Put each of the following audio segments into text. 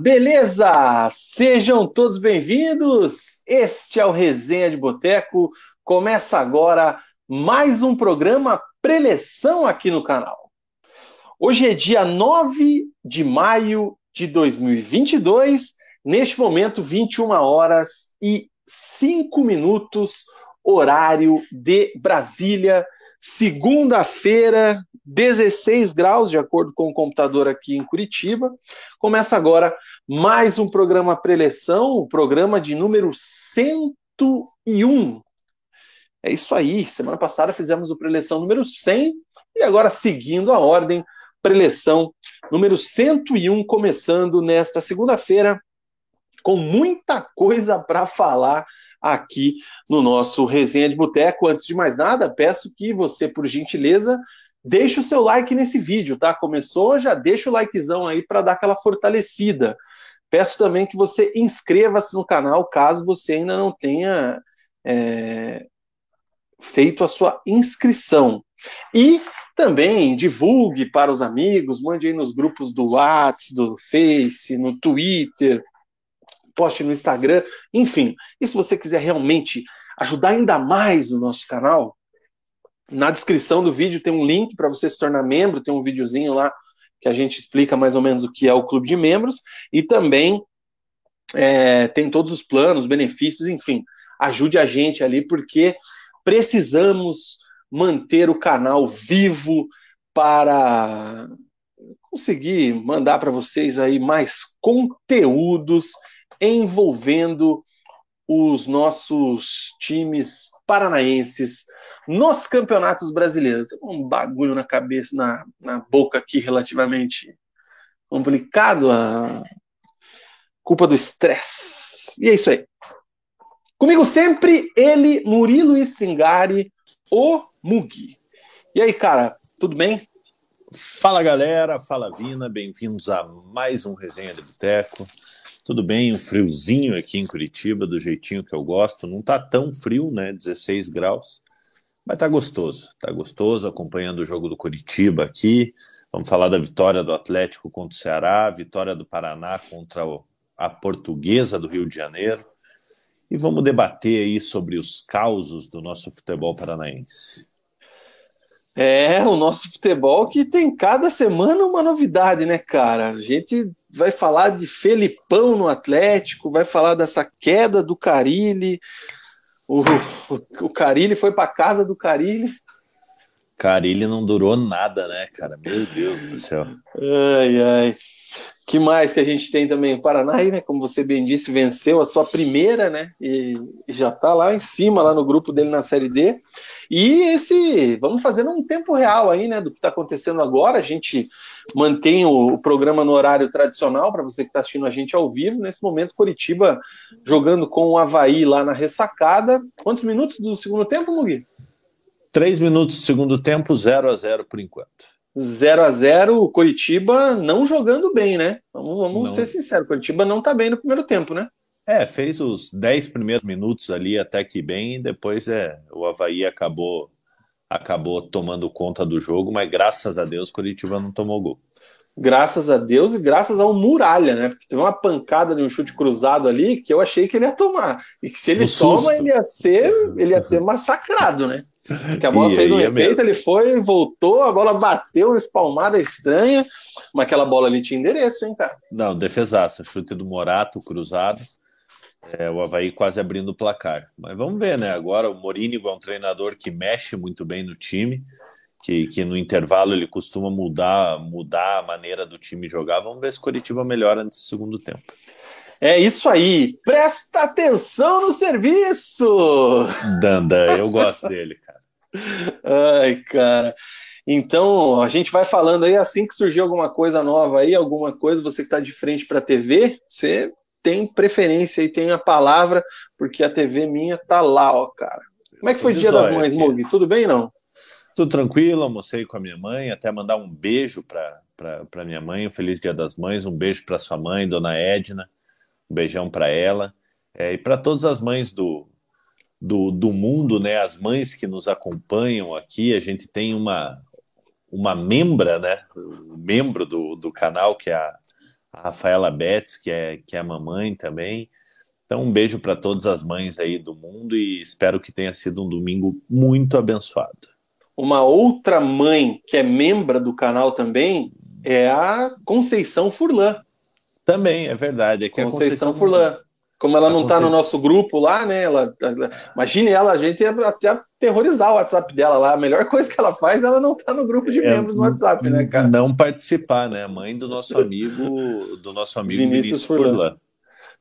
Beleza? Sejam todos bem-vindos. Este é o Resenha de Boteco. Começa agora mais um programa preleção aqui no canal. Hoje é dia 9 de maio de 2022, neste momento 21 horas e 5 minutos, horário de Brasília, segunda-feira, 16 graus, de acordo com o computador aqui em Curitiba. Começa agora mais um programa preleção, o programa de número 101. É isso aí, semana passada fizemos o preleção número 100 e agora seguindo a ordem, preleção número 101, começando nesta segunda-feira, com muita coisa para falar aqui no nosso Resenha de Boteco. Antes de mais nada, peço que você, por gentileza, deixe o seu like nesse vídeo, tá? Começou, já deixa o likezão aí para dar aquela fortalecida. Peço também que você inscreva-se no canal, caso você ainda não tenha é, feito a sua inscrição. E também divulgue para os amigos, mande aí nos grupos do WhatsApp, do Face, no Twitter, poste no Instagram, enfim. E se você quiser realmente ajudar ainda mais o nosso canal, na descrição do vídeo tem um link para você se tornar membro, tem um videozinho lá que a gente explica mais ou menos o que é o clube de membros e também é, tem todos os planos, benefícios, enfim. Ajude a gente ali porque precisamos manter o canal vivo para conseguir mandar para vocês aí mais conteúdos envolvendo os nossos times paranaenses nos campeonatos brasileiros. Tem um bagulho na cabeça, na, na boca aqui relativamente complicado, a culpa do estresse. E é isso aí. Comigo sempre ele, Murilo Stringari, o Mugi. E aí, cara, tudo bem? Fala galera, fala Vina, bem-vindos a mais um Resenha de Boteco. Tudo bem, um friozinho aqui em Curitiba, do jeitinho que eu gosto. Não tá tão frio, né? 16 graus. Mas tá gostoso, tá gostoso acompanhando o jogo do Curitiba aqui. Vamos falar da vitória do Atlético contra o Ceará, vitória do Paraná contra a Portuguesa do Rio de Janeiro. E vamos debater aí sobre os causos do nosso futebol paranaense. É, o nosso futebol que tem cada semana uma novidade, né, cara? A gente vai falar de Felipão no Atlético, vai falar dessa queda do Carilli, o, o Carilli foi para casa do Carilli. Carilli não durou nada, né, cara? Meu Deus do céu. Ai, ai. que mais que a gente tem também? O Paraná, né? Como você bem disse, venceu a sua primeira, né? E já tá lá em cima, lá no grupo dele na Série D. E esse, vamos fazendo um tempo real aí, né? Do que está acontecendo agora. A gente mantém o, programa no horário tradicional, para você que está assistindo a gente ao vivo. Nesse momento, Curitiba jogando com o Havaí lá na ressacada. Quantos minutos do segundo tempo, Mugi? Três minutos do segundo tempo, 0 a 0 por enquanto. 0 a 0 o Curitiba não jogando bem, né? Vamos, vamos ser sinceros, Curitiba não está bem no primeiro tempo, né? É, fez os 10 primeiros minutos ali até que bem, e depois é, o Havaí acabou acabou tomando conta do jogo, mas graças a Deus Curitiba não tomou gol. Graças a Deus e graças ao Muralha, né? Porque teve uma pancada de um chute cruzado ali que eu achei que ele ia tomar. E que se ele toma, ele ia ser, ele ia ser massacrado, né? Porque a bola e fez um é efeito, ele foi, voltou, a bola bateu, uma espalmada estranha, mas aquela bola ali tinha endereço, hein, cara? Não, defesaça, chute do Morato, cruzado. É, o Havaí quase abrindo o placar. Mas vamos ver, né? Agora o Morínigo é um treinador que mexe muito bem no time, que, que no intervalo ele costuma mudar, mudar a maneira do time jogar. Vamos ver se o Curitiba melhora nesse segundo tempo. É isso aí. Presta atenção no serviço! Danda, eu gosto dele, cara. Ai, cara. Então, a gente vai falando aí, assim que surgir alguma coisa nova aí, alguma coisa, você que está de frente para a TV, você tem preferência e tem a palavra, porque a TV minha tá lá, ó, cara. Como é que foi o Dia das Mães, Mug? Tudo bem não? Tudo tranquilo, almocei com a minha mãe, até mandar um beijo para minha mãe, um feliz Dia das Mães, um beijo para sua mãe, dona Edna, um beijão para ela, é, e para todas as mães do, do, do mundo, né, as mães que nos acompanham aqui, a gente tem uma, uma membra, né, um membro do, do canal, que é a, a Rafaela Betts, que é, que é mamãe também. Então, um beijo para todas as mães aí do mundo e espero que tenha sido um domingo muito abençoado. Uma outra mãe que é membro do canal também é a Conceição Furlan. Também, é verdade. É que Conceição, Conceição Furlan. Como ela não está no nosso grupo lá, né? Ela, ela, imagine ela, a gente ia até aterrorizar o WhatsApp dela lá. A melhor coisa que ela faz, ela não está no grupo de é, membros no WhatsApp, né, cara? Não participar, né? A mãe do nosso amigo, do nosso amigo Vinícius, Vinícius Furlan. Furlan.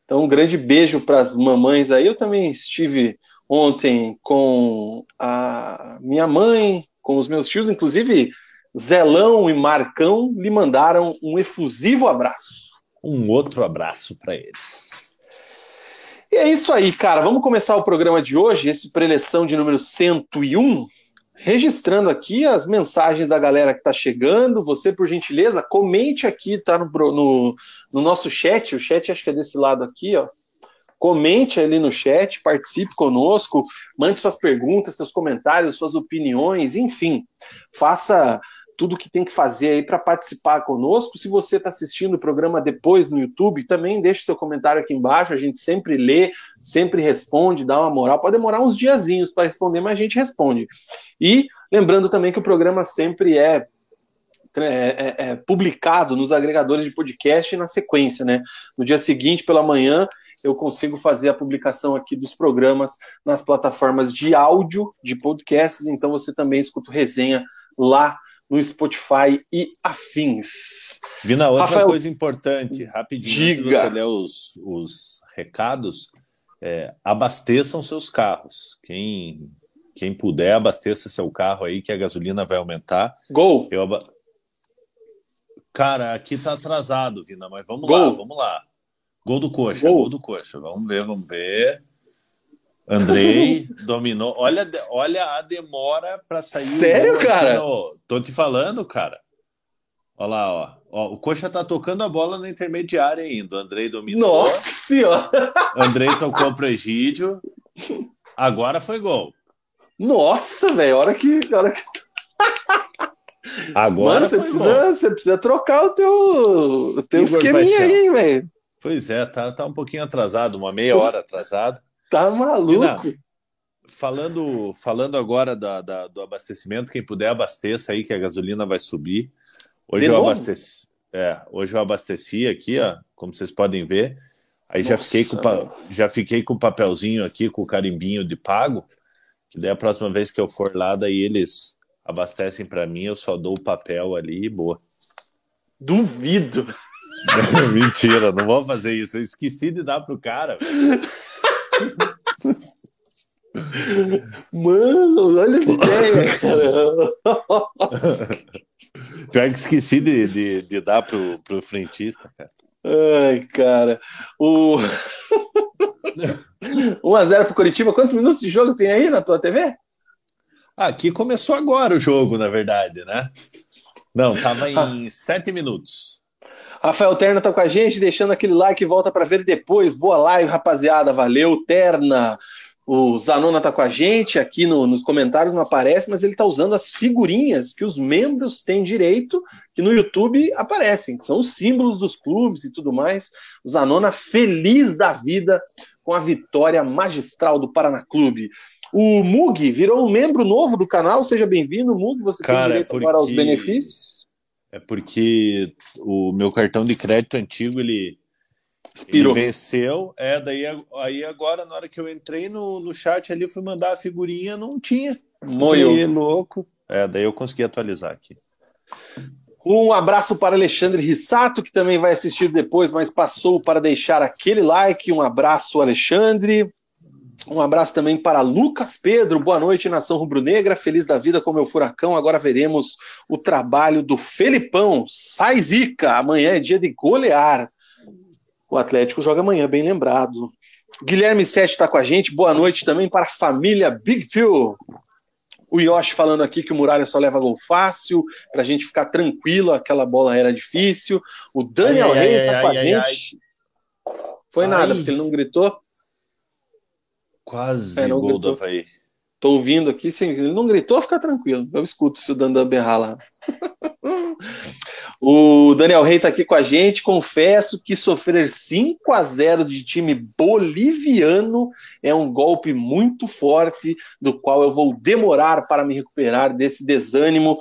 Então, um grande beijo para as mamães aí. Eu também estive ontem com a minha mãe, com os meus tios, inclusive Zelão e Marcão lhe mandaram um efusivo abraço. Um outro abraço para eles. E é isso aí, cara. Vamos começar o programa de hoje, esse preleção de número 101, registrando aqui as mensagens da galera que está chegando. Você, por gentileza, comente aqui, tá no, no, no, nosso chat. O chat acho que é desse lado aqui, ó. Comente ali no chat, participe conosco, mande suas perguntas, seus comentários, suas opiniões, enfim, faça tudo que tem que fazer aí para participar conosco. Se você está assistindo o programa depois no YouTube, também deixe seu comentário aqui embaixo. A gente sempre lê, sempre responde, dá uma moral. Pode demorar uns diazinhos para responder, mas a gente responde. E lembrando também que o programa sempre é é, é, é, publicado nos agregadores de podcast na sequência, né? No dia seguinte, pela manhã, eu consigo fazer a publicação aqui dos programas nas plataformas de áudio de podcasts, então você também escuta resenha lá no Spotify e afins. Vina, outra Rafael, coisa importante, rapidinho, diga. de você ler os, os recados, é, abasteçam seus carros. Quem, quem puder, abasteça seu carro aí, que a gasolina vai aumentar. Gol! Eu. Cara, aqui tá atrasado, Vina, mas vamos Gol. lá, vamos lá. Gol do Coxa, gol. gol do Coxa. Vamos ver, vamos ver. Andrei dominou. Olha, olha a demora para sair. Sério, cara? No... Tô te falando, cara. Olha lá, ó. ó. O Coxa tá tocando a bola na intermediária ainda. O Andrei dominou. Nossa senhora! Andrei tocou pro Egídio. Agora foi gol. Nossa, velho. Hora que. Hora que... Agora Mano, você precisa, você precisa trocar o teu, o teu esqueminha Paixão. aí, velho. Pois é, tá, tá um pouquinho atrasado, uma meia hora atrasado. Tá maluco? falando, falando agora da, da, do abastecimento, quem puder abasteça aí que a gasolina vai subir. Hoje eu abasteci, é, hoje eu abasteci aqui, ó, como vocês podem ver. Aí já fiquei, com, já fiquei com o papelzinho aqui, com o carimbinho de pago. Que daí a próxima vez que eu for lá, daí eles abastecem para mim, eu só dou o papel ali e boa. Duvido. Mentira, não vou fazer isso. Eu esqueci de dar pro cara. Mano, olha essa ideia, cara. Pior que esqueci de, de, de, dar pro, pro frentista, cara. Ai, cara. O... 1x0 pro Curitiba. Quantos minutos de jogo tem aí na tua TV? Aqui começou agora o jogo, na verdade, né? Não, tava em 7 minutos. Rafael Terna tá com a gente, deixando aquele like e volta para ver depois. Boa live, rapaziada. Valeu, Terna. O Zanona tá com a gente aqui no, nos comentários, não aparece, mas ele tá usando as figurinhas que os membros têm direito, que no YouTube aparecem, que são os símbolos dos clubes e tudo mais. O Zanona feliz da vida com a vitória magistral do Paraná Clube. O Mug virou um membro novo do canal, seja bem-vindo, Mug. Você Cara, tem direito para os benefícios. É porque o meu cartão de crédito antigo, ele, ele venceu. É, daí aí agora, na hora que eu entrei no, no chat ali, fui mandar a figurinha, não tinha. Moio. louco. É, daí eu consegui atualizar aqui. Um abraço para Alexandre Rissato, que também vai assistir depois, mas passou para deixar aquele like. Um abraço, Alexandre. Um abraço também para Lucas Pedro. Boa noite, nação rubro-negra. Feliz da vida com meu furacão. Agora veremos o trabalho do Felipão. Sai zica. Amanhã é dia de golear. O Atlético joga amanhã, bem lembrado. Guilherme Sete está com a gente. Boa noite também para a família Big Phil. O Yoshi falando aqui que o Muralha só leva gol fácil, para a gente ficar tranquilo, aquela bola era difícil. O Daniel Rey está com a gente. Foi nada, porque ele não gritou. Quase é, gol do Havaí. Tô ouvindo aqui, sim. Ele não gritou, fica tranquilo. Eu escuto se o Dandan berrar lá. O Daniel Rey está aqui com a gente. Confesso que sofrer 5 a 0 de time boliviano é um golpe muito forte, do qual eu vou demorar para me recuperar desse desânimo.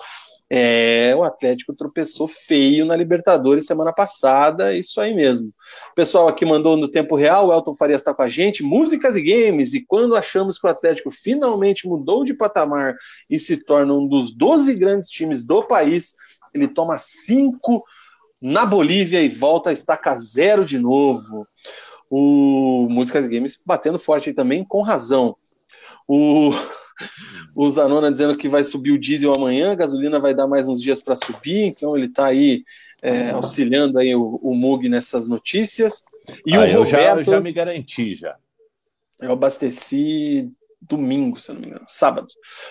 É, o Atlético tropeçou feio na Libertadores semana passada, isso aí mesmo. O pessoal aqui mandou no tempo real, o Elton Farias está com a gente, músicas e games, e quando achamos que o Atlético finalmente mudou de patamar e se torna um dos 12 grandes times do país, ele toma cinco na Bolívia e volta a estaca zero de novo. O Músicas Games batendo forte também, com razão. O, o Zanona dizendo que vai subir o diesel amanhã, a gasolina vai dar mais uns dias para subir, então ele está aí é, auxiliando aí o, o Mug nessas notícias. E ah, o Roberto, já, eu já me garanti já. Eu abasteci domingo, se não me engano, sábado.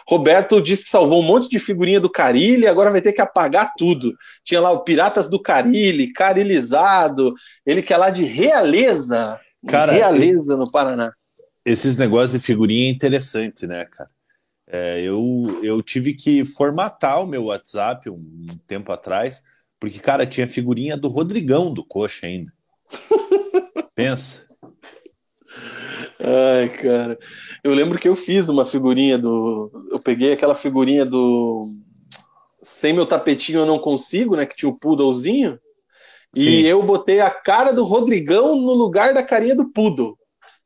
Roberto disse que salvou um monte de figurinha do Carilli, agora vai ter que apagar tudo. Tinha lá o Piratas do Carilli, carilizado, ele que é lá de Realeza, cara, Realeza no Paraná. Esses negócios de figurinha é interessante, né, cara? É, eu, eu tive que formatar o meu WhatsApp um, um tempo atrás, porque, cara, tinha figurinha do Rodrigão do Coxa ainda. Pensa. Ai, cara. Eu lembro que eu fiz uma figurinha do. Eu peguei aquela figurinha do. Sem meu tapetinho eu não consigo, né? Que tinha o poodlezinho. E eu botei a cara do Rodrigão no lugar da carinha do Poodle.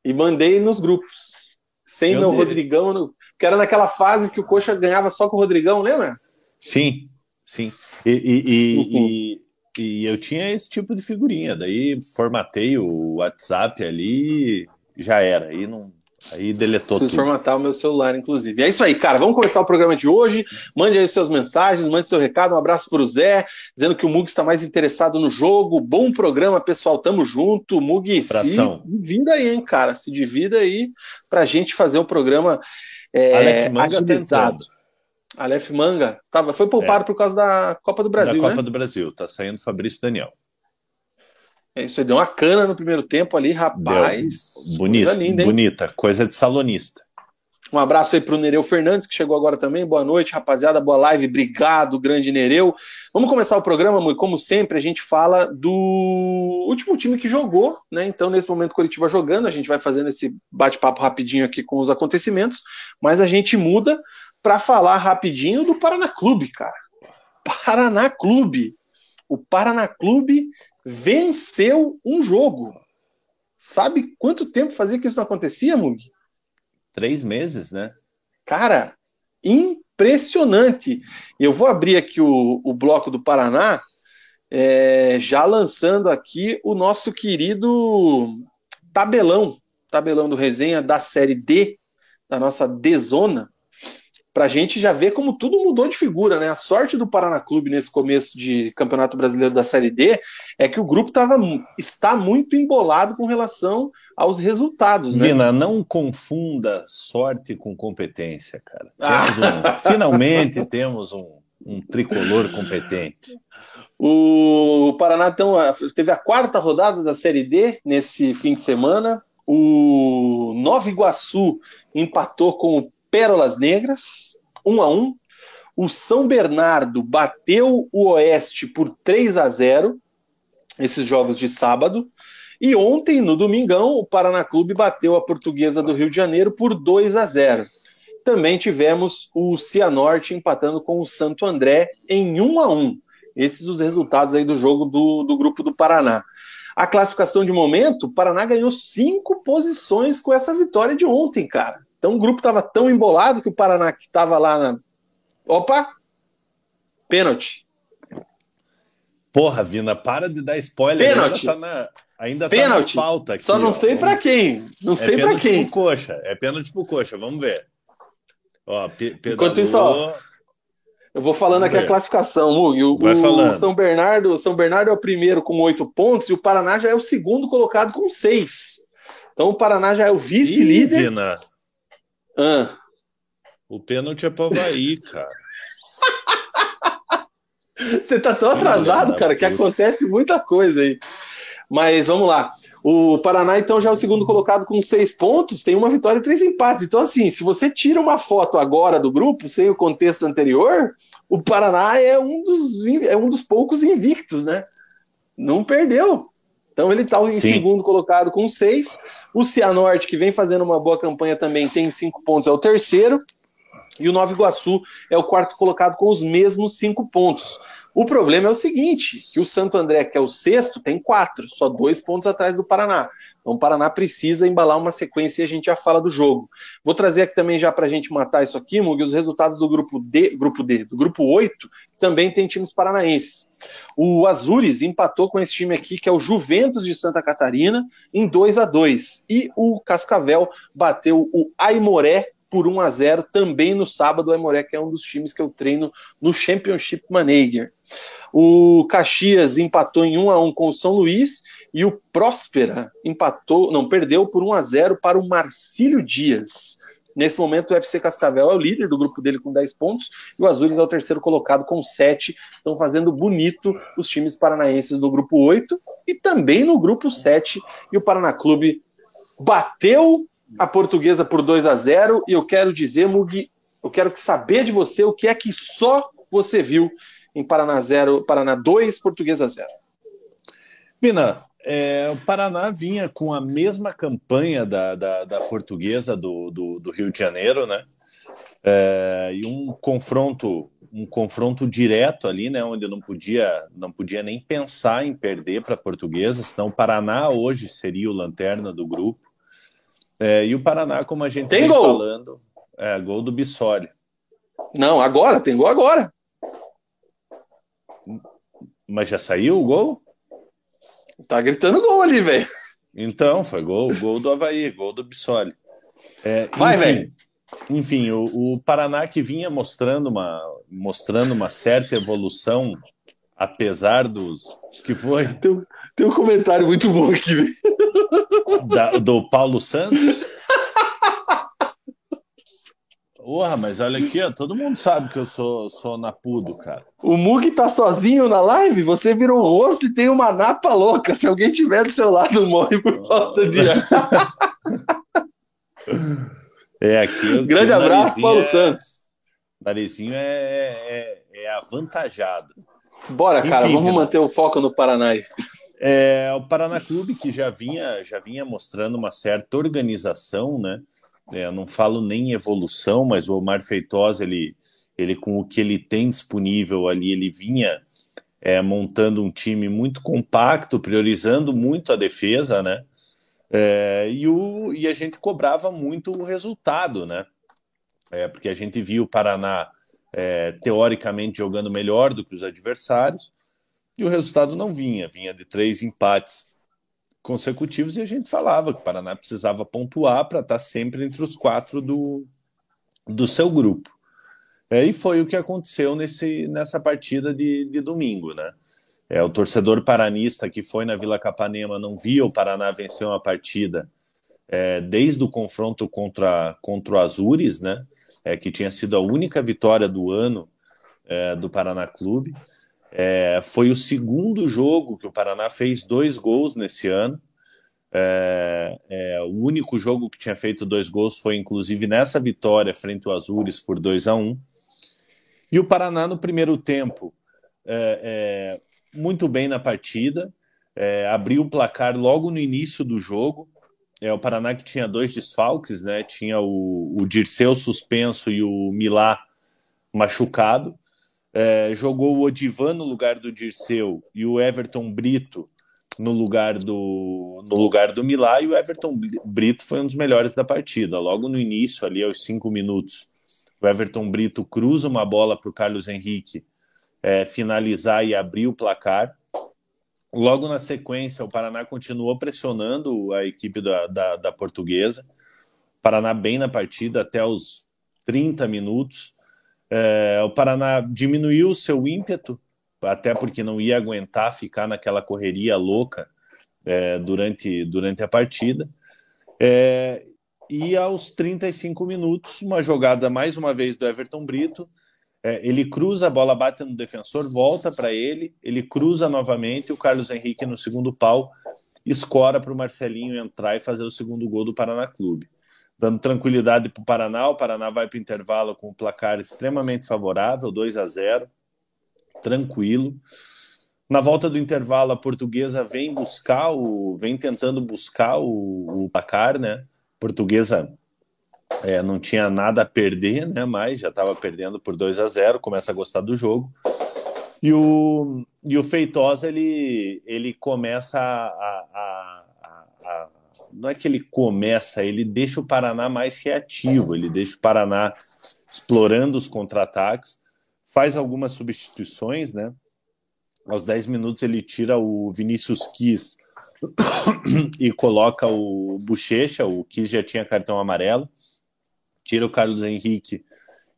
E mandei nos grupos. Sem meu, meu Rodrigão. No... Que era naquela fase que o Coxa ganhava só com o Rodrigão, lembra? Sim, sim. E, e, e, uhum. e, e eu tinha esse tipo de figurinha. Daí formatei o WhatsApp ali já era. Aí não. Aí deletou Preciso tudo. formatar o meu celular, inclusive. É isso aí, cara. Vamos começar o programa de hoje. Mande aí suas mensagens, mande seu recado. Um abraço para o Zé, dizendo que o Mug está mais interessado no jogo. Bom programa, pessoal. Tamo junto. Mug, Pração. se divida aí, hein, cara. Se divida aí para a gente fazer um programa é, agilizado. Aleph Manga tava, foi poupado é. por causa da Copa do Brasil. Da Copa né? do Brasil. Tá saindo Fabrício Daniel. É isso aí, deu uma cana no primeiro tempo ali, rapaz. Bonita, coisa linda, bonita, coisa de salonista. Um abraço aí para o Nereu Fernandes, que chegou agora também. Boa noite, rapaziada. Boa live. Obrigado, grande Nereu. Vamos começar o programa, Mui. Como sempre, a gente fala do último time que jogou, né? Então, nesse momento, o Curitiba jogando, a gente vai fazendo esse bate-papo rapidinho aqui com os acontecimentos, mas a gente muda para falar rapidinho do Paraná Clube, cara. Paraná Clube. O Paraná Clube venceu um jogo. Sabe quanto tempo fazia que isso não acontecia, Mug? Três meses, né? Cara, impressionante. Eu vou abrir aqui o, o bloco do Paraná, é, já lançando aqui o nosso querido tabelão, tabelão do resenha da série D, da nossa D-Zona para a gente já ver como tudo mudou de figura, né? A sorte do Paraná Clube nesse começo de Campeonato Brasileiro da Série D é que o grupo tava, está muito embolado com relação aos resultados, né? Vina, não confunda sorte com competência, cara. Temos um, finalmente temos um, um tricolor competente. O Paraná então, teve a quarta rodada da Série D nesse fim de semana. O Nova Iguaçu empatou com o Pérolas Negras, 1 um a 1 um. O São Bernardo bateu o Oeste por 3 a 0 esses jogos de sábado. E ontem, no domingão, o Paraná Clube bateu a Portuguesa do Rio de Janeiro por 2 a 0. Também tivemos o Cianorte empatando com o Santo André em 1 a 1. Esses os resultados aí do jogo do, do grupo do Paraná. A classificação de momento, o Paraná ganhou cinco posições com essa vitória de ontem, cara. Então o grupo estava tão embolado que o Paraná que estava lá na. Opa! Pênalti. Porra, Vina, para de dar spoiler. Pênalti. Ainda tá na, ainda pênalti. Tá na falta aqui, Só não ó. sei para quem. Não é sei para quem. Pro coxa. É pênalti pro coxa. Vamos ver. Ó, pedalou... Enquanto isso, ó, eu vou falando Vamos aqui ver. a classificação, Mug. O, Vai o São Bernardo, São Bernardo é o primeiro com oito pontos e o Paraná já é o segundo colocado com seis. Então o Paraná já é o vice-líder. Ah. O pênalti é para Havaí, cara. Você tá tão atrasado, cara, que acontece muita coisa aí. Mas vamos lá. O Paraná, então, já é o segundo colocado com seis pontos, tem uma vitória e três empates. Então, assim, se você tira uma foto agora do grupo, sem o contexto anterior, o Paraná é um dos, é um dos poucos invictos, né? Não perdeu. Então ele está em Sim. segundo colocado com seis. O Cianorte, que vem fazendo uma boa campanha também, tem cinco pontos, é o terceiro. E o Nova Iguaçu é o quarto colocado com os mesmos cinco pontos. O problema é o seguinte: que o Santo André, que é o sexto, tem quatro, só dois pontos atrás do Paraná. Então o Paraná precisa embalar uma sequência e a gente já fala do jogo. Vou trazer aqui também já para a gente matar isso aqui, Mug, os resultados do grupo D, grupo D, do grupo 8, também tem times paranaenses. O Azures empatou com esse time aqui, que é o Juventus de Santa Catarina, em 2 a 2 E o Cascavel bateu o Aimoré por 1 a 0 também no sábado. O Aimoré, que é um dos times que eu treino no Championship Manager. O Caxias empatou em 1 a 1 com o São Luís e o Próspera empatou, não, perdeu por 1 a 0 para o Marcílio Dias. Nesse momento, o FC Cascavel é o líder do grupo dele com 10 pontos e o Azures é o terceiro colocado com 7. Estão fazendo bonito os times paranaenses do grupo 8 e também no grupo 7. E o Paraná Clube bateu a portuguesa por 2 a 0 e eu quero dizer, Mugi, eu quero saber de você o que é que só você viu em Paraná 0, Paraná 2, Portuguesa 0. Pina, é, o Paraná vinha com a mesma campanha da, da, da portuguesa do, do, do, Rio de Janeiro, né? É, e um confronto um confronto direto ali, né, onde eu não podia não podia nem pensar em perder para a portuguesa, senão o Paraná hoje seria o lanterna do grupo. É, e o Paraná, como a gente tem gol. falando, é gol do Bissoli. Não, agora, tem gol agora. Mas já saiu o gol? Tá gritando gol ali, velho. Então, foi gol, gol do Havaí, gol do Bissoli. É, Vai, velho. Enfim, o, o, Paraná que vinha mostrando uma, mostrando uma certa evolução, apesar dos. que foi? Tem, tem um comentário muito bom aqui, velho. do Paulo Santos? Porra, mas olha aqui, ó, todo mundo sabe que eu sou, sou napudo, cara. O Mug tá sozinho na live, você virou o rosto e tem uma napa louca. Se alguém tiver do seu lado, morre por falta de ar. É, aqui. Grande abraço, Paulo é... Santos. Narizinho é, é, é avantajado. Bora, cara, Enfim, vamos manter o foco no Paraná. É, o Paraná Clube que já vinha, já vinha mostrando uma certa organização, né? É, não falo nem evolução, mas o Omar Feitosa, ele, ele com o que ele tem disponível ali, ele vinha é, montando um time muito compacto, priorizando muito a defesa, né? É, e, o, e a gente cobrava muito o resultado, né? É, porque a gente viu o Paraná é, teoricamente jogando melhor do que os adversários, e o resultado não vinha, vinha de três empates consecutivos e a gente falava que o Paraná precisava pontuar para estar tá sempre entre os quatro do, do seu grupo. É, e foi o que aconteceu nesse, nessa partida de, de domingo, né? É, o torcedor paranista que foi na Vila Capanema não via o Paraná vencer uma partida é, desde o confronto contra, contra o Azures, né? É, que tinha sido a única vitória do ano é, do Paraná Clube. É, foi o segundo jogo que o Paraná fez dois gols nesse ano. É, é, o único jogo que tinha feito dois gols foi, inclusive, nessa vitória frente ao Azures por 2 a 1 um. E o Paraná, no primeiro tempo, é, muito bem na partida, abriu o placar logo no início do jogo. É o Paraná que tinha dois desfalques, né? Tinha o, o Dirceu suspenso e o Milá machucado. É, jogou o Odivan no lugar do Dirceu e o Everton Brito no lugar do no lugar do Milá e o Everton Brito foi um dos melhores da partida. Logo no início, ali aos cinco minutos, o Everton Brito cruza uma bola para o Carlos Henrique é, finalizar e abrir o placar. Logo na sequência, o Paraná continuou pressionando a equipe da, da, da portuguesa. O Paraná bem na partida até os 30 minutos. É, o Paraná diminuiu o seu ímpeto, até porque não ia aguentar ficar naquela correria louca é, durante, durante a partida. É, e aos 35 minutos, uma jogada mais uma vez do Everton Brito. É, ele cruza, a bola bate no defensor, volta para ele, ele cruza novamente. O Carlos Henrique, no segundo pau, escora para o Marcelinho entrar e fazer o segundo gol do Paraná Clube. dando tranquilidade para o Paraná. O Paraná vai para o intervalo com o placar extremamente favorável, 2 a 0, tranquilo. Na volta do intervalo, a portuguesa vem buscar o, vem tentando buscar o, o placar, né? Portuguesa é, não tinha nada a perder, né? Mas já estava perdendo por 2 a 0, começa a gostar do jogo. E o, e o Feitosa ele, ele começa a, a, a, a, Não é que ele começa, ele deixa o Paraná mais reativo, ele deixa o Paraná explorando os contra-ataques, faz algumas substituições, né? Aos 10 minutos ele tira o Vinícius Quis e coloca o Bochecha, o Quis já tinha cartão amarelo, tira o Carlos Henrique,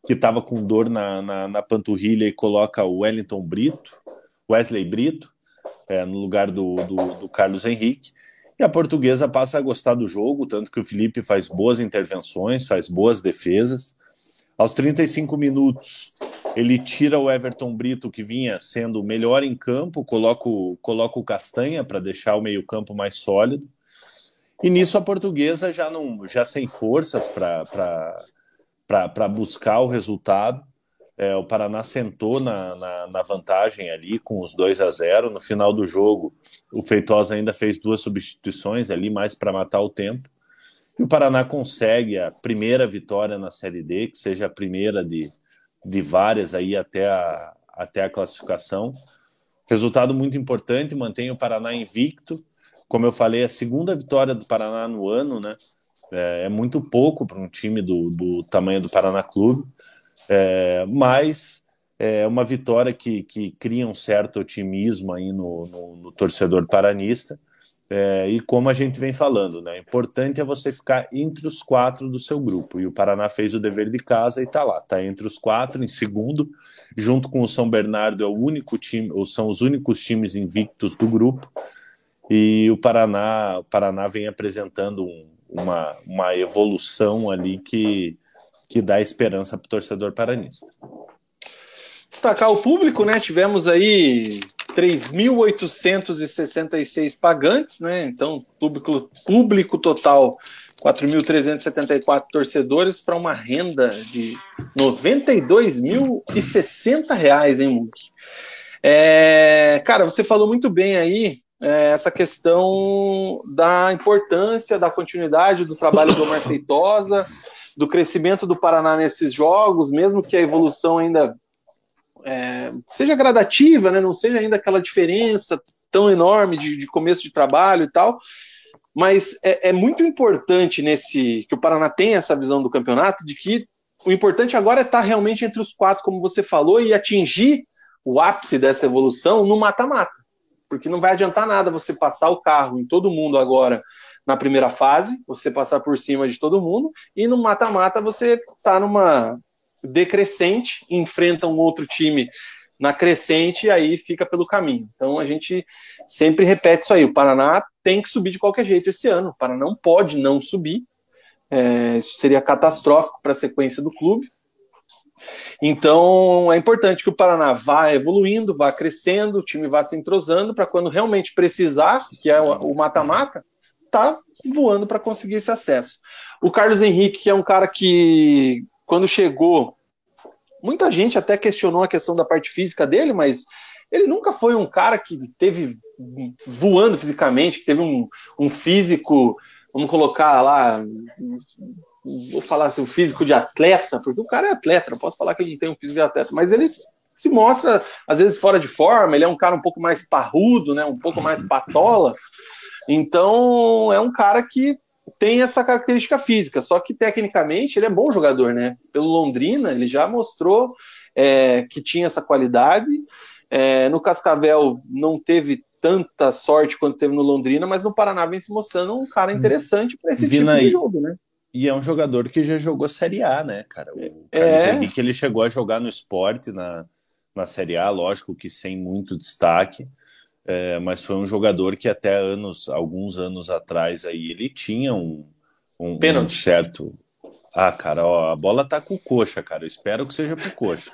que estava com dor na, na, na, panturrilha, e coloca o Wellington Brito, Wesley Brito, é, no lugar do, do, do Carlos Henrique. E a portuguesa passa a gostar do jogo, tanto que o Felipe faz boas intervenções, faz boas defesas. Aos 35 minutos, ele tira o Everton Brito, que vinha sendo o melhor em campo, coloca o, coloca o Castanha para deixar o meio-campo mais sólido. E nisso a portuguesa já não já sem forças para buscar o resultado. É, o Paraná sentou na, na, na, vantagem ali com os 2 a 0. No final do jogo, o Feitosa ainda fez duas substituições ali, mais para matar o tempo. E o Paraná consegue a primeira vitória na Série D, que seja a primeira de, de várias aí até a, até a classificação. Resultado muito importante, mantém o Paraná invicto. Como eu falei, a segunda vitória do Paraná no ano, né? É, é muito pouco para um time do, do tamanho do Paraná Clube, é, mas é uma vitória que, que cria um certo otimismo aí no, no, no torcedor paranista. É, e como a gente vem falando, né? Importante é você ficar entre os quatro do seu grupo. E o Paraná fez o dever de casa e está lá, está entre os quatro, em segundo, junto com o São Bernardo, é o único time, ou são os únicos times invictos do grupo. E o Paraná, o Paraná vem apresentando um, uma, uma evolução ali que, que dá esperança para o torcedor paranista. Destacar o público, né? Tivemos aí 3.866 pagantes, né? Então, público, público total 4.374 torcedores para uma renda de 92.060 reais, hein, Munk? É, cara, você falou muito bem aí é, essa questão da importância da continuidade do trabalho do Omar Feitosa, do crescimento do Paraná nesses jogos, mesmo que a evolução ainda é, seja gradativa, né, não seja ainda aquela diferença tão enorme de, de começo de trabalho e tal, mas é, é, muito importante nesse que o Paraná tenha essa visão do campeonato de que o importante agora é estar realmente entre os quatro, como você falou, e atingir o ápice dessa evolução no mata-mata, porque não vai adiantar nada você passar o carro em todo mundo agora na primeira fase, você passar por cima de todo mundo, e no mata-mata você está numa decrescente, enfrenta um outro time na crescente e aí fica pelo caminho. Então a gente sempre repete isso aí: o Paraná tem que subir de qualquer jeito esse ano. O Paraná não pode não subir. É, isso seria catastrófico para a sequência do clube. Então é importante que o Paraná vá evoluindo, vá crescendo, o time vá se entrosando para quando realmente precisar, que é o mata-mata, tá voando para conseguir esse acesso. O Carlos Henrique, que é um cara que quando chegou, muita gente até questionou a questão da parte física dele, mas ele nunca foi um cara que teve voando fisicamente, que teve um, um físico, vamos colocar lá, vou falar assim, um físico de atleta, porque o cara é atleta, não posso falar que ele tem um físico de atleta, mas ele se mostra, às vezes, fora de forma, ele é um cara um pouco mais parrudo, né, um pouco mais patola, então é um cara que tem essa característica física, só que tecnicamente ele é bom jogador, né? Pelo Londrina, ele já mostrou é, que tinha essa qualidade. É, no Cascavel não teve tanta sorte quanto teve no Londrina, mas no Paraná vem se mostrando um cara interessante para esse Vina tipo de jogo, né? E é um jogador que já jogou Série A, né, cara? O Carlos é... Henrique ele chegou a jogar no esporte na, na Série A, lógico que sem muito destaque é, mas foi um jogador que até anos, alguns anos atrás aí, ele tinha um, um, um certo. Ah, cara, ó, a bola tá com o coxa, cara. Eu espero que seja pro coxa.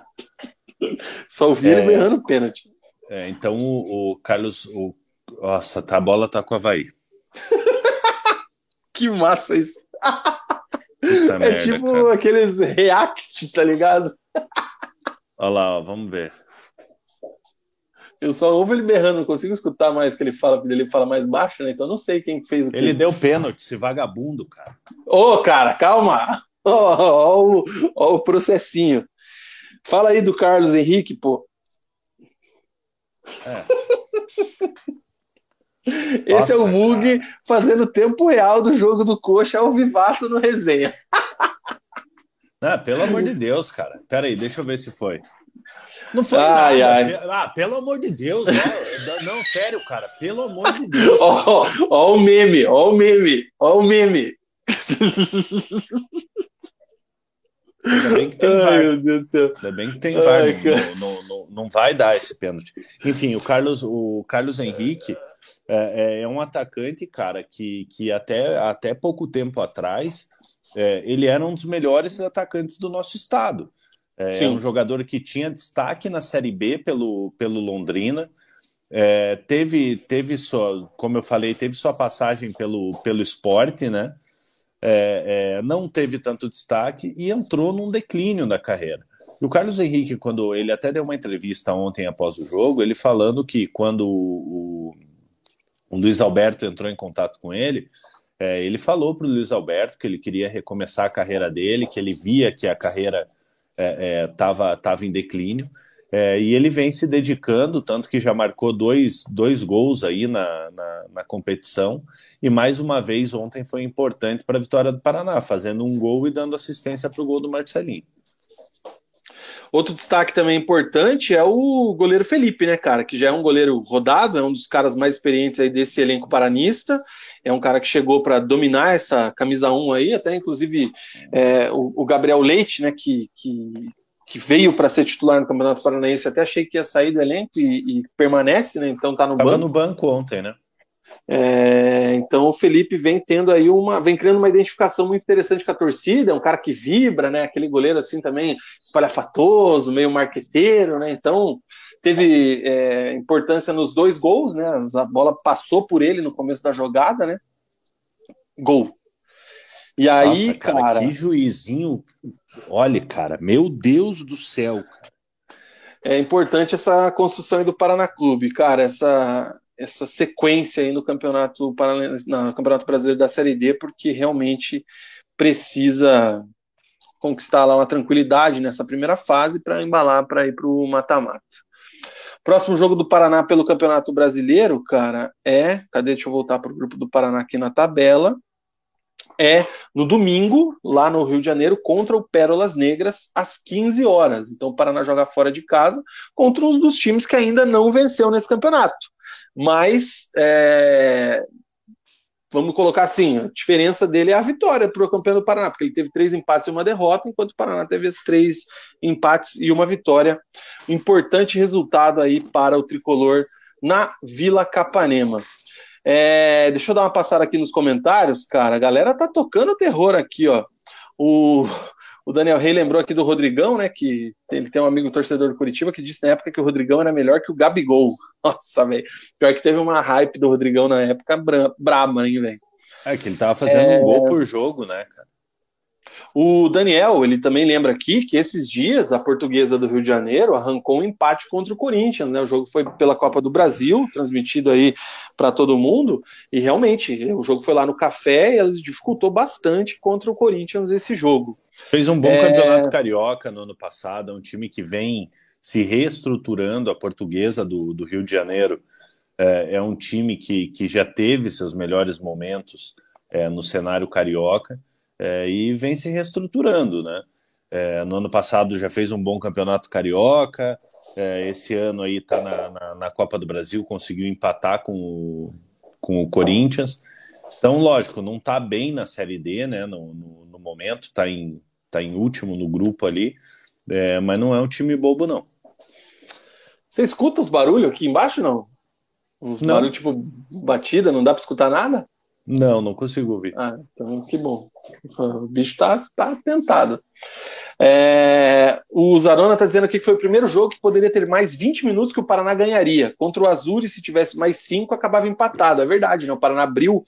Só ouvi é, errando pênalti. É, então o, o Carlos. O, nossa, tá, a bola tá com o Havaí. que massa isso. Puta é merda, tipo cara. aqueles react, tá ligado? Olha lá, ó, vamos ver. Eu só ouvo ele berrando, não consigo escutar mais o que ele fala, porque ele fala mais baixo, né? Então eu não sei quem fez o que. Ele deu pênalti, esse vagabundo, cara. Ô, cara, calma! Ó, ó, ó, o, ó o processinho. Fala aí do Carlos Henrique, pô. É. Esse é o Nossa, Mug fazendo tempo real do jogo do Coxa ao vivaço no resenha. Ah, pelo amor de Deus, cara. Pera aí, deixa eu ver se foi. Não foi Ai, nada. ai. Ah, pelo amor de Deus. ó. Não, sério, cara. Pelo amor de Deus. Ó, ó o meme, ó o meme, ó o meme. Ainda bem que tem Ai, meu Deus do céu. Ainda bem que tem Ai, VAR. cara. Não, não, não, não vai dar esse pênalti. Enfim, o Carlos, o Carlos Henrique é, é um atacante, cara, que, que até, até pouco tempo atrás é, ele era um dos melhores atacantes do nosso estado. É, Sim. um jogador que tinha destaque na Série B pelo, pelo Londrina. É, teve, teve sua, como eu falei, teve sua passagem pelo, pelo esporte, né? É, é, não teve tanto destaque e entrou num declínio da carreira. E o Carlos Henrique, quando ele até deu uma entrevista ontem após o jogo, ele falando que quando o, o Luiz Alberto entrou em contato com ele, é, ele falou para o Luiz Alberto que ele queria recomeçar a carreira dele, que ele via que a carreira estava é, tava em declínio. É, e ele vem se dedicando, tanto que já marcou dois, dois gols aí na, na, na competição. E mais uma vez ontem foi importante para a vitória do Paraná, fazendo um gol e dando assistência para o gol do Marcelinho. Outro destaque também importante é o goleiro Felipe, né, cara? Que já é um goleiro rodado, é um dos caras mais experientes aí desse elenco paranista. É um cara que chegou para dominar essa camisa 1 aí, até inclusive é, o, o, Gabriel Leite, né, que, que, que veio para ser titular no Campeonato Paranaense, até achei que ia sair do elenco e, e permanece, né? Então tá no Tava banco. no banco ontem, né? É, então o Felipe vem tendo aí uma, vem criando uma identificação muito interessante com a torcida, é um cara que vibra, né? Aquele goleiro assim também espalhafatoso, meio marqueteiro, né? Então teve é, importância nos dois gols, né? A bola passou por ele no começo da jogada, né? Gol. E aí, Nossa, cara, cara, que juizinho. Olha, cara, meu Deus do céu, cara. É importante essa construção aí do Paraná Clube, cara, essa essa sequência aí no campeonato no campeonato brasileiro da Série D, porque realmente precisa conquistar lá uma tranquilidade nessa primeira fase para embalar para ir para o mata-mata. Próximo jogo do Paraná pelo Campeonato Brasileiro, cara, é. Cadê? Deixa eu voltar para o grupo do Paraná aqui na tabela. É no domingo, lá no Rio de Janeiro, contra o Pérolas Negras, às 15 horas. Então o Paraná joga fora de casa contra um dos times que ainda não venceu nesse campeonato mas é, vamos colocar assim, a diferença dele é a vitória para o campeão do Paraná, porque ele teve três empates e uma derrota, enquanto o Paraná teve esses três empates e uma vitória. Importante resultado aí para o tricolor na Vila Capanema. É, deixa eu dar uma passada aqui nos comentários, cara. A galera tá tocando terror aqui, ó. O, o Daniel Rey lembrou aqui do Rodrigão, né? Que ele tem um amigo torcedor do Curitiba que disse na época que o Rodrigão era melhor que o Gabigol. Nossa, velho. Pior que teve uma hype do Rodrigão na época bra braba, hein, velho. É que ele tava fazendo é... um gol por jogo, né, cara? O Daniel, ele também lembra aqui que esses dias a portuguesa do Rio de Janeiro arrancou um empate contra o Corinthians, né? O jogo foi pela Copa do Brasil, transmitido aí para todo mundo, e realmente o jogo foi lá no café e eles dificultou bastante contra o Corinthians esse jogo. Fez um bom é... campeonato carioca no ano passado, é um time que vem se reestruturando, a portuguesa do, do Rio de Janeiro é, é, um time que, que já teve seus melhores momentos é, no cenário carioca é, e vem se reestruturando, né? É, no ano passado já fez um bom campeonato carioca, é, esse ano aí tá na, na, na, Copa do Brasil, conseguiu empatar com o, com o Corinthians. Então, lógico, não tá bem na Série D, né? No, no momento, tá em, tá em último no grupo ali, é, mas não é um time bobo, não. Você escuta os barulhos aqui embaixo, não? Uns não. barulhos tipo batida, não dá para escutar nada? Não, não consigo ouvir. Ah, então que bom. O bicho tá, tá tentado. É, o Zarona está dizendo aqui que foi o primeiro jogo que poderia ter mais 20 minutos que o Paraná ganharia. Contra o Azul, se tivesse mais 5, acabava empatado. É verdade, né? O Paraná abriu,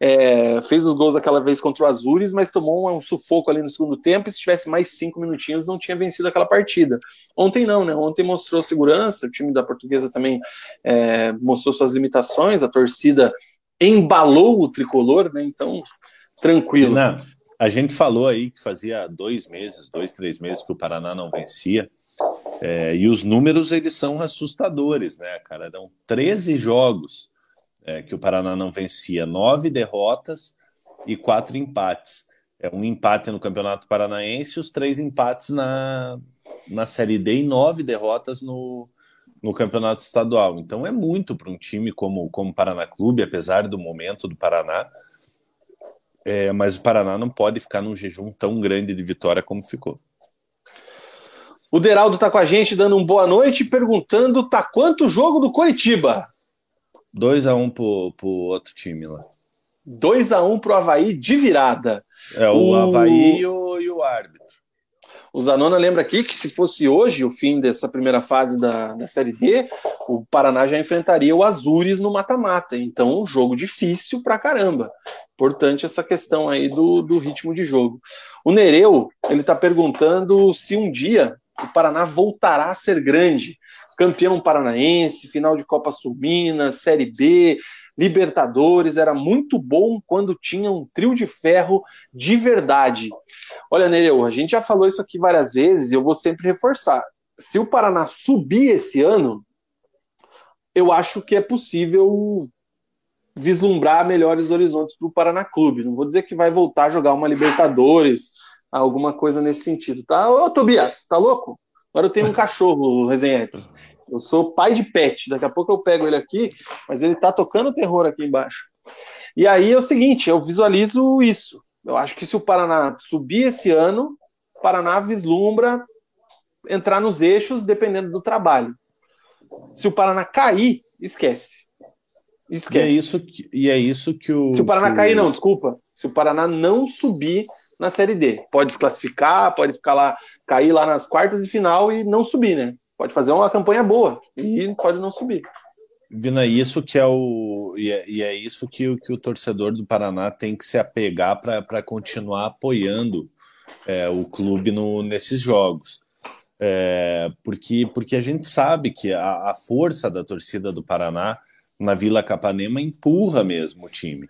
é, fez os gols aquela vez contra o Azures, mas tomou um, um, sufoco ali no segundo tempo. E se tivesse mais 5 minutinhos, não tinha vencido aquela partida. Ontem não, né? Ontem mostrou segurança, o time da Portuguesa também é, mostrou suas limitações, a torcida embalou o tricolor, né? Então, tranquilo. Não. A gente falou aí que fazia dois meses, dois, três meses que o Paraná não vencia. É, e os números eles são assustadores, né, cara? Eram 13 jogos é, que o Paraná não vencia, nove derrotas e quatro empates. É um empate no Campeonato Paranaense, os três empates na, na Série D e nove derrotas no, no Campeonato Estadual. Então é muito para um time como como o Paraná Clube, apesar do momento do Paraná. É, mas o Paraná não pode ficar num jejum tão grande de vitória como ficou. O Deraldo está com a gente dando um boa noite, perguntando tá quanto o jogo do Coritiba? 2x1 um pro, pro outro time lá. 2x1 um pro Havaí de virada. É, o, o... Havaí e o. O Zanona lembra aqui que se fosse hoje o fim dessa primeira fase da, da Série D, o Paraná já enfrentaria o Azures no mata-mata. Então, um jogo difícil pra caramba. Importante essa questão aí do, do ritmo de jogo. O Nereu, ele tá perguntando se um dia o Paraná voltará a ser grande. Campeão paranaense, final de Copa Sul Minas, Série B, Libertadores, era muito bom quando tinha um trio de ferro de verdade. Olha, Nereu, a gente já falou isso aqui várias vezes e eu vou sempre reforçar. Se o Paraná subir esse ano, eu acho que é possível vislumbrar melhores horizontes para o Paraná Clube. Não vou dizer que vai voltar a jogar uma Libertadores, alguma coisa nesse sentido, tá? Ô, Tobias, tá louco? Agora eu tenho um cachorro, Resenhetes. Eu sou pai de pet, daqui a pouco eu pego ele aqui, mas ele tá tocando terror aqui embaixo. E aí é o seguinte, eu visualizo isso. Eu acho que se o Paraná subir esse ano, o Paraná vislumbra entrar nos eixos dependendo do trabalho. Se o Paraná cair, esquece. Esquece. E é isso que, e é isso que o. Se o Paraná cair, não, desculpa. Se o Paraná não subir na Série D, pode desclassificar, pode ficar lá, cair lá nas quartas de final e não subir, né? Pode fazer uma campanha boa e pode não subir. Vina, isso que é o e é, e é isso que, que o torcedor do Paraná tem que se apegar para continuar apoiando é, o clube no, nesses jogos. É, porque, porque a gente sabe que a, a, força da torcida do Paraná na Vila Capanema empurra mesmo o time.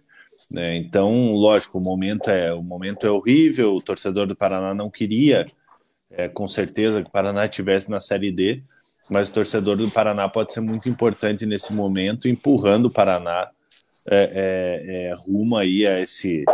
Né? Então, lógico, o momento é o momento é horrível. O torcedor do Paraná não queria é, com certeza que o Paraná estivesse na Série D, mas o torcedor do Paraná pode ser muito importante nesse momento, empurrando o Paraná é, é, é rumo aí a esse,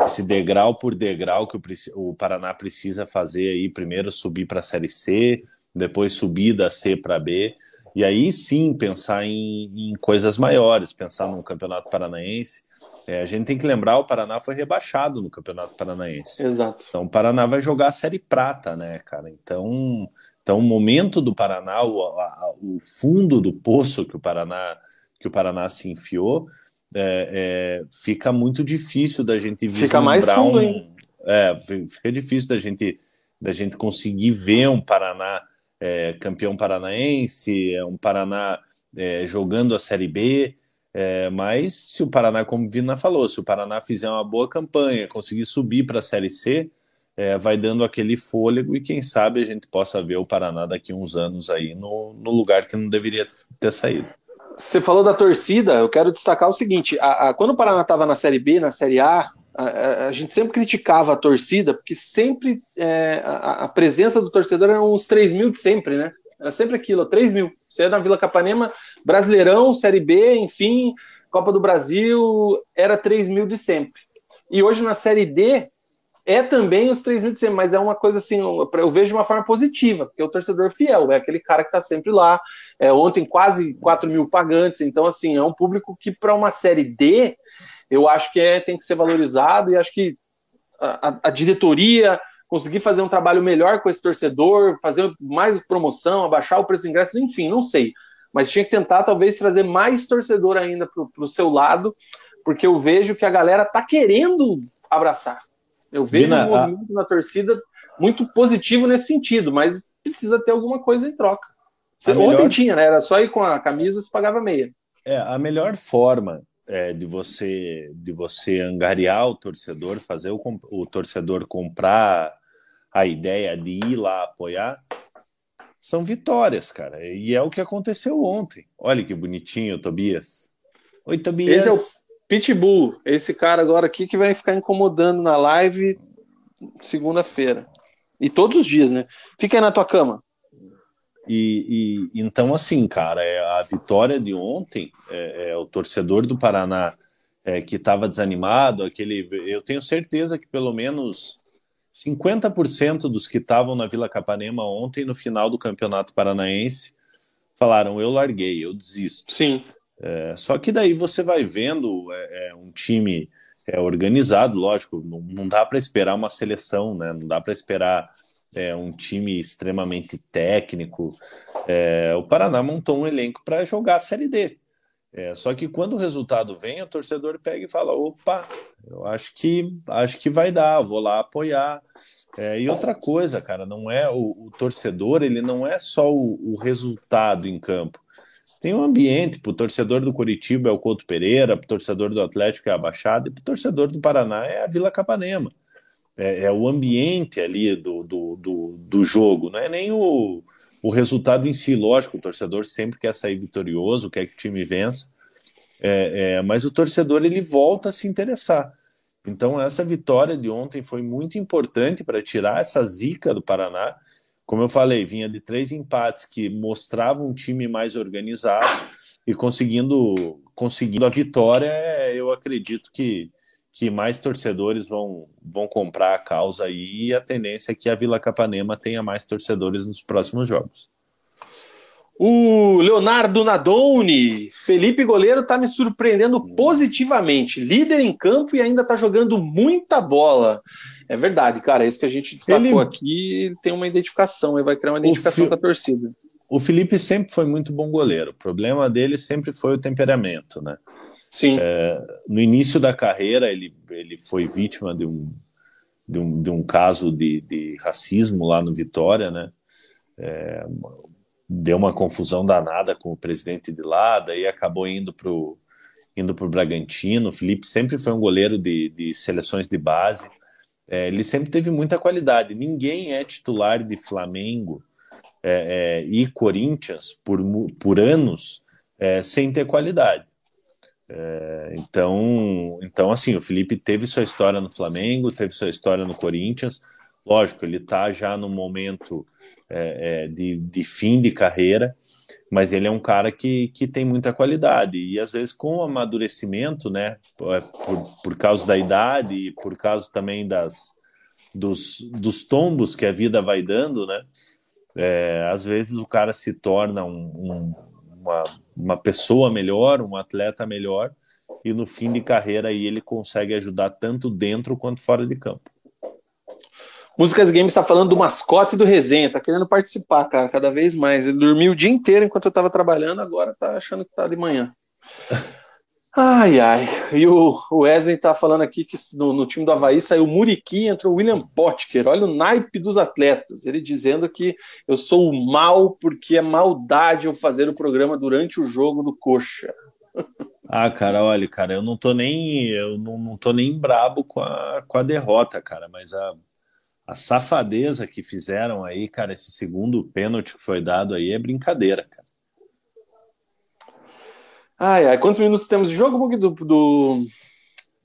esse degrau por degrau que o, o Paraná precisa fazer aí, primeiro subir para a Série C, depois subir da C para B, e aí sim pensar em, em, coisas maiores, pensar no Campeonato Paranaense. É, a gente tem que lembrar, o Paraná foi rebaixado no Campeonato Paranaense. Exato. Então o Paraná vai jogar a Série Prata, né, cara? Então, então o momento do Paraná, o, a, o fundo do poço que o Paraná que o Paraná se enfiou, é, é, fica muito difícil da gente vislumbrar fica mais fundo, um, hein? É, fica difícil da gente da gente conseguir ver um Paraná é, campeão paranaense, é um Paraná é, jogando a Série B. É, mas se o Paraná, como Vina falou, se o Paraná fizer uma boa campanha, conseguir subir para a Série C, é, vai dando aquele fôlego e quem sabe a gente possa ver o Paraná daqui uns anos aí no, no lugar que não deveria ter saído. Você falou da torcida, eu quero destacar o seguinte: a, a, quando o Paraná estava na Série B, na Série A, a, a, gente sempre criticava a torcida, porque sempre é, a, a, presença do torcedor era uns 3 mil de sempre, né? Era sempre aquilo, 3 mil. Você é na Vila Capanema, Brasileirão, Série B, enfim, Copa do Brasil, era 3 mil de sempre. E hoje na Série D é também os 3 mil de sempre, mas é uma coisa assim, eu vejo de uma forma positiva, porque é o torcedor fiel, é aquele cara que está sempre lá. É, ontem quase 4 mil pagantes, então assim, é um público que para uma Série D eu acho que é, tem que ser valorizado e acho que a, a, diretoria conseguir fazer um trabalho melhor com esse torcedor, fazer mais promoção, abaixar o preço do ingresso, enfim, não sei. Mas tinha que tentar talvez trazer mais torcedor ainda para o seu lado, porque eu vejo que a galera tá querendo abraçar. Eu vejo Vina, um movimento a... na torcida muito positivo nesse sentido, mas precisa ter alguma coisa em troca. Você, melhor... Ontem tinha, né? Era só ir com a camisa se pagava meia. É, a melhor forma é, de você de você angariar o torcedor, fazer o, o torcedor comprar a ideia de ir lá apoiar, são vitórias, cara. E é o que aconteceu ontem. Olha que bonitinho, Tobias. Oi, Tobias. Esse é o Pitbull, esse cara agora aqui que vai ficar incomodando na live segunda-feira. E todos os dias, né? Fica aí na tua cama. E, e, então, assim, cara, é a vitória de ontem, é, é o torcedor do Paraná é, que estava desanimado, aquele, eu tenho certeza que pelo menos 50% dos que estavam na Vila Capanema ontem, no final do Campeonato Paranaense, falaram: eu larguei, eu desisto. Sim. É, só que daí você vai vendo é, é um time é, organizado, lógico, não, não dá para esperar uma seleção, né? não dá para esperar é, um time extremamente técnico. É, o Paraná montou um elenco para jogar a Série D. É, só que quando o resultado vem, o torcedor pega e fala: opa, eu acho que acho que vai dar, vou lá apoiar. É, e outra coisa, cara, não é o, o torcedor, ele não é só o, o resultado em campo. Tem um ambiente, para o torcedor do Curitiba é o Couto Pereira, para o torcedor do Atlético é a Baixada, e para o torcedor do Paraná é a Vila Capanema é, é o ambiente ali do, do, do, do, jogo, não é nem o, o resultado em si. Lógico, o torcedor sempre quer sair vitorioso, quer que o time vença, é, é, mas o torcedor ele volta a se interessar. Então, essa vitória de ontem foi muito importante para tirar essa zica do Paraná. Como eu falei, vinha de três empates que mostravam um time mais organizado e conseguindo, conseguindo a vitória, eu acredito que, que mais torcedores vão, vão comprar a causa aí, e a tendência é que a Vila Capanema tenha mais torcedores nos próximos jogos. O Leonardo Nadoni, Felipe Goleiro está me surpreendendo positivamente. Líder em campo e ainda está jogando muita bola. É verdade, cara. É isso que a gente destacou ele... aqui. Tem uma identificação, ele vai criar uma identificação fi... com a torcida. O Felipe sempre foi muito bom goleiro. O problema dele sempre foi o temperamento, né? Sim. É, no início da carreira, ele, ele foi vítima de um, de um, de um caso de, de racismo lá no Vitória, né? É, deu uma confusão danada com o presidente de lá, daí acabou indo para o indo pro Bragantino. O Felipe sempre foi um goleiro de, de seleções de base. É, ele sempre teve muita qualidade. Ninguém é titular de Flamengo é, é, e Corinthians por, por anos é, sem ter qualidade. É, então, então, assim, o Felipe teve sua história no Flamengo, teve sua história no Corinthians. Lógico, ele está já no momento é, é, de, de, fim de carreira, mas ele é um cara que, que tem muita qualidade. E às vezes, com o amadurecimento, né, por, por causa da idade e por causa também das, dos, dos tombos que a vida vai dando, né, é, às vezes o cara se torna um, um, uma uma pessoa melhor, um atleta melhor, e no fim de carreira aí ele consegue ajudar tanto dentro quanto fora de campo. Músicas Games está falando do mascote do resenha, tá querendo participar, cara, cada vez mais. Ele dormiu o dia inteiro enquanto eu estava trabalhando, agora tá achando que tá de manhã. Ai, ai. E o Wesley tá falando aqui que no, no time do Havaí saiu Muriqui, entrou o William Potker. Olha o naipe dos atletas. Ele dizendo que eu sou o mal porque é maldade eu fazer o programa durante o jogo do Coxa. Ah, cara, olha, cara, eu não tô nem eu não, não tô nem brabo com a, com a derrota, cara, mas a, a safadeza que fizeram aí, cara, esse segundo pênalti que foi dado aí é brincadeira, cara. Ai, ai, quantos minutos temos de jogo, do, do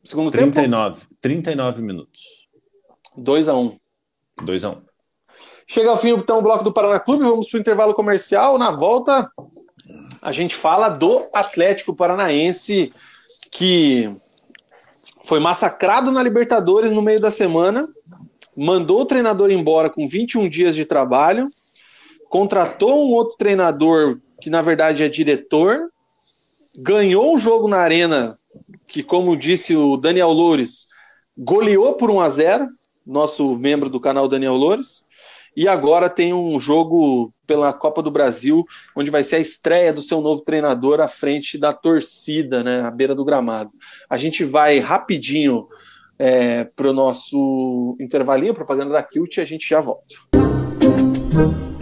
segundo 39, tempo? 39 minutos. 2 a 1 2 a 1 Chega ao fim então o bloco do Paraná Clube, vamos para o intervalo comercial. Na volta, a gente fala do Atlético Paranaense, que foi massacrado na Libertadores no meio da semana, mandou o treinador embora com 21 dias de trabalho, contratou um outro treinador que na verdade é diretor, ganhou um jogo na arena que, como disse o Daniel Loures, goleou por 1 a 0 nosso membro do canal Daniel Loures, e agora tem um jogo pela Copa do Brasil, onde vai ser a estreia do seu novo treinador à frente da torcida, né, à beira do gramado. A gente vai rapidinho é, para o nosso intervalinho, propaganda da Kilt, e a gente já volta. Kilt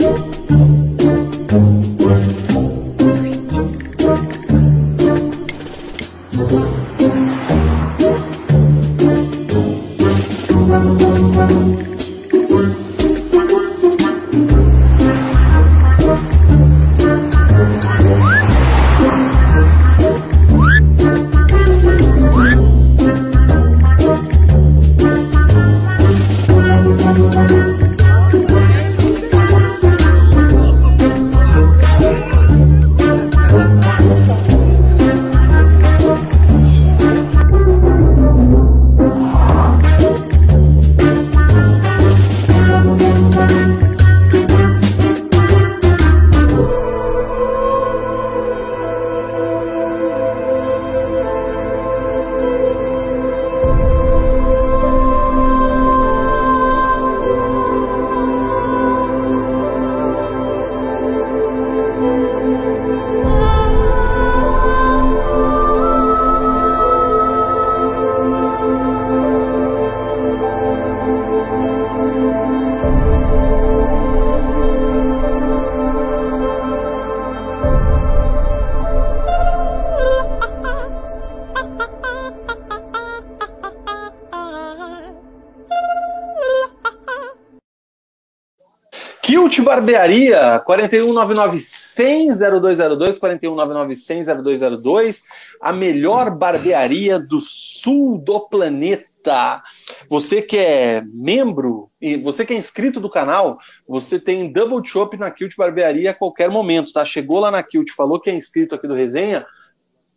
Barbearia, 41991000202, 41991000202, a melhor barbearia do sul do planeta. Você que é membro e você que é inscrito do canal, você tem double chop na Kilt Barbearia a qualquer momento, tá? Chegou lá na Kilt, falou que é inscrito aqui do Resenha,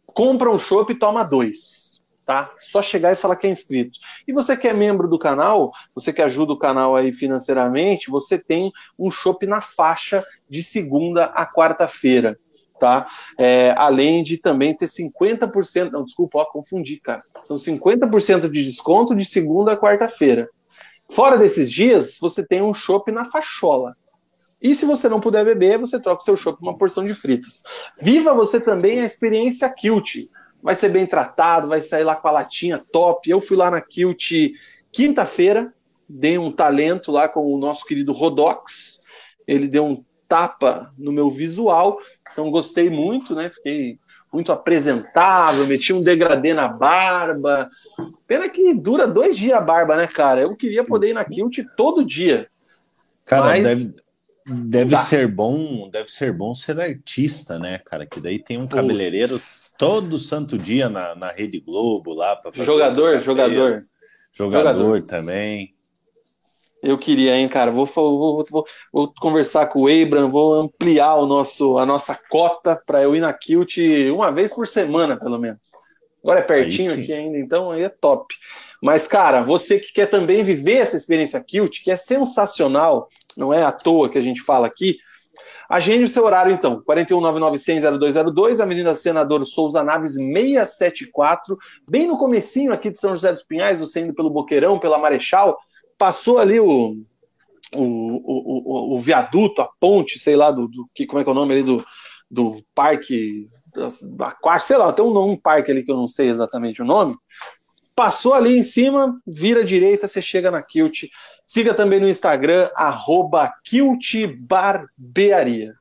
compra um chopp e toma dois tá? Só chegar e falar que é inscrito. E você que é membro do canal, você que ajuda o canal aí financeiramente, você tem um shopping na faixa de segunda a quarta-feira, tá? É, além de também ter 50%, não, desculpa, ó, confundi, cara. São 50% de desconto de segunda a quarta-feira. Fora desses dias, você tem um shopping na fachola. E se você não puder beber, você troca o seu shopping por uma porção de fritas. Viva você também a experiência Kilt vai ser bem tratado, vai sair lá com a latinha top. Eu fui lá na Kilt quinta-feira, dei um talento lá com o nosso querido Rodox. Ele deu um tapa no meu visual, então gostei muito, né? Fiquei muito apresentável, meti um degradê na barba. Pena que dura dois dias a barba, né, cara? Eu queria poder ir na Kilt todo dia. Cara, mas... deve, deve ser bom, deve ser bom ser artista, né, cara? Que daí tem um cabeleireiro todo santo dia na, na Rede Globo lá para fazer. Jogador, jogador. Jogador. Jogador também. Eu queria, hein, cara. Vou, vou, vou, vou conversar com o Abram, vou ampliar o nosso, a nossa cota para eu ir na Kilt uma vez por semana, pelo menos. Agora é pertinho aqui ainda, então aí é top. Mas, cara, você que quer também viver essa experiência Kilt, que é sensacional, não é à toa que a gente fala aqui, Agende o seu horário, então. 41991000202, Avenida Senador Souza Naves 674, bem no comecinho aqui de São José dos Pinhais, você indo pelo Boqueirão, pela Marechal, passou ali o, o, o, o, viaduto, a ponte, sei lá, do, do, que, como é que é o nome ali do, do parque aquático, sei lá, tem um, um parque ali que eu não sei exatamente o nome. Passou ali em cima, vira à direita, você chega na Kilt, Siga também no Instagram, arroba Barbearia.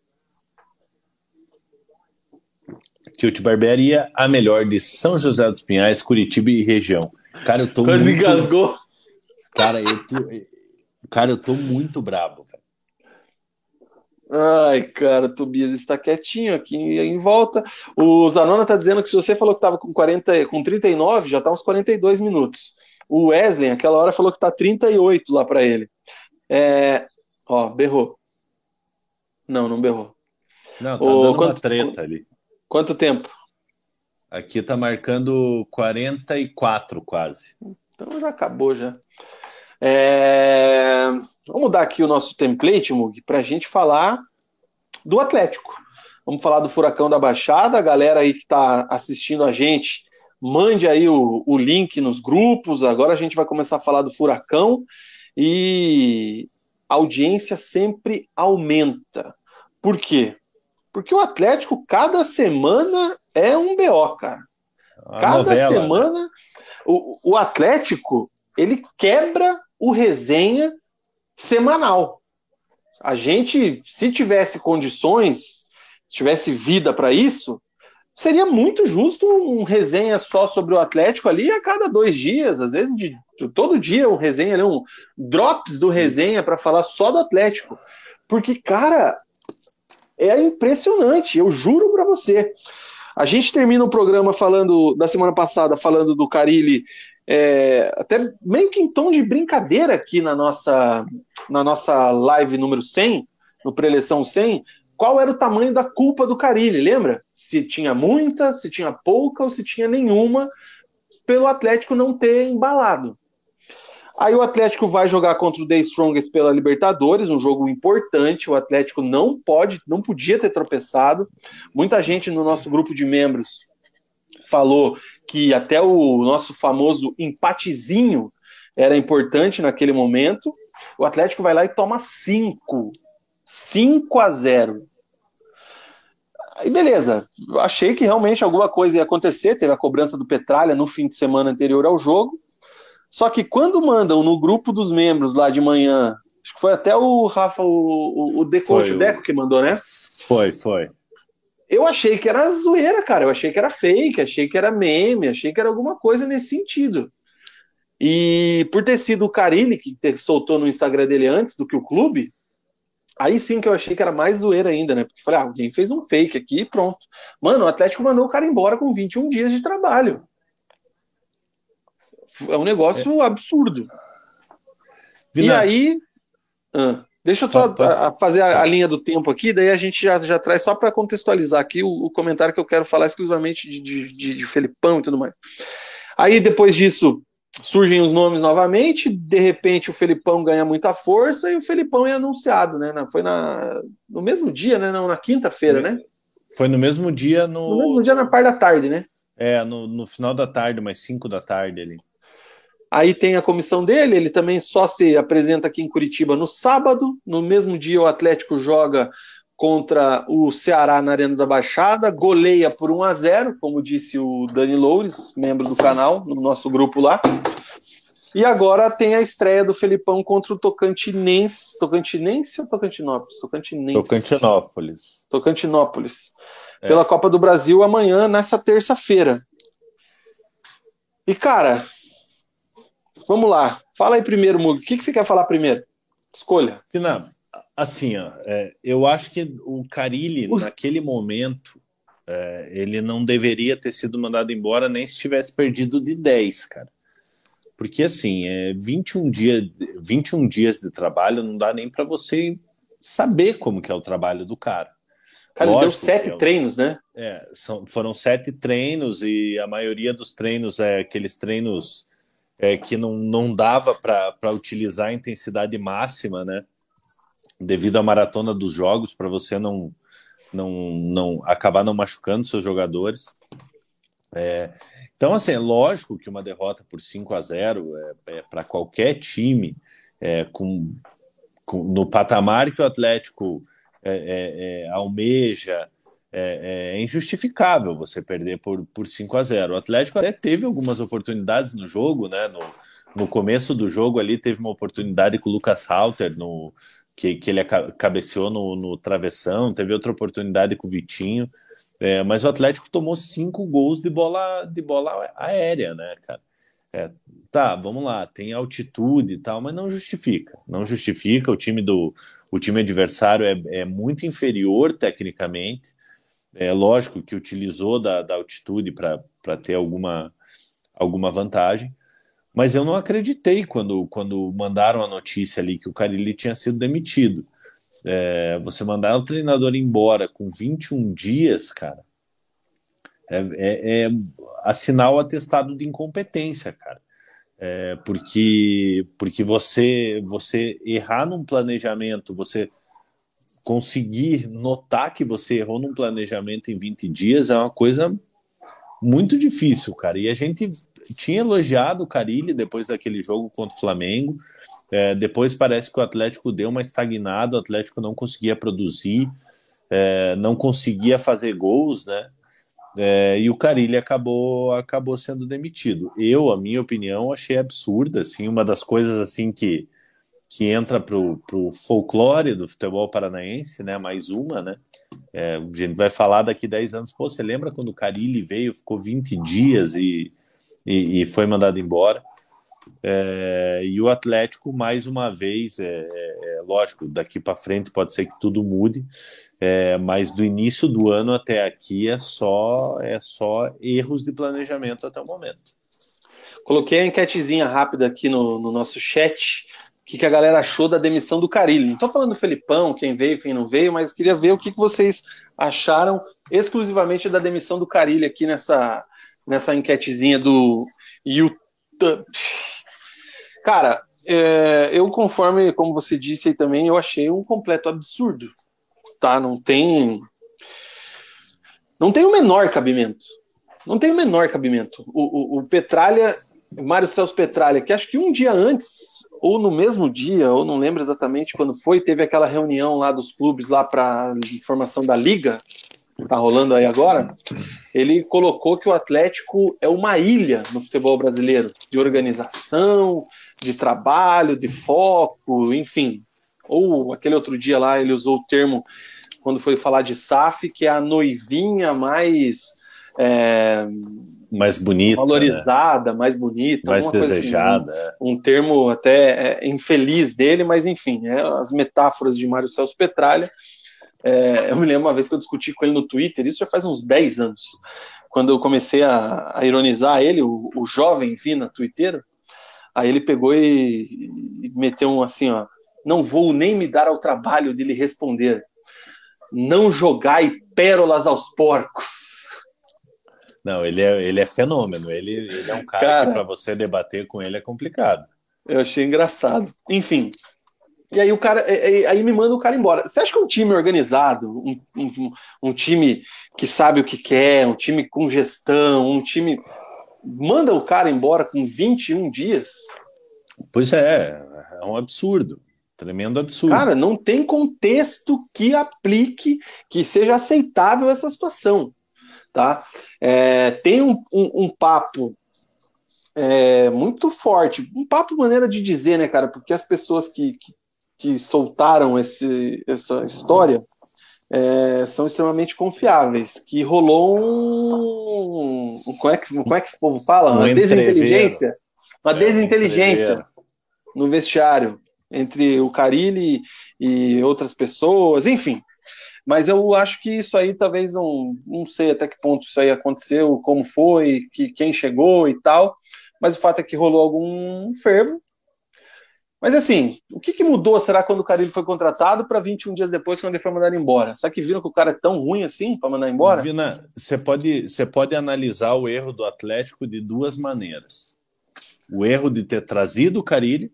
Kilt Barbearia, a melhor de São José dos Pinhais, Curitiba e região. Cara, eu tô Quase muito... engasgou. Cara, eu tô... Cara, eu tô muito brabo. Ai, cara, Tobias está quietinho aqui em volta. O Zanona tá dizendo que se você falou que tava com 40, com 39, já tá uns 42 minutos. O Wesley, aquela hora, falou que tá 38 lá para ele. É... Ó, berrou. Não, não berrou. Não, tá o... dando quanto... uma treta ali. Quanto tempo? Aqui tá marcando 44 quase. Então já acabou já. É... Vamos mudar aqui o nosso template, Mug, para a gente falar do Atlético. Vamos falar do Furacão da Baixada. A galera aí que está assistindo a gente mande aí o, o link nos grupos. Agora a gente vai começar a falar do furacão e a audiência sempre aumenta. Por quê? Porque o Atlético, cada semana, é um BO, cara. A cada novela, né? semana. O, o Atlético ele quebra o resenha semanal. A gente, se tivesse condições, tivesse vida para isso, seria muito justo um resenha só sobre o Atlético ali a cada dois dias, às vezes de, todo dia um resenha, um drops do resenha para falar só do Atlético. Porque, cara, é impressionante, eu juro para você. A gente termina o programa falando da semana passada, falando do Carilli, é, até meio que em tom de brincadeira aqui na nossa, na nossa live número 100, no preleção 100, qual era o tamanho da culpa do Carilli, lembra? Se tinha muita, se tinha pouca ou se tinha nenhuma, pelo Atlético não ter embalado. Aí o Atlético vai jogar contra o The Strongest pela Libertadores, um jogo importante. O Atlético não pode, não podia ter tropeçado. Muita gente no nosso grupo de membros falou que até o nosso famoso empatezinho era importante naquele momento. O Atlético vai lá e toma 5. 5 a 0. Aí beleza, achei que realmente alguma coisa ia acontecer. Teve a cobrança do Petralha no fim de semana anterior ao jogo. Só que quando mandam no grupo dos membros lá de manhã, acho que foi até o Rafa, o, o, o Deco, Deco que mandou, né? Foi, foi. Eu achei que era zoeira, cara. Eu achei que era fake, achei que era meme, achei que era alguma coisa nesse sentido. E por ter sido o Carilli que soltou no Instagram dele antes do que o clube, aí sim que eu achei que era mais zoeira ainda, né? Porque falei, ah, alguém fez um fake aqui e pronto. Mano, o Atlético mandou o cara embora com 21 dias de trabalho. É um negócio é. absurdo. E aí. Ah, deixa eu só fazer a, a, linha do tempo aqui, daí a gente já, já traz só para contextualizar aqui o, o, comentário que eu quero falar exclusivamente de, de, de, de Felipão e tudo mais. Aí depois disso surgem os nomes novamente, de repente o Felipão ganha muita força e o Felipão é anunciado, né? Foi na, no mesmo dia, né? Não, na quinta-feira, né? Foi no mesmo dia no. No mesmo dia na parte da tarde, né? É, no, no final da tarde, mais cinco da tarde ali. Aí tem a comissão dele, ele também só se apresenta aqui em Curitiba no sábado. No mesmo dia, o Atlético joga contra o Ceará na Arena da Baixada, goleia por 1 a 0 como disse o Dani Loures, membro do canal, no nosso grupo lá. E agora tem a estreia do Felipão contra o Tocantinense. Tocantinense ou Tocantinópolis? Tocantinense. Tocantinópolis. Tocantinópolis. É. Pela Copa do Brasil amanhã, nessa terça-feira. E, cara, Vamos lá. Fala aí primeiro, Mug. O que, que você quer falar primeiro? Escolha. Não, assim, ó, é, eu acho que o Carilli, naquele momento, é, ele não deveria ter sido mandado embora nem se tivesse perdido de 10, cara. Porque, assim, é, 21, dia, 21 dias de trabalho não dá nem para você saber como que é o trabalho do cara. Cara, Lógico deu sete é, treinos, né? É, são, foram sete treinos e a maioria dos treinos é aqueles treinos é, que não, não dava para utilizar a intensidade máxima, né? Devido à maratona dos jogos, para você não, não, não acabar não machucando seus jogadores. É, então, assim, é lógico que uma derrota por 5 a 0 é, é para qualquer time é, com, com, no patamar que o Atlético é, é, é almeja, é, é, injustificável você perder por, por 5 a 0 O Atlético até teve algumas oportunidades no jogo, né? No, no começo do jogo ali teve uma oportunidade com o Lucas Halter, no, que, que ele cabeceou no, no travessão, teve outra oportunidade com o Vitinho. É, mas o Atlético tomou cinco gols de bola de bola aérea, né, cara? É, tá, vamos lá, tem altitude e tal, mas não justifica. Não justifica. O time do o time adversário é, é muito inferior tecnicamente. É lógico que utilizou da, da altitude para ter alguma, alguma vantagem, mas eu não acreditei quando, quando mandaram a notícia ali que o Carilli tinha sido demitido. É, você mandar o treinador embora com 21 dias, cara, é, é, é assinar o atestado de incompetência, cara. É, porque porque você você errar num planejamento, você conseguir notar que você errou num planejamento em 20 dias é uma coisa muito difícil, cara. E a gente tinha elogiado o Carilli depois daquele jogo contra o Flamengo. É, depois parece que o Atlético deu uma estagnada, o Atlético não conseguia produzir, é, não conseguia fazer gols, né? É, e o Carilli acabou acabou sendo demitido. Eu, a minha opinião, achei absurda, assim, uma das coisas assim que que entra pro, pro folclore do futebol paranaense, né? Mais uma, né? É, a gente vai falar daqui 10 anos. Pô, você lembra quando o Carilli veio, ficou 20 dias e, e, e foi mandado embora? É, e o Atlético, mais uma vez, é, é, é lógico, daqui para frente pode ser que tudo mude, é, mas do início do ano até aqui é só, é só erros de planejamento até o momento. Coloquei a enquetezinha rápida aqui no, no nosso chat que, que a galera achou da demissão do Carilli. Não estou falando do Felipão, quem veio, quem não veio, mas queria ver o que, que vocês acharam exclusivamente da demissão do Carilli aqui nessa, nessa enquetezinha do YouTube. Cara, é, eu conforme, como você disse aí também, eu achei um completo absurdo. Tá? Não tem. Não tem o menor cabimento. Não tem o menor cabimento. O, o, o Petralha Mário Celso Petralha, que acho que um dia antes, ou no mesmo dia, ou não lembro exatamente quando foi, teve aquela reunião lá dos clubes lá para formação da liga, que tá rolando aí agora. Ele colocou que o Atlético é uma ilha no futebol brasileiro, de organização, de trabalho, de foco, enfim. Ou aquele outro dia lá ele usou o termo quando foi falar de SAF, que é a noivinha mais é, mais bonita, valorizada, né? mais bonita, mais desejada. Assim, um, um, termo até é, infeliz dele, mas enfim, é, as metáforas de Mário Celso Petralha. É, eu me lembro uma vez que eu discuti com ele no Twitter, isso já faz uns 10 anos, quando eu comecei a, a ironizar ele, o, o jovem Vina Twitter, aí ele pegou e, e meteu um assim, ó, não vou nem me dar ao trabalho de lhe responder. Não jogai pérolas aos porcos. Não, ele é, ele é fenômeno. Ele, ele é um cara, cara que para você debater com ele é complicado. Eu achei engraçado. Enfim. E aí o cara, aí me manda o cara embora. Você acha que um time organizado, um, um, um time que sabe o que quer, um time com gestão, um time manda o cara embora com 21 dias? Pois é, é um absurdo. Tremendo absurdo. Cara, não tem contexto que aplique, que seja aceitável essa situação tá? É, tem um, um, um papo é, muito forte, um papo maneira de dizer, né, cara? Porque as pessoas que, que, que soltaram esse, essa história é, são extremamente confiáveis. Que rolou um, um, como, é que, como é que o povo fala? Uma um desinteligência, uma é, desinteligência no vestiário entre o Carilli e outras pessoas, enfim. Mas eu acho que isso aí talvez não, não sei até que ponto isso aí aconteceu, como foi, que quem chegou e tal. Mas o fato é que rolou algum fervo. Mas assim, o que, que mudou, será, quando o Carilho foi contratado para 21 dias depois, quando ele foi mandado embora? Será que viram que o cara é tão ruim assim para mandar embora? Vina, você pode, você pode analisar o erro do Atlético de duas maneiras. O erro de ter trazido o Carilho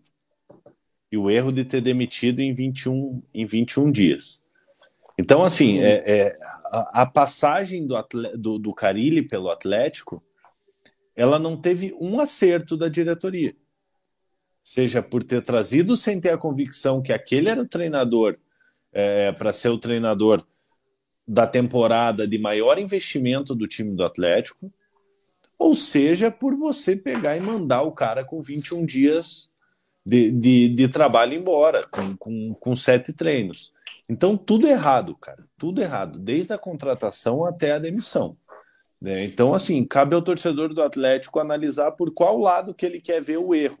e o erro de ter demitido em 21, em 21 dias. Então, assim, é, é a, a, passagem do, do, do Carilli pelo Atlético, ela não teve um acerto da diretoria. Seja por ter trazido sem ter a convicção que aquele era o treinador é, para ser o treinador da temporada de maior investimento do time do Atlético, ou seja, por você pegar e mandar o cara com 21 dias de, de, de trabalho embora, com, com, com sete treinos. Então, tudo errado, cara. Tudo errado, desde a contratação até a demissão. Né? Então, assim, cabe ao torcedor do Atlético analisar por qual lado que ele quer ver o erro.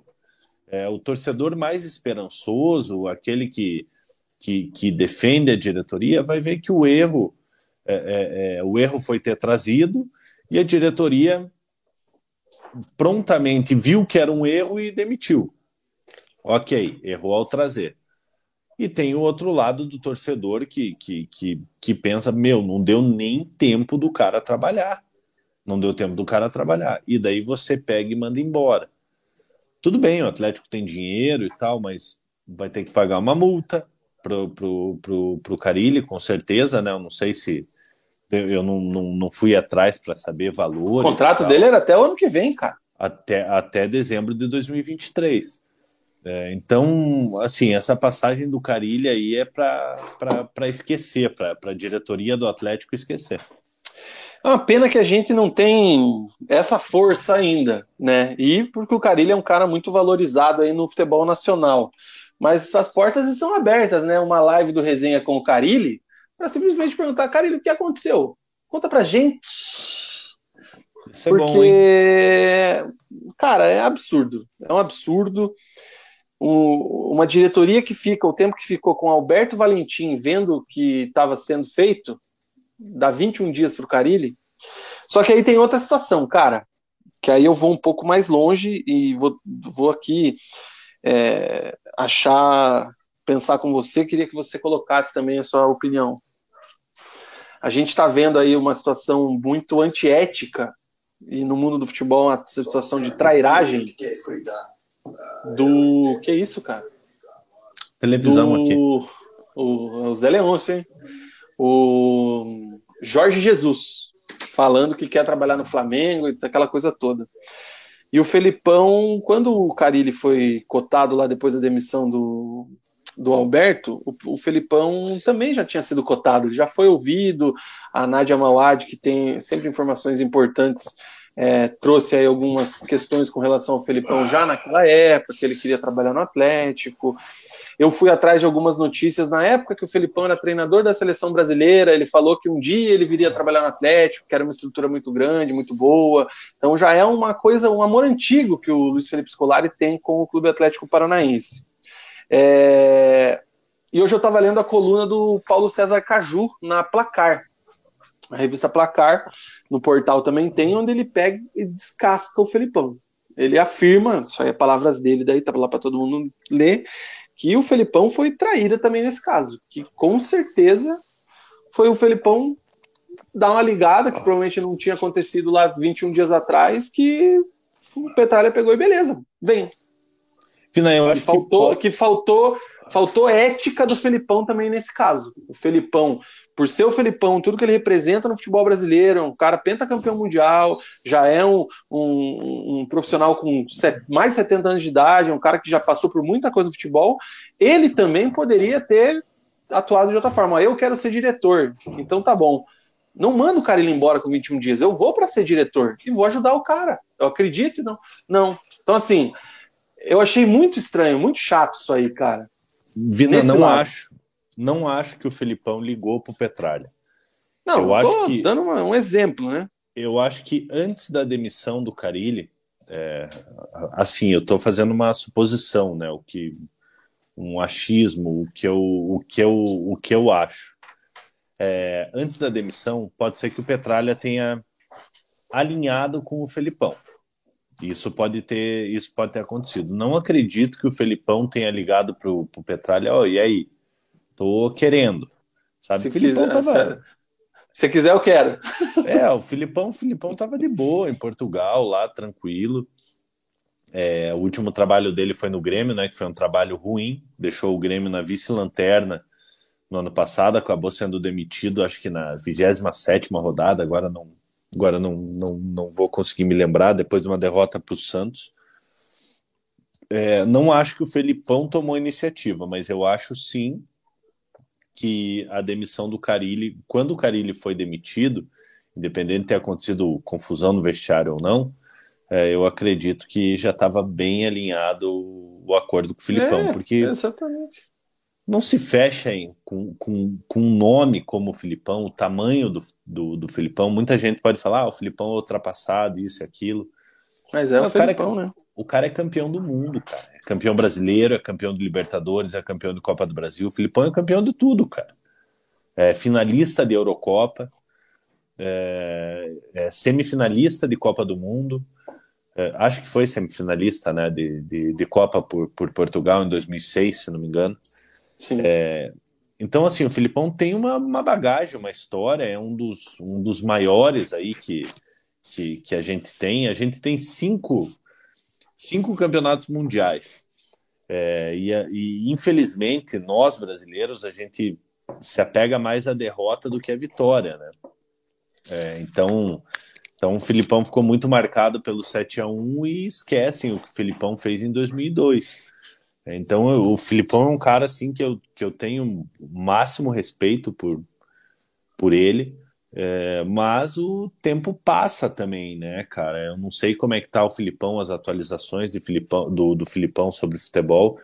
É, o torcedor mais esperançoso, aquele que, que, que defende a diretoria, vai ver que o erro, é, é, é o erro foi ter trazido e a diretoria prontamente viu que era um erro e demitiu. Ok, errou ao trazer. E tem o outro lado do torcedor que, que, que, que pensa: meu, não deu nem tempo do cara trabalhar. Não deu tempo do cara trabalhar. E daí você pega e manda embora. Tudo bem, o Atlético tem dinheiro e tal, mas vai ter que pagar uma multa pro, pro, pro, pro Carilli, com certeza, né? Eu não sei se. Eu não, não, não fui atrás para saber valor. O contrato dele era até o ano que vem, cara. Até, até dezembro de 2023. É, então, assim, essa passagem do Carilha aí é para esquecer, para a diretoria do Atlético esquecer. É uma pena que a gente não tem essa força ainda, né? E porque o Carilli é um cara muito valorizado aí no futebol nacional. Mas as portas estão abertas, né? Uma live do resenha com o Carilli, para simplesmente perguntar, Carilli, o que aconteceu? Conta pra gente. Isso é porque, bom, hein? cara, é absurdo. É um absurdo. Um, uma diretoria que fica o tempo que ficou com Alberto Valentim vendo o que estava sendo feito, dá 21 dias para o Carilli. Só que aí tem outra situação, cara, que aí eu vou um pouco mais longe e vou, vou aqui é, achar, pensar com você, queria que você colocasse também a sua opinião. A gente está vendo aí uma situação muito antiética e no mundo do futebol uma situação de trairagem do que é isso, cara? Televisão do... aqui. O, o Zé Leôncio, hein? O Jorge Jesus falando que quer trabalhar no Flamengo e aquela coisa toda. E o Felipão, quando o Carilli foi cotado lá depois da demissão do, do Alberto, o, o Felipão também já tinha sido cotado, já foi ouvido. A Nádia Mawad, que tem sempre informações importantes, é, trouxe aí algumas questões com relação ao Felipão já naquela época, que ele queria trabalhar no Atlético. Eu fui atrás de algumas notícias na época que o Felipão era treinador da seleção brasileira. Ele falou que um dia ele viria trabalhar no Atlético, que era uma estrutura muito grande, muito boa. Então já é uma coisa, um amor antigo que o Luiz Felipe Scolari tem com o Clube Atlético Paranaense. É... E hoje eu estava lendo a coluna do Paulo César Caju na Placar, a revista Placar, no portal também tem, onde ele pega e descasca o Felipão. Ele afirma, isso aí é palavras dele, daí tá lá para todo mundo ler, que o Felipão foi traída também nesse caso, que com certeza foi o Felipão dar uma ligada, que provavelmente não tinha acontecido lá 21 dias atrás, que o Petralha pegou e beleza, vem. Fina, eu acho que faltou, que... que faltou faltou ética do Felipão também nesse caso. O Felipão, por ser o Felipão, tudo que ele representa no futebol brasileiro, é um cara pentacampeão mundial, já é um, um, um profissional com set, mais de 70 anos de idade, é um cara que já passou por muita coisa no futebol, ele também poderia ter atuado de outra forma. Eu quero ser diretor, então tá bom. Não manda o cara ir embora com 21 dias. Eu vou para ser diretor e vou ajudar o cara. Eu acredito, não. Não. Então, assim, eu achei muito estranho, muito chato isso aí, cara. Vina, não lado. acho, não acho que o Felipão ligou pro Petralha. Não, eu acho que dando uma, um exemplo, né? Eu acho que antes da demissão do Carilli, é, assim, eu estou fazendo uma suposição, né? O que um achismo, o que eu, o que eu, o que eu acho. É, antes da demissão, pode ser que o Petralha tenha alinhado com o Felipão. Isso pode ter, isso pode ter acontecido. Não acredito que o Felipão tenha ligado pro, pro Petralha, oh, e aí? Tô querendo. Sabe? Se Felipão quiser, tava... Se quiser, eu quero. É, o Filipão, o Filipão tava de boa em Portugal, lá, tranquilo. É, o último trabalho dele foi no Grêmio, né? Que foi um trabalho ruim, deixou o Grêmio na vice-lanterna no ano passado, acabou sendo demitido, acho que na 27 rodada, agora não, agora não, não, não vou conseguir me lembrar, depois de uma derrota para o Santos. É, não acho que o Felipão tomou iniciativa, mas eu acho sim que a demissão do Carilli, quando o Carilli foi demitido, independente de ter acontecido confusão no vestiário ou não, é, eu acredito que já estava bem alinhado o acordo com o Filipão, é, porque exatamente não se fecha em, com, com, com um nome como o Filipão, o tamanho do, do, do Filipão. Muita gente pode falar, ah, o Filipão é ultrapassado, isso e aquilo. Mas é Não, o, o Filipão, é, né? O cara é campeão do mundo, cara. Campeão brasileiro, é campeão de Libertadores, é campeão de Copa do Brasil. O Filipão é campeão de tudo, cara. É finalista de Eurocopa, é, é semifinalista de Copa do Mundo. É, acho que foi semifinalista né, de, de, de Copa por, por Portugal em 2006, se não me engano. É, então, assim, o Filipão tem uma, uma, bagagem, uma história, é um dos, um dos maiores aí que, que, que a gente tem. A gente tem cinco, cinco campeonatos mundiais. É, e, e, infelizmente, nós brasileiros, a gente se apega mais à derrota do que à vitória, né? É, então, então, o Filipão ficou muito marcado pelo 7 a 1 e esquecem o que o Filipão fez em 2002. Então, o Filipão é um cara assim que eu, que eu tenho o máximo respeito por, por ele. É, mas o tempo passa também, né, cara? Eu não sei como é que tá o Filipão, as atualizações de Filipão, do, do Filipão sobre futebol.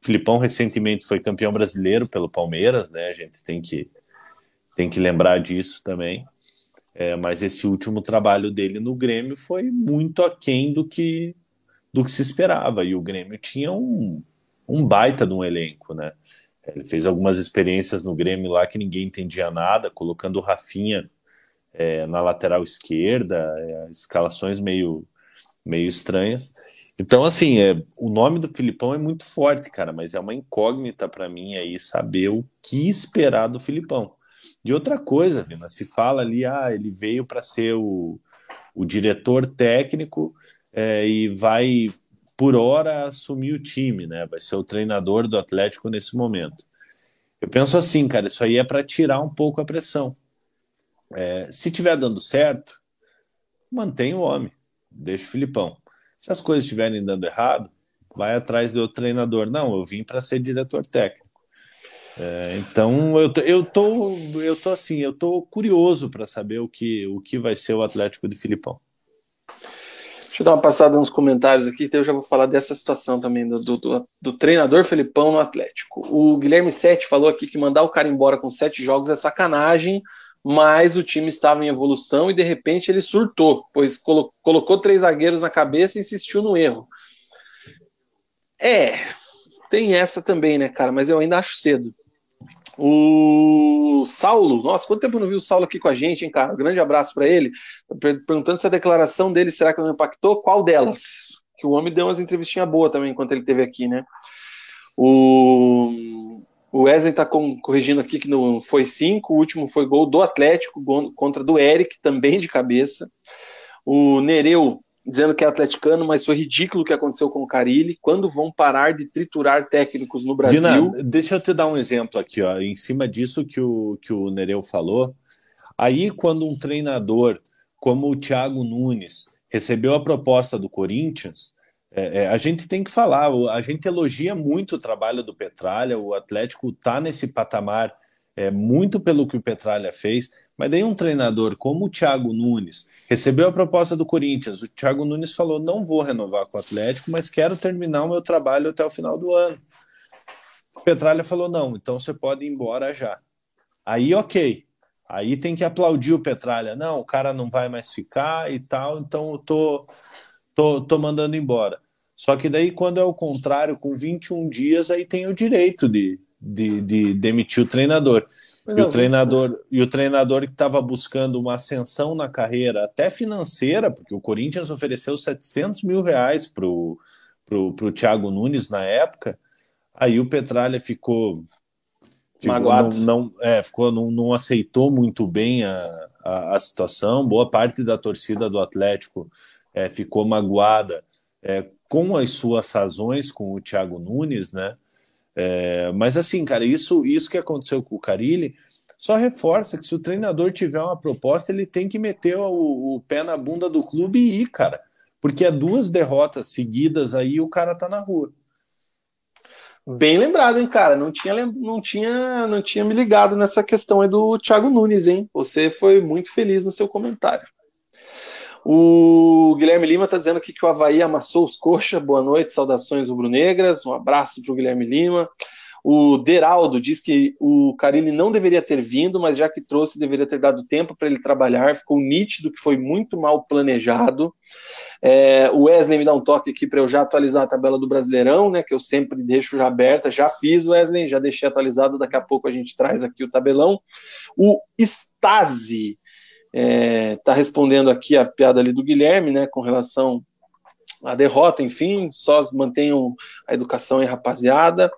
Filipão recentemente foi campeão brasileiro pelo Palmeiras, né? A gente tem que, tem que lembrar disso também. É, mas esse último trabalho dele no Grêmio foi muito aquém do que, do que se esperava. E o Grêmio tinha um, um baita de um elenco, né? Ele fez algumas experiências no Grêmio lá que ninguém entendia nada, colocando o Rafinha é, na lateral esquerda, é, escalações meio, meio estranhas. Então, assim, é, o nome do Filipão é muito forte, cara, mas é uma incógnita para mim aí saber o que esperar do Filipão. E outra coisa, Vina, se fala ali, ah, ele veio para ser o, o diretor técnico é, e vai por hora assumir o time, né? Vai ser o treinador do Atlético nesse momento. Eu penso assim, cara, isso aí é para tirar um pouco a pressão. É, se tiver dando certo, mantém o homem, deixa o Filipão. Se as coisas estiverem dando errado, vai atrás do treinador. Não, eu vim para ser diretor técnico. É, então eu eu tô eu tô assim, eu tô curioso para saber o que o que vai ser o Atlético de Filipão. Deixa eu dar uma passada nos comentários aqui, então eu já vou falar dessa situação também do, do, do, treinador Felipão no Atlético. O Guilherme Sete falou aqui que mandar o cara embora com sete jogos é sacanagem, mas o time estava em evolução e de repente ele surtou, pois colo colocou três zagueiros na cabeça e insistiu no erro. É, tem essa também, né, cara? Mas eu ainda acho cedo. O Saulo, nossa, quanto tempo eu não vi o Saulo aqui com a gente, hein, cara? Um grande abraço para ele. Perguntando se a declaração dele será que não impactou? Qual delas? Que o homem deu umas entrevistinhas boas também enquanto ele esteve aqui, né? O, o Wesley está corrigindo aqui que não foi cinco, o último foi gol do Atlético contra do Eric, também de cabeça. O Nereu dizendo que é atleticano, mas foi ridículo o que aconteceu com o Carilli. Quando vão parar de triturar técnicos no Brasil? Vina, deixa eu te dar um exemplo aqui, ó, em cima disso que o, que o Nereu falou. Aí, quando um treinador como o Thiago Nunes recebeu a proposta do Corinthians, é, é, a gente tem que falar, a gente elogia muito o trabalho do Petralha, o Atlético está nesse patamar é, muito pelo que o Petralha fez, mas daí um treinador como o Thiago Nunes, recebeu a proposta do Corinthians. O Thiago Nunes falou: não vou renovar com o Atlético, mas quero terminar o meu trabalho até o final do ano. Petralha falou: não, então você pode ir embora já. Aí, ok. Aí tem que aplaudir o Petralha. Não, o cara não vai mais ficar e tal, então eu tô, tô, tô mandando embora. Só que daí, quando é o contrário, com 21 dias, aí tem o direito de, de, de demitir o treinador. E o, treinador, e o treinador que estava buscando uma ascensão na carreira, até financeira, porque o Corinthians ofereceu 700 mil reais para o pro, pro Thiago Nunes na época, aí o Petralha ficou. ficou Magoado. Não, não, é, ficou, não, não aceitou muito bem a, a, a, situação. Boa parte da torcida do Atlético é, ficou magoada é, com as suas razões com o Thiago Nunes, né? É, mas assim, cara, isso, isso que aconteceu com o Carilli só reforça que se o treinador tiver uma proposta, ele tem que meter o, o pé na bunda do clube e ir, cara. Porque é duas derrotas seguidas aí o cara tá na rua. Bem lembrado, hein, cara? Não tinha, não tinha, não tinha me ligado nessa questão aí do Thiago Nunes, hein? Você foi muito feliz no seu comentário. O Guilherme Lima está dizendo aqui que o Havaí amassou os coxa. Boa noite, saudações rubro-negras. Um abraço para o Guilherme Lima. O Deraldo diz que o Carilli não deveria ter vindo, mas já que trouxe, deveria ter dado tempo para ele trabalhar. Ficou nítido que foi muito mal planejado. É, o Wesley me dá um toque aqui para eu já atualizar a tabela do Brasileirão, né? Que eu sempre deixo já aberta. Já fiz, Wesley, já deixei atualizado. Daqui a pouco a gente traz aqui o tabelão. O Stasi está é, tá respondendo aqui a piada ali do Guilherme, né, com relação à derrota, enfim, só mantenham a educação aí, rapaziada.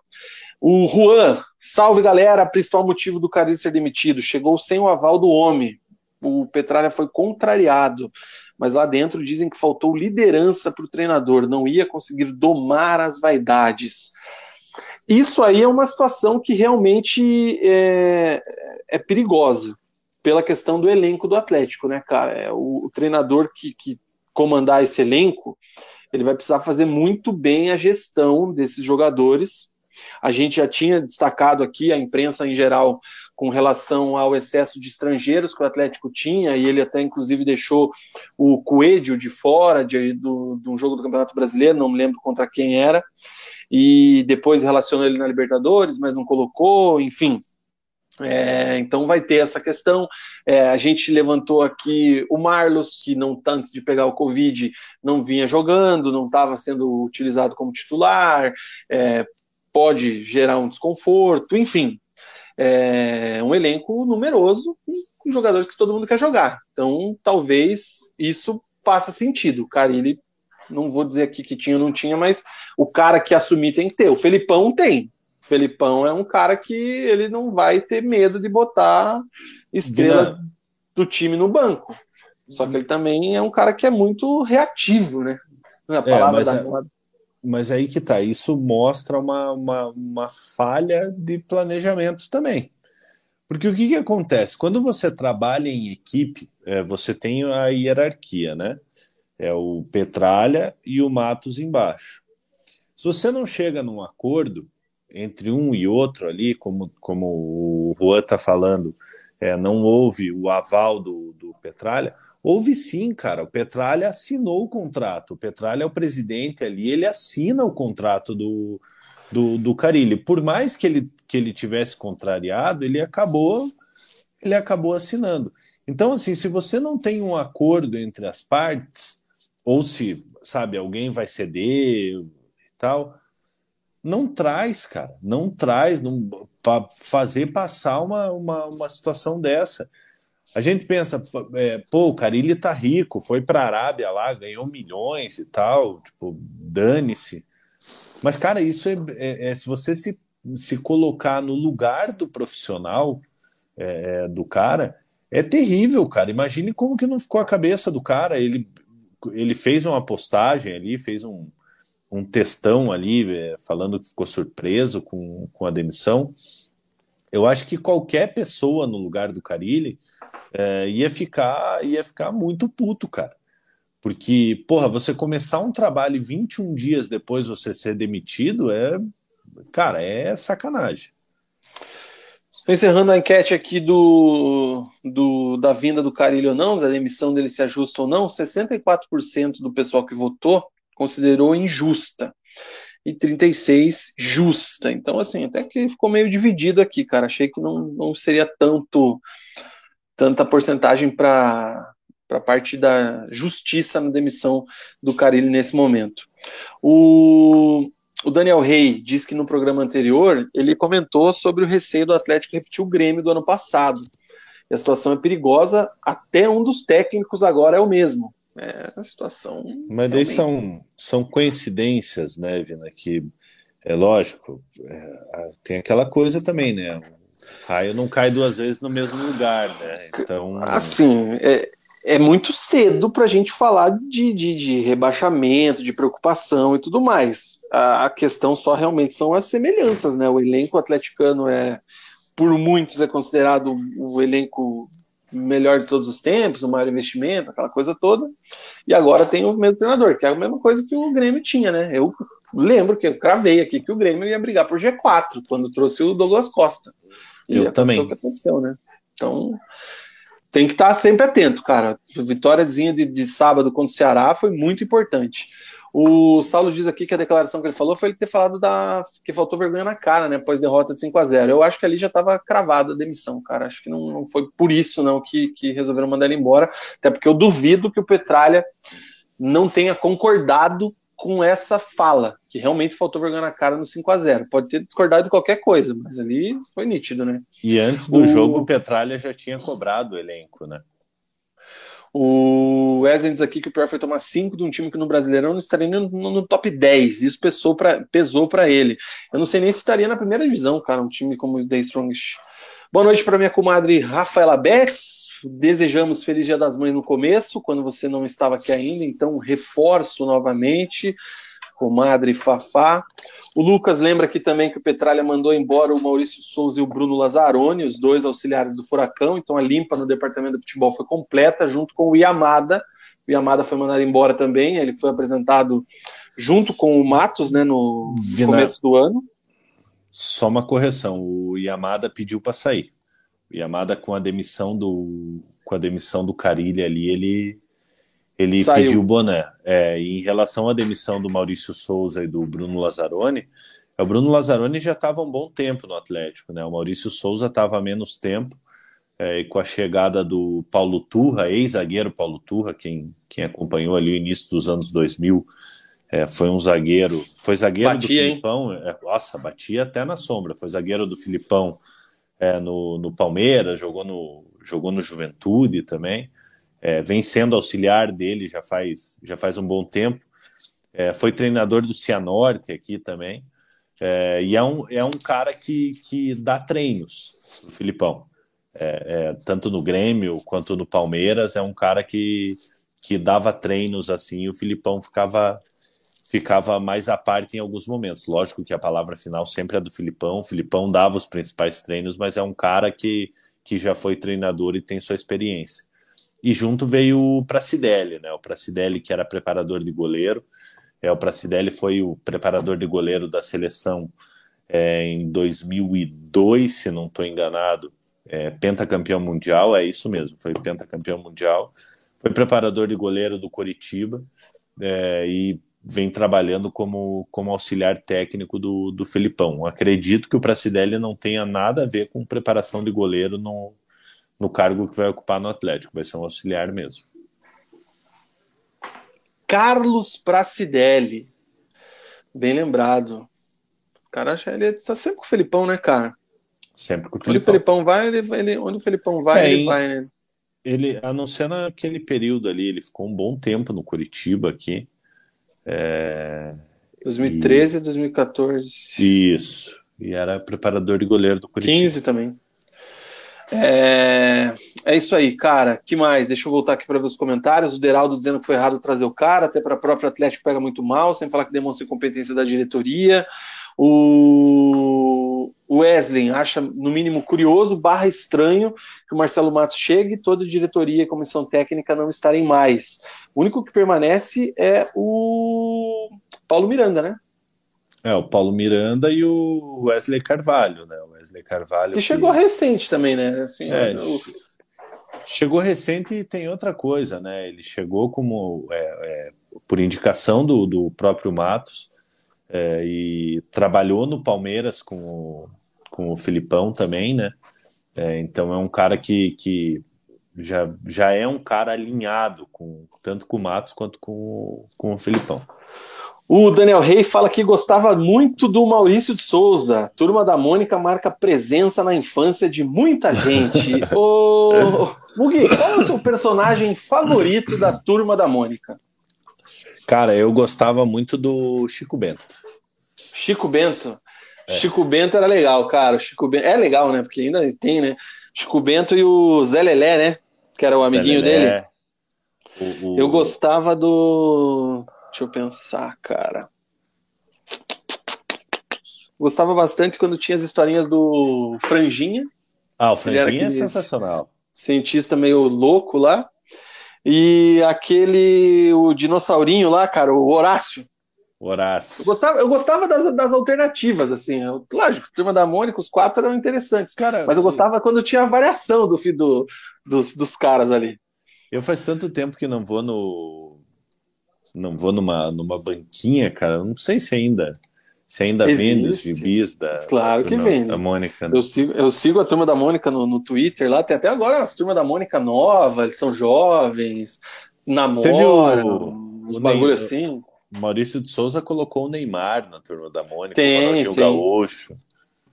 O Juan, salve galera, principal motivo do Carille ser demitido, chegou sem o aval do homem, o Petralha foi contrariado, mas lá dentro dizem que faltou liderança para o treinador, não ia conseguir domar as vaidades. Isso aí é uma situação que realmente é, é perigosa, pela questão do elenco do Atlético, né, cara? É, o, o treinador que, que comandar esse elenco, ele vai precisar fazer muito bem a gestão desses jogadores. A gente já tinha destacado aqui, a imprensa em geral com relação ao excesso de estrangeiros que o Atlético tinha, e ele até inclusive deixou o Coelho de fora de, do, de um jogo do Campeonato Brasileiro, não me lembro contra quem era, e depois relacionou ele na Libertadores, mas não colocou, enfim. É, então vai ter essa questão. É, a gente levantou aqui o Marlos, que não antes de pegar o Covid não vinha jogando, não estava sendo utilizado como titular, é, pode gerar um desconforto, enfim. É um elenco numeroso com jogadores que todo mundo quer jogar. Então, talvez isso faça sentido. O Carilli, não vou dizer aqui que tinha ou não tinha, mas o cara que assumir tem que ter. O Felipão tem. Felipão é um cara que ele não vai ter medo de botar estrela do time no banco. Só que ele também é um cara que é muito reativo, né? A palavra é, da é, mas aí que tá, isso mostra uma, uma, uma falha de planejamento também. Porque o que, que acontece? Quando você trabalha em equipe, é, você tem a hierarquia, né? É o Petralha e o Matos embaixo. Se você não chega num acordo entre um e outro ali, como, como o Juan está falando, é, não houve o aval do, do Petralha, Houve sim, cara. O Petralha assinou o contrato. O Petralha é o presidente ali, ele assina o contrato do, do, do Carilli. Por mais que ele, que ele tivesse contrariado, ele acabou ele acabou assinando. Então, assim, se você não tem um acordo entre as partes, ou se, sabe, alguém vai ceder e tal, não traz, cara, não traz para fazer passar uma, uma, uma situação dessa. A gente pensa, é, pô, o Carilli tá rico, foi para a Arábia lá, ganhou milhões e tal, tipo, dane-se. Mas, cara, isso é, é, é, se você se, se colocar no lugar do profissional, é, é, do cara, é terrível, cara. Imagine como que não ficou a cabeça do cara. Ele, ele fez uma postagem ali, fez um, um textão ali, é, falando que ficou surpreso com, com a demissão. Eu acho que qualquer pessoa no lugar do Carilli é, ia ficar ia ficar muito puto, cara. Porque, porra, você começar um trabalho e 21 dias depois você ser demitido é, cara, é sacanagem. Encerrando a enquete aqui do, do, da vinda do Carilho ou não, da demissão dele se ajusta ou não, 64% do pessoal que votou considerou injusta e 36 justa. Então, assim, até que ficou meio dividido aqui, cara. Achei que não, não seria tanto tanta porcentagem para a parte da justiça na demissão do Carilli nesse momento. O, o Daniel Rey diz que no programa anterior ele comentou sobre o receio do Atlético repetir o Grêmio do ano passado. E a situação é perigosa, até um dos técnicos agora é o mesmo. É a situação. Mas daí são, são coincidências, né, Vina? Que é lógico, é, tem aquela coisa também, né? raio não cai duas vezes no mesmo lugar, né? Então. Assim, é, é muito cedo para a gente falar de, de, de, rebaixamento, de preocupação e tudo mais. A, a, questão só realmente são as semelhanças, né? O elenco atleticano é, por muitos, é considerado o elenco melhor de todos os tempos, o maior investimento, aquela coisa toda. E agora tem o mesmo treinador, que é a mesma coisa que o Grêmio tinha, né? Eu lembro que eu cravei aqui que o Grêmio ia brigar por G4 quando trouxe o Douglas Costa. E eu também. O que aconteceu, né? Então, tem que estar sempre atento, cara. A vitóriazinha de, de sábado contra o Ceará foi muito importante. O Saulo diz aqui que a declaração que ele falou foi ele ter falado da que faltou vergonha na cara, né? Após derrota de 5 a 0 Eu acho que ali já estava cravada a demissão, cara. Acho que não, não foi por isso não que, que resolveram mandar ele embora. Até porque eu duvido que o Petralha não tenha concordado com essa fala, que realmente faltou vergonha na cara no 5 a 0 Pode ter discordado de qualquer coisa, mas ali foi nítido, né? E antes do o... jogo, o Petralha já tinha cobrado o elenco, né? O Wesley diz aqui que o pior foi tomar 5 de um time que no Brasileirão não estaria no, no, no top 10. Isso pesou para pesou ele. Eu não sei nem se estaria na primeira divisão, cara, um time como o The Strongest. Boa noite para minha comadre Rafaela Betts. Desejamos Feliz Dia das Mães no começo, quando você não estava aqui ainda, então reforço novamente, comadre Fafá. O Lucas lembra aqui também que o Petralha mandou embora o Maurício Souza e o Bruno Lazzaroni, os dois auxiliares do Furacão, então a limpa no departamento de futebol foi completa, junto com o Yamada. O Yamada foi mandado embora também, ele foi apresentado junto com o Matos né, no Vina, começo do ano. Só uma correção: o Yamada pediu para sair. Yamada com a demissão do com a demissão do Carilli ali, ele ele Saiu. pediu o boné. É, em relação à demissão do Maurício Souza e do Bruno Lazzaroni, é, o Bruno Lazzaroni já estava um bom tempo no Atlético, né? O Maurício Souza estava menos tempo. É, e com a chegada do Paulo Turra, ex-zagueiro Paulo Turra, quem, quem acompanhou ali o início dos anos 2000, é, foi um zagueiro, foi zagueiro batia, do Filipão, é, nossa, batia até na sombra, foi zagueiro do Filipão é, no, no Palmeiras, jogou no, jogou no Juventude também, é, vem sendo auxiliar dele já faz, já faz um bom tempo, é, foi treinador do Cianorte aqui também, é, e é um, é um cara que, que dá treinos, o Filipão. É, é, tanto no Grêmio quanto no Palmeiras, é um cara que, que dava treinos assim, e o Filipão ficava ficava mais à parte em alguns momentos. Lógico que a palavra final sempre é do Filipão, o Filipão dava os principais treinos, mas é um cara que, que já foi treinador e tem sua experiência. E junto veio o Pracidelli, né? O Pracidelli que era preparador de goleiro, é, o Pracidelli foi o preparador de goleiro da seleção é, em 2002, se não estou enganado, é, pentacampeão mundial, é isso mesmo, foi pentacampeão mundial. Foi preparador de goleiro do Coritiba é, e vem trabalhando como, como auxiliar técnico do, do Felipão. Acredito que o Pracidelli não tenha nada a ver com preparação de goleiro no, no cargo que vai ocupar no Atlético, vai ser um auxiliar mesmo. Carlos Pracidelli. Bem lembrado. O cara ele tá sempre com o Felipão, né, cara? Sempre com o Felipão. Onde o Felipão vai, ele, ele, onde o Felipão vai, é, ele vai, né? Ele, a não ser naquele período ali, ele ficou um bom tempo no Curitiba aqui. É, 2013 e 2014. Isso. E era preparador de goleiro do Curitiba. 15 também. É, é isso aí, cara. que mais? Deixa eu voltar aqui para ver os comentários. O Deraldo dizendo que foi errado trazer o cara, até para a própria Atlético pega muito mal, sem falar que demonstra incompetência da diretoria. O Wesley acha, no mínimo, curioso, barra estranho, que o Marcelo Matos chegue e toda a diretoria e comissão técnica não estarem mais. O único que permanece é o Paulo Miranda, né? É, o Paulo Miranda e o Wesley Carvalho, né? O Wesley Carvalho. Que, que... chegou recente também, né? Assim, é, eu... Chegou recente e tem outra coisa, né? Ele chegou como é, é, por indicação do, do próprio Matos é, e trabalhou no Palmeiras com o, com o Filipão também, né? É, então é um cara que, que já, já é um cara alinhado com tanto com o Matos quanto com, com o Filipão. O Daniel Rey fala que gostava muito do Maurício de Souza. Turma da Mônica marca presença na infância de muita gente. Ô, Mugi, qual é o seu personagem favorito da Turma da Mônica? Cara, eu gostava muito do Chico Bento. Chico Bento. É. Chico Bento era legal, cara. Chico Bento é legal, né? Porque ainda tem, né? Chico Bento e o Zé Lelé, né? Que era o amiguinho dele. O, o... Eu gostava do. Deixa eu pensar, cara. Gostava bastante quando tinha as historinhas do Franjinha. Ah, o Franjinha é sensacional. Cientista meio louco lá. E aquele, o dinossaurinho lá, cara, o Horácio. Horácio. Eu gostava, eu gostava das, das alternativas, assim. Eu, lógico, Turma da Mônica, os quatro eram interessantes. Cara, mas eu gostava quando tinha a variação do, do, dos, dos caras ali. Eu faz tanto tempo que não vou no. Não vou numa, numa banquinha, cara. Não sei se ainda. Se ainda Existe. vende os gibis da, claro que vende. da Mônica. Né? Eu, sigo, eu sigo a turma da Mônica no, no Twitter lá, tem até agora as turmas da Mônica nova, eles são jovens, namoram, os bagulho assim. Maurício de Souza colocou o Neymar na turma da Mônica, tem, o Ronaldinho tem. Gaúcho.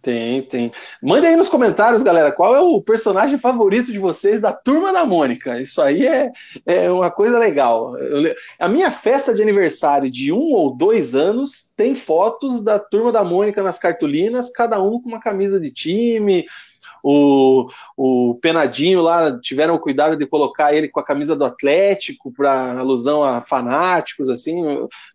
Tem, tem. Mande aí nos comentários, galera, qual é o personagem favorito de vocês da Turma da Mônica. Isso aí é, é uma coisa legal. Eu, a minha festa de aniversário de um ou dois anos tem fotos da Turma da Mônica nas cartolinas, cada um com uma camisa de time, o, o Penadinho lá tiveram o cuidado de colocar ele com a camisa do Atlético para alusão a fanáticos, assim.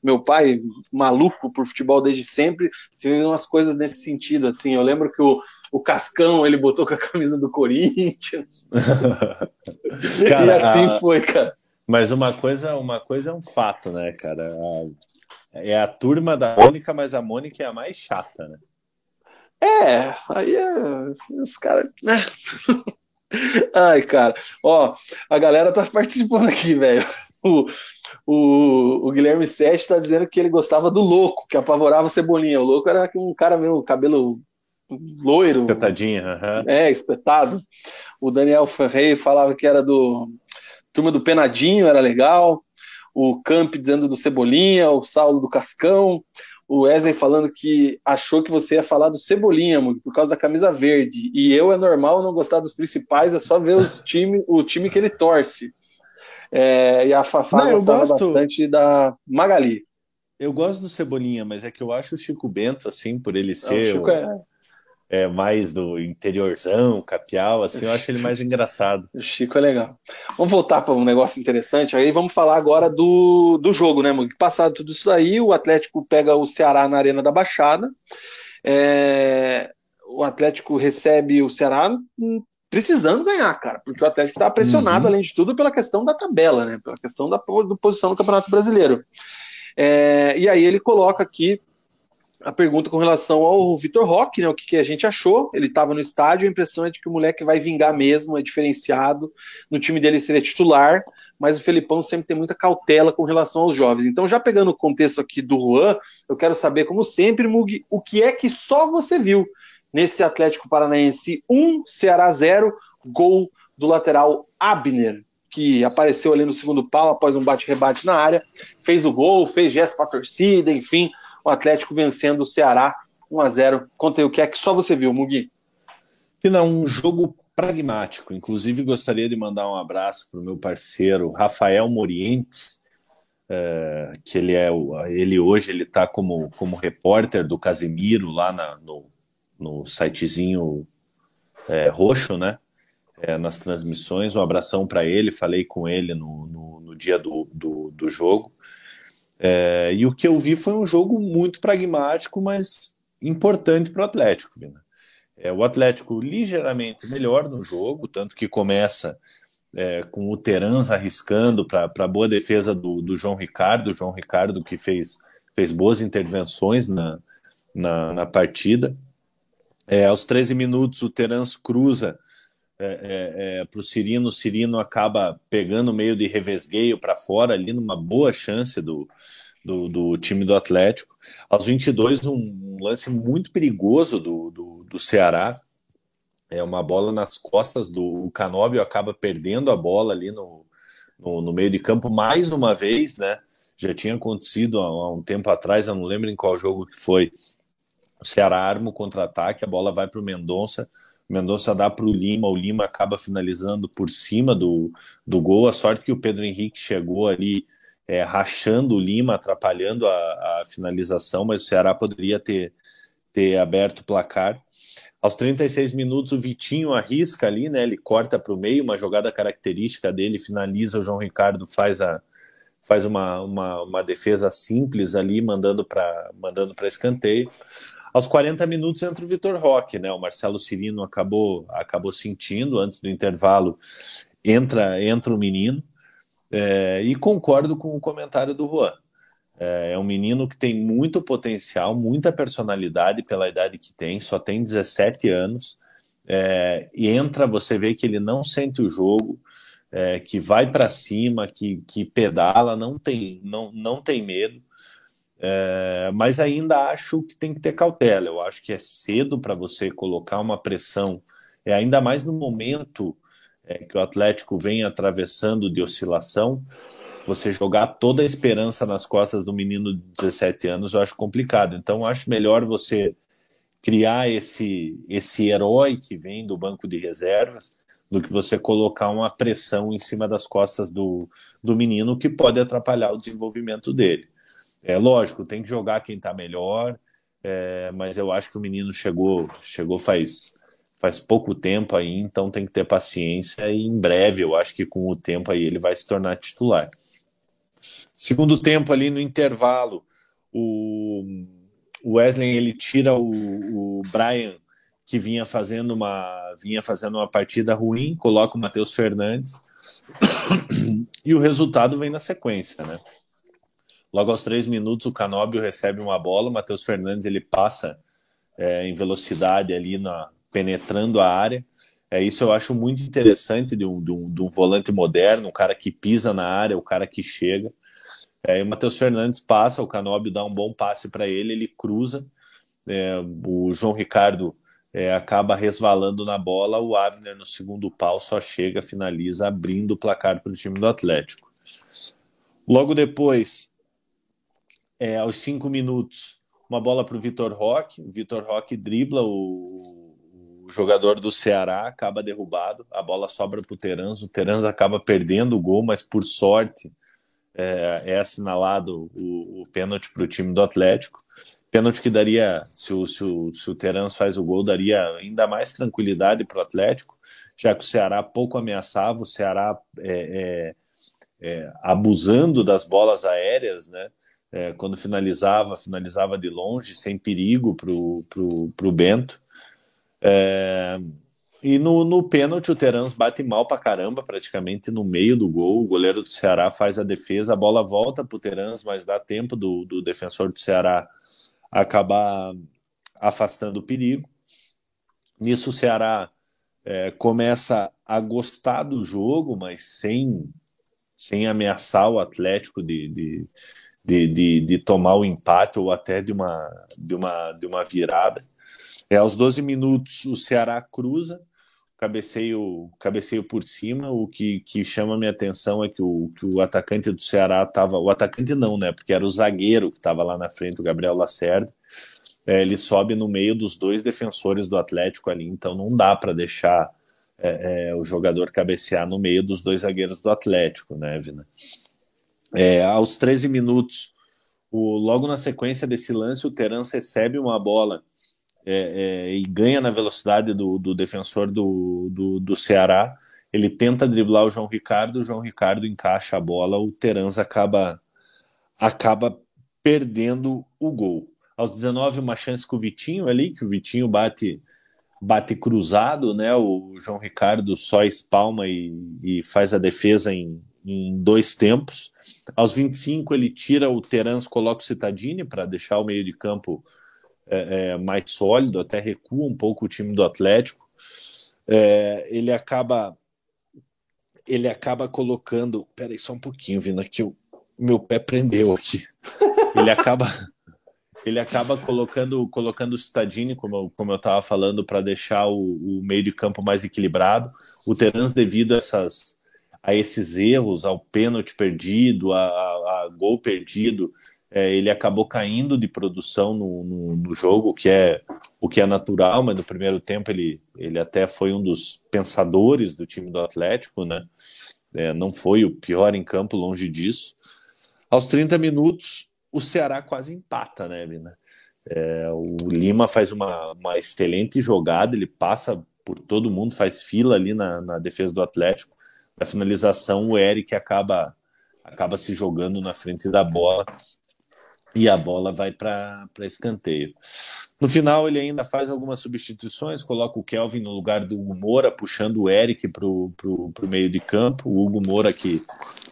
Meu pai, maluco por futebol desde sempre, teve umas coisas nesse sentido, assim. Eu lembro que o, o Cascão ele botou com a camisa do Corinthians. cara, e assim a... foi, cara. Mas uma coisa, uma coisa é um fato, né, cara? É a turma da Mônica, mas a Mônica é a mais chata, né? É, aí é, os caras, né? Ai, cara, ó, a galera tá participando aqui, velho. O, o, o, Guilherme Sete está dizendo que ele gostava do louco, que apavorava o Cebolinha. O louco era um cara mesmo, cabelo loiro. Espetadinho, uhum. É, espetado. O Daniel Ferreira falava que era do Turma do Penadinho, era legal. O Camp dizendo do Cebolinha, o Saulo do Cascão. O Wesley falando que achou que você ia falar do Cebolinha, por causa da camisa verde. E eu é normal não gostar dos principais, é só ver os time, o time que ele torce. É, e a Fafá não, gostava gosto... bastante da Magali. Eu gosto do Cebolinha, mas é que eu acho o Chico Bento, assim, por ele ser. Não, o Chico é é, mais do interiorzão, capial, assim, eu acho ele mais engraçado. O Chico é legal. Vamos voltar para um negócio interessante, aí vamos falar agora do, do jogo, né, Mug? Passado tudo isso aí, o Atlético pega o Ceará na Arena da Baixada, é, o Atlético recebe o Ceará precisando ganhar, cara, porque o Atlético está pressionado, uhum. além de tudo, pela questão da tabela, né, pela questão da, da posição no Campeonato Brasileiro. É, e aí ele coloca aqui a pergunta com relação ao Vitor Roque, né? O que, que, a gente achou? Ele estava no estádio, a impressão é de que o moleque vai vingar mesmo, é diferenciado. No time dele seria titular, mas o Felipão sempre tem muita cautela com relação aos jovens. Então, já pegando o contexto aqui do Juan, eu quero saber, como sempre, Mug, o que é que só você viu nesse Atlético Paranaense 1, Ceará 0, gol do lateral Abner, que apareceu ali no segundo pau após um bate-rebate na área, fez o gol, fez gesto para a torcida, enfim o Atlético vencendo o Ceará 1 a 0 Conta o que é que só você viu, Mugi. Que não, um jogo pragmático. Inclusive, gostaria de mandar um abraço para o meu parceiro Rafael Morientes, é, que ele é ele hoje ele está como, como repórter do Casimiro lá na, no, no sitezinho é, roxo, né? É, nas transmissões. Um abração para ele, falei com ele no, no, no dia do, do, do jogo. É, e o que eu vi foi um jogo muito pragmático, mas importante para o Atlético. É, o Atlético ligeiramente melhor no jogo, tanto que começa é, com o Terans arriscando para a boa defesa do, do, João Ricardo, João Ricardo que fez, fez boas intervenções na, na, na partida. É, aos 13 minutos, o Terans cruza é, é, é para o Cirino, o Cirino acaba pegando meio de revesgueio para fora ali, numa boa chance do, do, do, time do Atlético. Aos 22, um, lance muito perigoso do, do, do, Ceará, é uma bola nas costas do Canóbio, acaba perdendo a bola ali no, no, no, meio de campo mais uma vez, né? Já tinha acontecido há, há um tempo atrás, eu não lembro em qual jogo que foi. O Ceará arma o contra-ataque, a bola vai para o Mendonça, Mendonça dá para o Lima, o Lima acaba finalizando por cima do, do gol. A sorte que o Pedro Henrique chegou ali é, rachando o Lima, atrapalhando a, a, finalização, mas o Ceará poderia ter, ter aberto o placar. Aos 36 minutos, o Vitinho arrisca ali, né? Ele corta para o meio, uma jogada característica dele, finaliza. O João Ricardo faz, a, faz uma, uma, uma defesa simples ali, mandando para mandando escanteio. Aos 40 minutos entra o Vitor Roque, né? O Marcelo Cirino acabou, acabou sentindo antes do intervalo. Entra, entra o menino. É, e concordo com o comentário do Juan. É, é um menino que tem muito potencial, muita personalidade pela idade que tem, só tem 17 anos. É, e entra, você vê que ele não sente o jogo, é, que vai para cima, que, que pedala, não tem, não, não tem medo. É, mas ainda acho que tem que ter cautela. Eu acho que é cedo para você colocar uma pressão, é ainda mais no momento é, que o Atlético vem atravessando de oscilação. Você jogar toda a esperança nas costas do menino de 17 anos, eu acho complicado. Então, acho melhor você criar esse, esse herói que vem do banco de reservas do que você colocar uma pressão em cima das costas do, do menino que pode atrapalhar o desenvolvimento dele. É lógico, tem que jogar quem está melhor, é, mas eu acho que o menino chegou, chegou faz, faz pouco tempo aí, então tem que ter paciência e em breve eu acho que com o tempo aí ele vai se tornar titular. Segundo tempo ali no intervalo, o Wesley ele tira o, o Brian que vinha fazendo uma vinha fazendo uma partida ruim, coloca o Matheus Fernandes e o resultado vem na sequência, né? Logo aos três minutos, o Canóbio recebe uma bola, o Matheus Fernandes ele passa é, em velocidade ali, na, penetrando a área. É, isso eu acho muito interessante de um, de, um, de um volante moderno, um cara que pisa na área, o cara que chega. É, o Matheus Fernandes passa, o Canóbio dá um bom passe para ele, ele cruza. É, o João Ricardo é, acaba resvalando na bola, o Abner no segundo pau só chega, finaliza, abrindo o placar para o time do Atlético. Logo depois, é, aos cinco minutos, uma bola para o Vitor Roque. O Vitor Roque dribla o, o, jogador do Ceará, acaba derrubado. A bola sobra para o Terans. O Terans acaba perdendo o gol, mas por sorte é, é assinalado o, o pênalti para o time do Atlético. Pênalti que daria, se o, se o, se o Terans faz o gol, daria ainda mais tranquilidade para o Atlético, já que o Ceará pouco ameaçava, o Ceará é, é, é abusando das bolas aéreas, né? É, quando finalizava, finalizava de longe, sem perigo para o Bento. É, e no, no pênalti, o Terans bate mal para caramba, praticamente no meio do gol. O goleiro do Ceará faz a defesa, a bola volta para o Terans, mas dá tempo do, do defensor do Ceará acabar afastando o perigo. Nisso, o Ceará é, começa a gostar do jogo, mas sem, sem ameaçar o Atlético de, de de, de, de, tomar o empate ou até de uma, de uma, de uma virada. É, aos 12 minutos, o Ceará cruza, cabeceio, cabeceio por cima. O que, que chama minha atenção é que o, que o atacante do Ceará estava. O atacante não, né? Porque era o zagueiro que estava lá na frente, o Gabriel Lacerda. É, ele sobe no meio dos dois defensores do Atlético ali, então não dá para deixar é, é, o jogador cabecear no meio dos dois zagueiros do Atlético, né, Vina? É, aos 13 minutos, o, logo na sequência desse lance, o Terence recebe uma bola é, é, e ganha na velocidade do, do defensor do, do, do, Ceará. Ele tenta driblar o João Ricardo, o João Ricardo encaixa a bola, o Terence acaba, acaba perdendo o gol. Aos 19, uma chance com o Vitinho ali, que o Vitinho bate bate cruzado, né? O João Ricardo só espalma e, e faz a defesa em, em dois tempos. Aos 25 ele tira o Terans, coloca o Citadini para deixar o meio de campo é, é, mais sólido, até recua um pouco o time do Atlético. É, ele acaba ele acaba colocando. Peraí, só um pouquinho, vindo aqui, o meu pé prendeu aqui. Ele acaba ele acaba colocando colocando o Citadini, como, como eu estava falando, para deixar o, o, meio de campo mais equilibrado. O Terans, devido a essas a esses erros, ao pênalti perdido, a, a, a gol perdido, é, ele acabou caindo de produção no, no, no, jogo, que é o que é natural, mas no primeiro tempo ele, ele até foi um dos pensadores do time do Atlético, né? É, não foi o pior em campo, longe disso. Aos 30 minutos, o Ceará quase empata, né, Vina? É, o Lima faz uma, uma excelente jogada, ele passa por todo mundo, faz fila ali na, na defesa do Atlético na finalização, o Eric acaba, acaba se jogando na frente da bola e a bola vai para escanteio. No final, ele ainda faz algumas substituições, coloca o Kelvin no lugar do Hugo Moura, puxando o Eric para o meio de campo. O Hugo Moura que,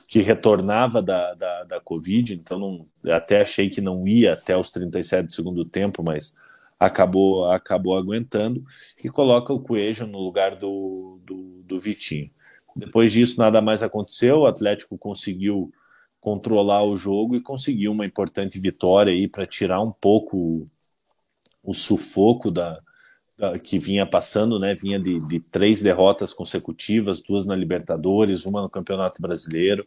que retornava da, da, da Covid, então não, até achei que não ia até os 37 do segundo tempo, mas acabou acabou aguentando. E coloca o Coelho no lugar do, do, do Vitinho. Depois disso, nada mais aconteceu. O Atlético conseguiu controlar o jogo e conseguiu uma importante vitória aí para tirar um pouco o, sufoco da, da, que vinha passando, né? Vinha de, de, três derrotas consecutivas, duas na Libertadores, uma no Campeonato Brasileiro,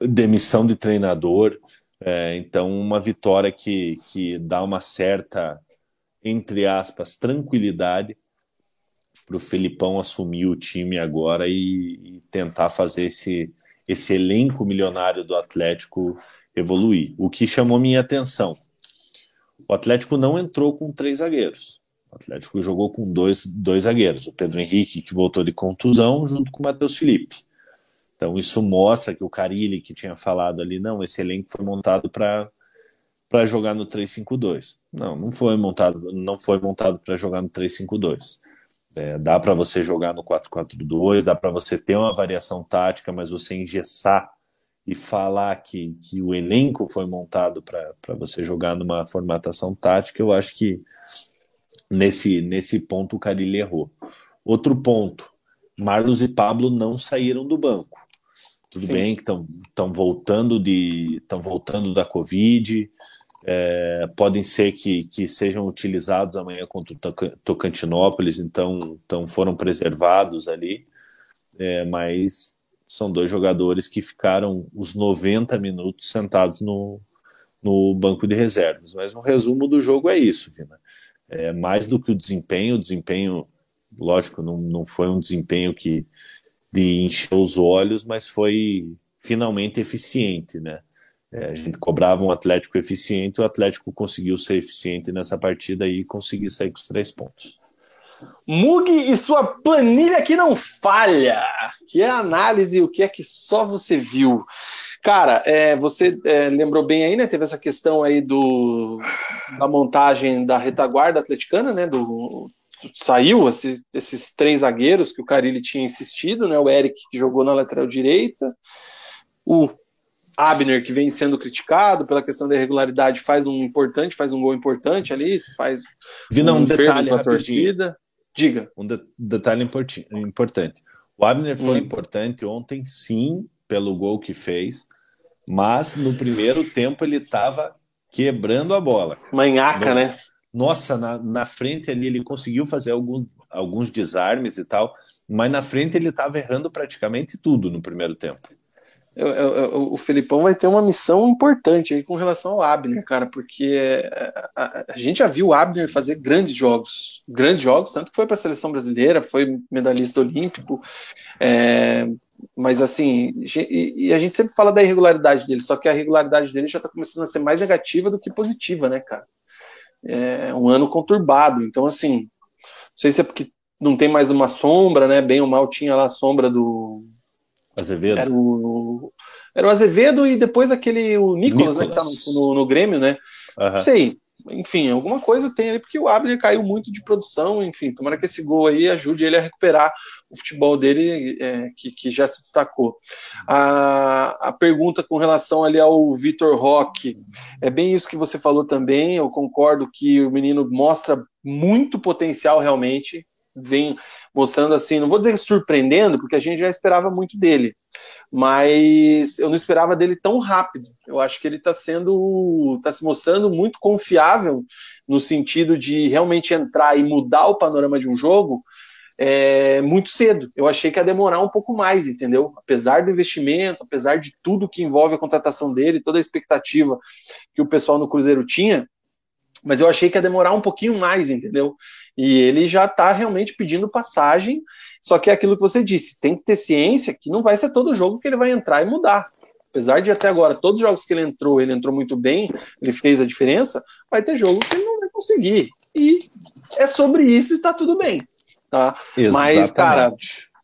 demissão de treinador. É, então, uma vitória que, que dá uma certa, entre aspas, tranquilidade para o Felipão assumir o time agora e, e, tentar fazer esse, esse elenco milionário do Atlético evoluir. O que chamou minha atenção: o Atlético não entrou com três zagueiros. O Atlético jogou com dois, dois zagueiros, o Pedro Henrique, que voltou de contusão, junto com o Matheus Felipe. Então, isso mostra que o Carilli, que tinha falado ali, não, esse elenco foi montado para para jogar no 3-5-2. Não, não foi montado, não foi montado para jogar no 3-5-2. É, dá para você jogar no 4-4-2, dá para você ter uma variação tática, mas você engessar e falar que, que o elenco foi montado para você jogar numa formatação tática, eu acho que nesse, nesse ponto o Carilli errou. Outro ponto: Marlos e Pablo não saíram do banco. Tudo Sim. bem que estão voltando de estão voltando da Covid, é, podem ser que, que sejam utilizados amanhã contra o Tocantinópolis, então, então foram preservados ali, é, mas são dois jogadores que ficaram os 90 minutos sentados no, no banco de reservas. Mas um resumo do jogo é isso, Vina. É, mais do que o desempenho, o desempenho, lógico, não, não foi um desempenho que de encher os olhos, mas foi finalmente eficiente, né? É, a gente cobrava um Atlético eficiente, o Atlético conseguiu ser eficiente nessa partida e conseguir sair com os três pontos. Mug e sua planilha que não falha, que é a análise, o que é que só você viu. Cara, é, você é, lembrou bem aí, né? Teve essa questão aí do, da montagem da retaguarda atleticana, né? Do, saiu esse, esses três zagueiros que o Carilli tinha insistido, né? O Eric que jogou na lateral direita, o Abner, que vem sendo criticado pela questão da irregularidade, faz um importante, faz um gol importante ali, faz Vina, um, um detalhe com a torcida. Diga. Um de detalhe importante. O Abner foi hum. importante ontem, sim, pelo gol que fez, mas no primeiro tempo ele estava quebrando a bola. Manhaca, no... né? Nossa, na, na frente ali ele conseguiu fazer alguns, alguns desarmes e tal, mas na frente ele estava errando praticamente tudo no primeiro tempo eu, eu, o Felipão vai ter uma missão importante aí com relação ao Abner, cara, porque a, a, a, gente já viu o Abner fazer grandes jogos, grandes jogos, tanto que foi para a seleção brasileira, foi medalhista olímpico, é, mas assim, e, e, a gente sempre fala da irregularidade dele, só que a irregularidade dele já está começando a ser mais negativa do que positiva, né, cara? É um ano conturbado, então assim, não sei se é porque não tem mais uma sombra, né? Bem ou mal tinha lá a sombra do Azevedo. Era o, era o Azevedo e depois aquele o Nicolas, Nicolas. Né, que tá no, no, no Grêmio, né? Uhum. Sei. Enfim, alguma coisa tem ali, porque o Abner caiu muito de produção, enfim, tomara que esse gol aí ajude ele a recuperar o futebol dele, é, que, que já se destacou. A, a pergunta com relação ali ao Vitor Roque, é bem isso que você falou também, eu concordo que o menino mostra muito potencial realmente, vem mostrando assim, não vou dizer surpreendendo, porque a gente já esperava muito dele, mas eu não esperava dele tão rápido. Eu acho que ele está sendo, está se mostrando muito confiável no sentido de realmente entrar e mudar o panorama de um jogo é, muito cedo. Eu achei que ia demorar um pouco mais, entendeu? Apesar do investimento, apesar de tudo que envolve a contratação dele, toda a expectativa que o pessoal no Cruzeiro tinha, mas eu achei que ia demorar um pouquinho mais, entendeu? E ele já está realmente pedindo passagem, só que é aquilo que você disse, tem que ter ciência que não vai ser todo jogo que ele vai entrar e mudar. Apesar de até agora, todos os jogos que ele entrou, ele entrou muito bem, ele fez a diferença, vai ter jogo que ele não vai conseguir. E é sobre isso e está tudo bem. Tá? Mas, cara,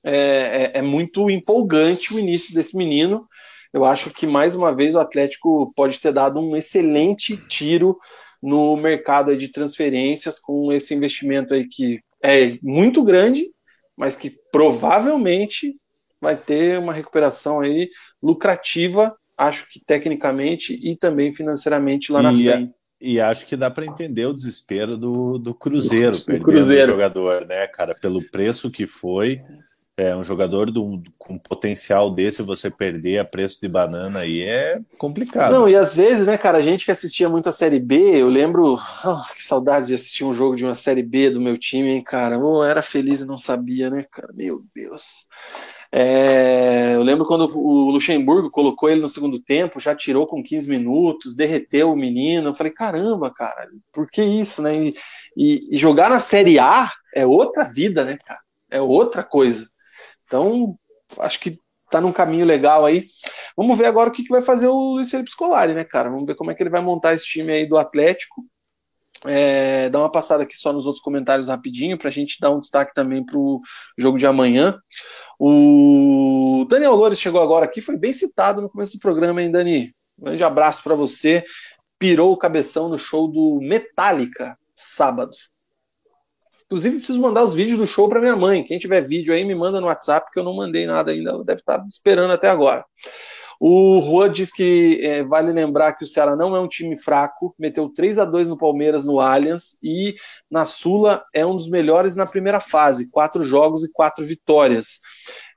é, é, é muito empolgante o início desse menino. Eu acho que mais uma vez o Atlético pode ter dado um excelente tiro no mercado de transferências com esse investimento aí que é muito grande, mas que provavelmente vai ter uma recuperação aí lucrativa, acho que tecnicamente e também financeiramente lá na frente. E acho que dá para entender o desespero do, do Cruzeiro, perdendo Cruzeiro. o jogador, né, cara? Pelo preço que foi, é, um jogador do, com potencial desse, você perder a preço de banana aí é complicado. Não, e às vezes, né, cara, a gente que assistia muito a Série B, eu lembro, oh, que saudade de assistir um jogo de uma Série B do meu time, hein, cara. Oh, era feliz e não sabia, né, cara? Meu Deus. É, eu lembro quando o Luxemburgo colocou ele no segundo tempo, já tirou com 15 minutos, derreteu o menino. Eu falei, caramba, cara, por que isso, né? E, e, e jogar na Série A é outra vida, né, cara? É outra coisa. Então, acho que tá num caminho legal aí. Vamos ver agora o que, que vai fazer o Luiz Felipe Scolari, né, cara? Vamos ver como é que ele vai montar esse time aí do Atlético. É, uma passada aqui só nos outros comentários rapidinho, para a gente dar um destaque também para o jogo de amanhã. O Daniel Loures chegou agora aqui, foi bem citado no começo do programa, hein, Dani? Um grande abraço para você. Pirou o cabeção no show do Metallica, sábado. Inclusive, preciso mandar os vídeos do show para minha mãe. Quem tiver vídeo aí, me manda no WhatsApp, que eu não mandei nada ainda. Deve estar esperando até agora. O Rua diz que é, vale lembrar que o Ceará não é um time fraco, meteu 3 a 2 no Palmeiras no Allianz e na Sula é um dos melhores na primeira fase, quatro jogos e quatro vitórias.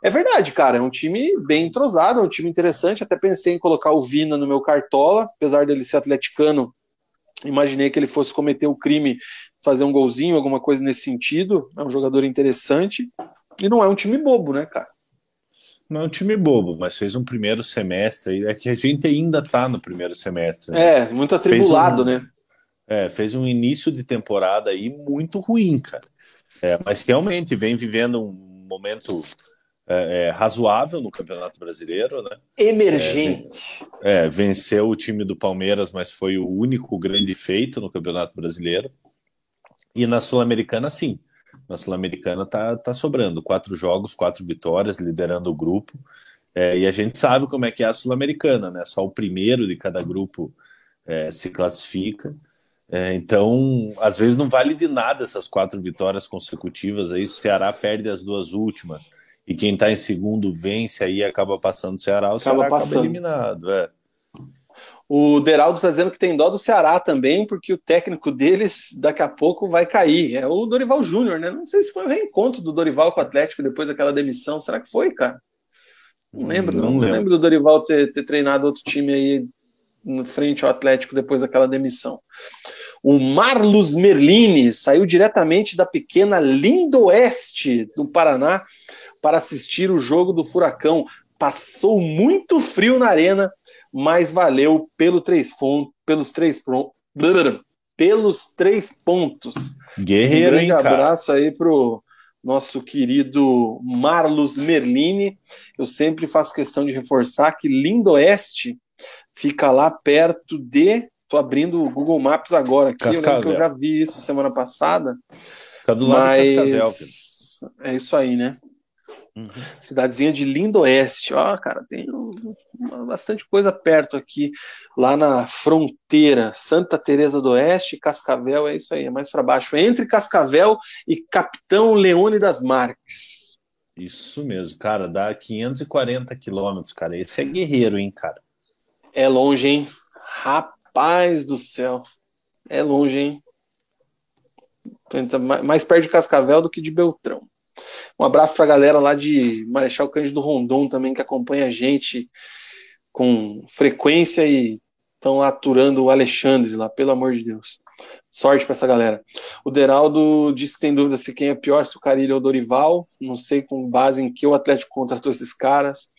É verdade, cara, é um time bem entrosado, é um time interessante. Até pensei em colocar o Vina no meu cartola, apesar dele ser atleticano, imaginei que ele fosse cometer o crime, fazer um golzinho, alguma coisa nesse sentido. É um jogador interessante e não é um time bobo, né, cara? Não é um time bobo, mas fez um primeiro semestre. É que a gente ainda tá no primeiro semestre. Né? É, muito atribulado, um, né? É, fez um início de temporada aí muito ruim, cara. É, mas realmente vem vivendo um momento é, é, razoável no Campeonato Brasileiro, né? Emergente. É, é, venceu o time do Palmeiras, mas foi o único grande feito no Campeonato Brasileiro. E na Sul-Americana, sim. Na Sul-Americana tá, tá sobrando. Quatro jogos, quatro vitórias, liderando o grupo. É, e a gente sabe como é que é a Sul-Americana, né? Só o primeiro de cada grupo é, se classifica. É, então, às vezes não vale de nada essas quatro vitórias consecutivas. Aí o Ceará perde as duas últimas. E quem está em segundo vence aí acaba passando o Ceará, o acaba Ceará passando. acaba eliminado. É. O Deraldo está dizendo que tem dó do Ceará também, porque o técnico deles daqui a pouco vai cair. É o Dorival Júnior, né? Não sei se foi o reencontro do Dorival com o Atlético depois daquela demissão. Será que foi, cara? Não lembro, não, não lembro. lembro do Dorival ter, ter treinado outro time aí no frente ao Atlético depois daquela demissão. O Marlos Merlini saiu diretamente da pequena Lindoeste do Paraná para assistir o jogo do Furacão. Passou muito frio na arena mas valeu pelo três pelos três pelos três pontos. Guerreiro, um grande hein, abraço aí pro nosso querido Marlos Merlini. Eu sempre faço questão de reforçar que Lindoeste fica lá perto de. Tô abrindo o Google Maps agora aqui. Eu, eu já vi isso semana passada. Fica do lado mas... Cascavel, É isso aí, né? Uhum. Cidadezinha de Lindoeste. Ó, cara, tem bastante coisa perto aqui, lá na fronteira. Santa Teresa do Oeste, Cascavel, é isso aí, é mais para baixo. Entre Cascavel e Capitão Leone das Marques. Isso mesmo, cara, dá 540 quilômetros, cara. Esse é guerreiro, hein, cara. É longe, hein? Rapaz do céu. É longe, hein? Mais perto de Cascavel do que de Beltrão. Um abraço para a galera lá de Marechal Cândido Rondon também, que acompanha a gente com frequência e estão aturando o Alexandre lá, pelo amor de Deus. Sorte para essa galera. O Deraldo disse que tem dúvida se quem é pior, se o Carilho ou o Dorival. Não sei com base em que o Atlético contratou esses caras.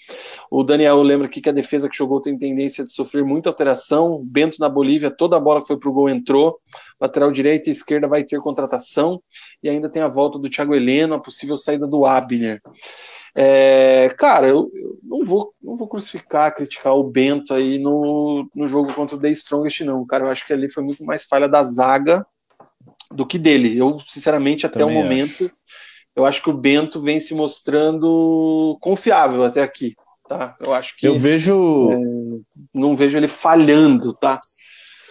O Daniel lembra aqui que a defesa que jogou tem tendência de sofrer muita alteração. Bento na Bolívia, toda a bola que foi pro gol entrou. Lateral direita e esquerda vai ter contratação. E ainda tem a volta do Thiago Heleno, a possível saída do Abner. É, cara, eu, eu, não, vou, não vou crucificar, criticar o Bento aí no, no jogo contra o The Strongest, não. Cara, eu acho que ali foi muito mais falha da zaga do que dele. Eu, sinceramente, até Também o momento, acho. eu acho que o Bento vem se mostrando confiável até aqui. Tá? Eu acho que. Eu vejo. É, não vejo ele falhando, tá?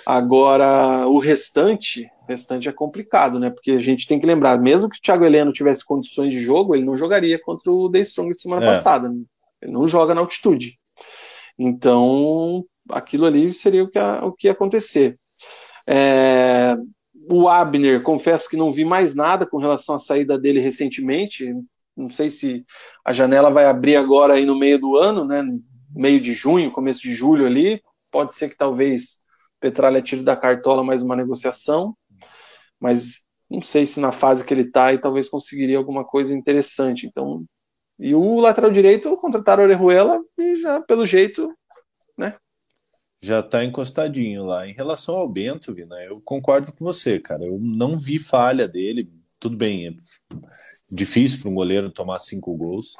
Agora, o restante, o restante é complicado, né? Porque a gente tem que lembrar, mesmo que o Thiago Heleno tivesse condições de jogo, ele não jogaria contra o The Strong de semana é. passada. Né? Ele não joga na altitude. Então, aquilo ali seria o que, o que ia acontecer. É, o Abner, confesso que não vi mais nada com relação à saída dele recentemente. Não sei se a janela vai abrir agora aí no meio do ano, né? Meio de junho, começo de julho ali. Pode ser que talvez Petralha tire da cartola mais uma negociação, mas não sei se na fase que ele está e talvez conseguiria alguma coisa interessante. Então, e o lateral direito contrataram o Orejuela e já pelo jeito, né? Já está encostadinho lá. Em relação ao Bento, Vina, eu concordo com você, cara. Eu não vi falha dele. Tudo bem, é difícil para um goleiro tomar cinco gols,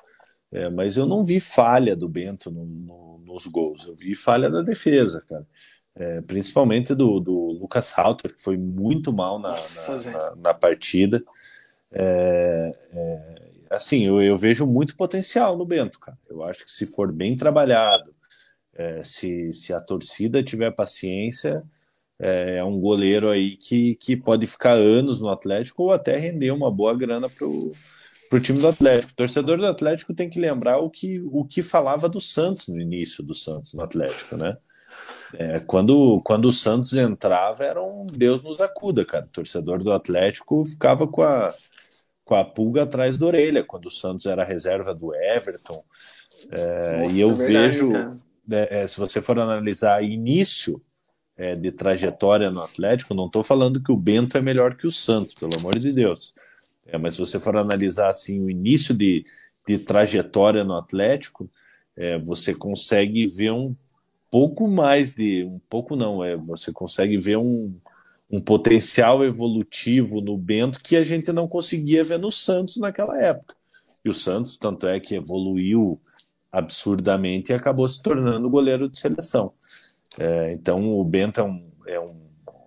é, mas eu não vi falha do Bento no, no, nos gols. Eu vi falha da defesa, cara é, principalmente do, do Lucas Halter, que foi muito mal na, Nossa, na, na, na, partida. É, é, assim, eu, eu, vejo muito potencial no Bento, cara. Eu acho que se for bem trabalhado, é, se, se a torcida tiver paciência, é, é um goleiro aí que, que pode ficar anos no Atlético ou até render uma boa grana pro, para o time do Atlético. O torcedor do Atlético tem que lembrar o que, o que falava do Santos no início do Santos no Atlético, né? É, quando, quando o Santos entrava, era um Deus nos acuda, cara. O torcedor do Atlético ficava com a, com a pulga atrás da orelha quando o Santos era reserva do Everton. É, Nossa, e eu é verdade, vejo, é, é, se você for analisar início é, de trajetória no Atlético, não estou falando que o Bento é melhor que o Santos, pelo amor de Deus. Mas se você for analisar assim o início de, de trajetória no Atlético, você consegue ver um pouco mais de um pouco não é você consegue ver um, um potencial evolutivo no Bento que a gente não conseguia ver no Santos naquela época e o Santos tanto é que evoluiu absurdamente e acabou se tornando goleiro de seleção é, então o Bento é, um, é, um,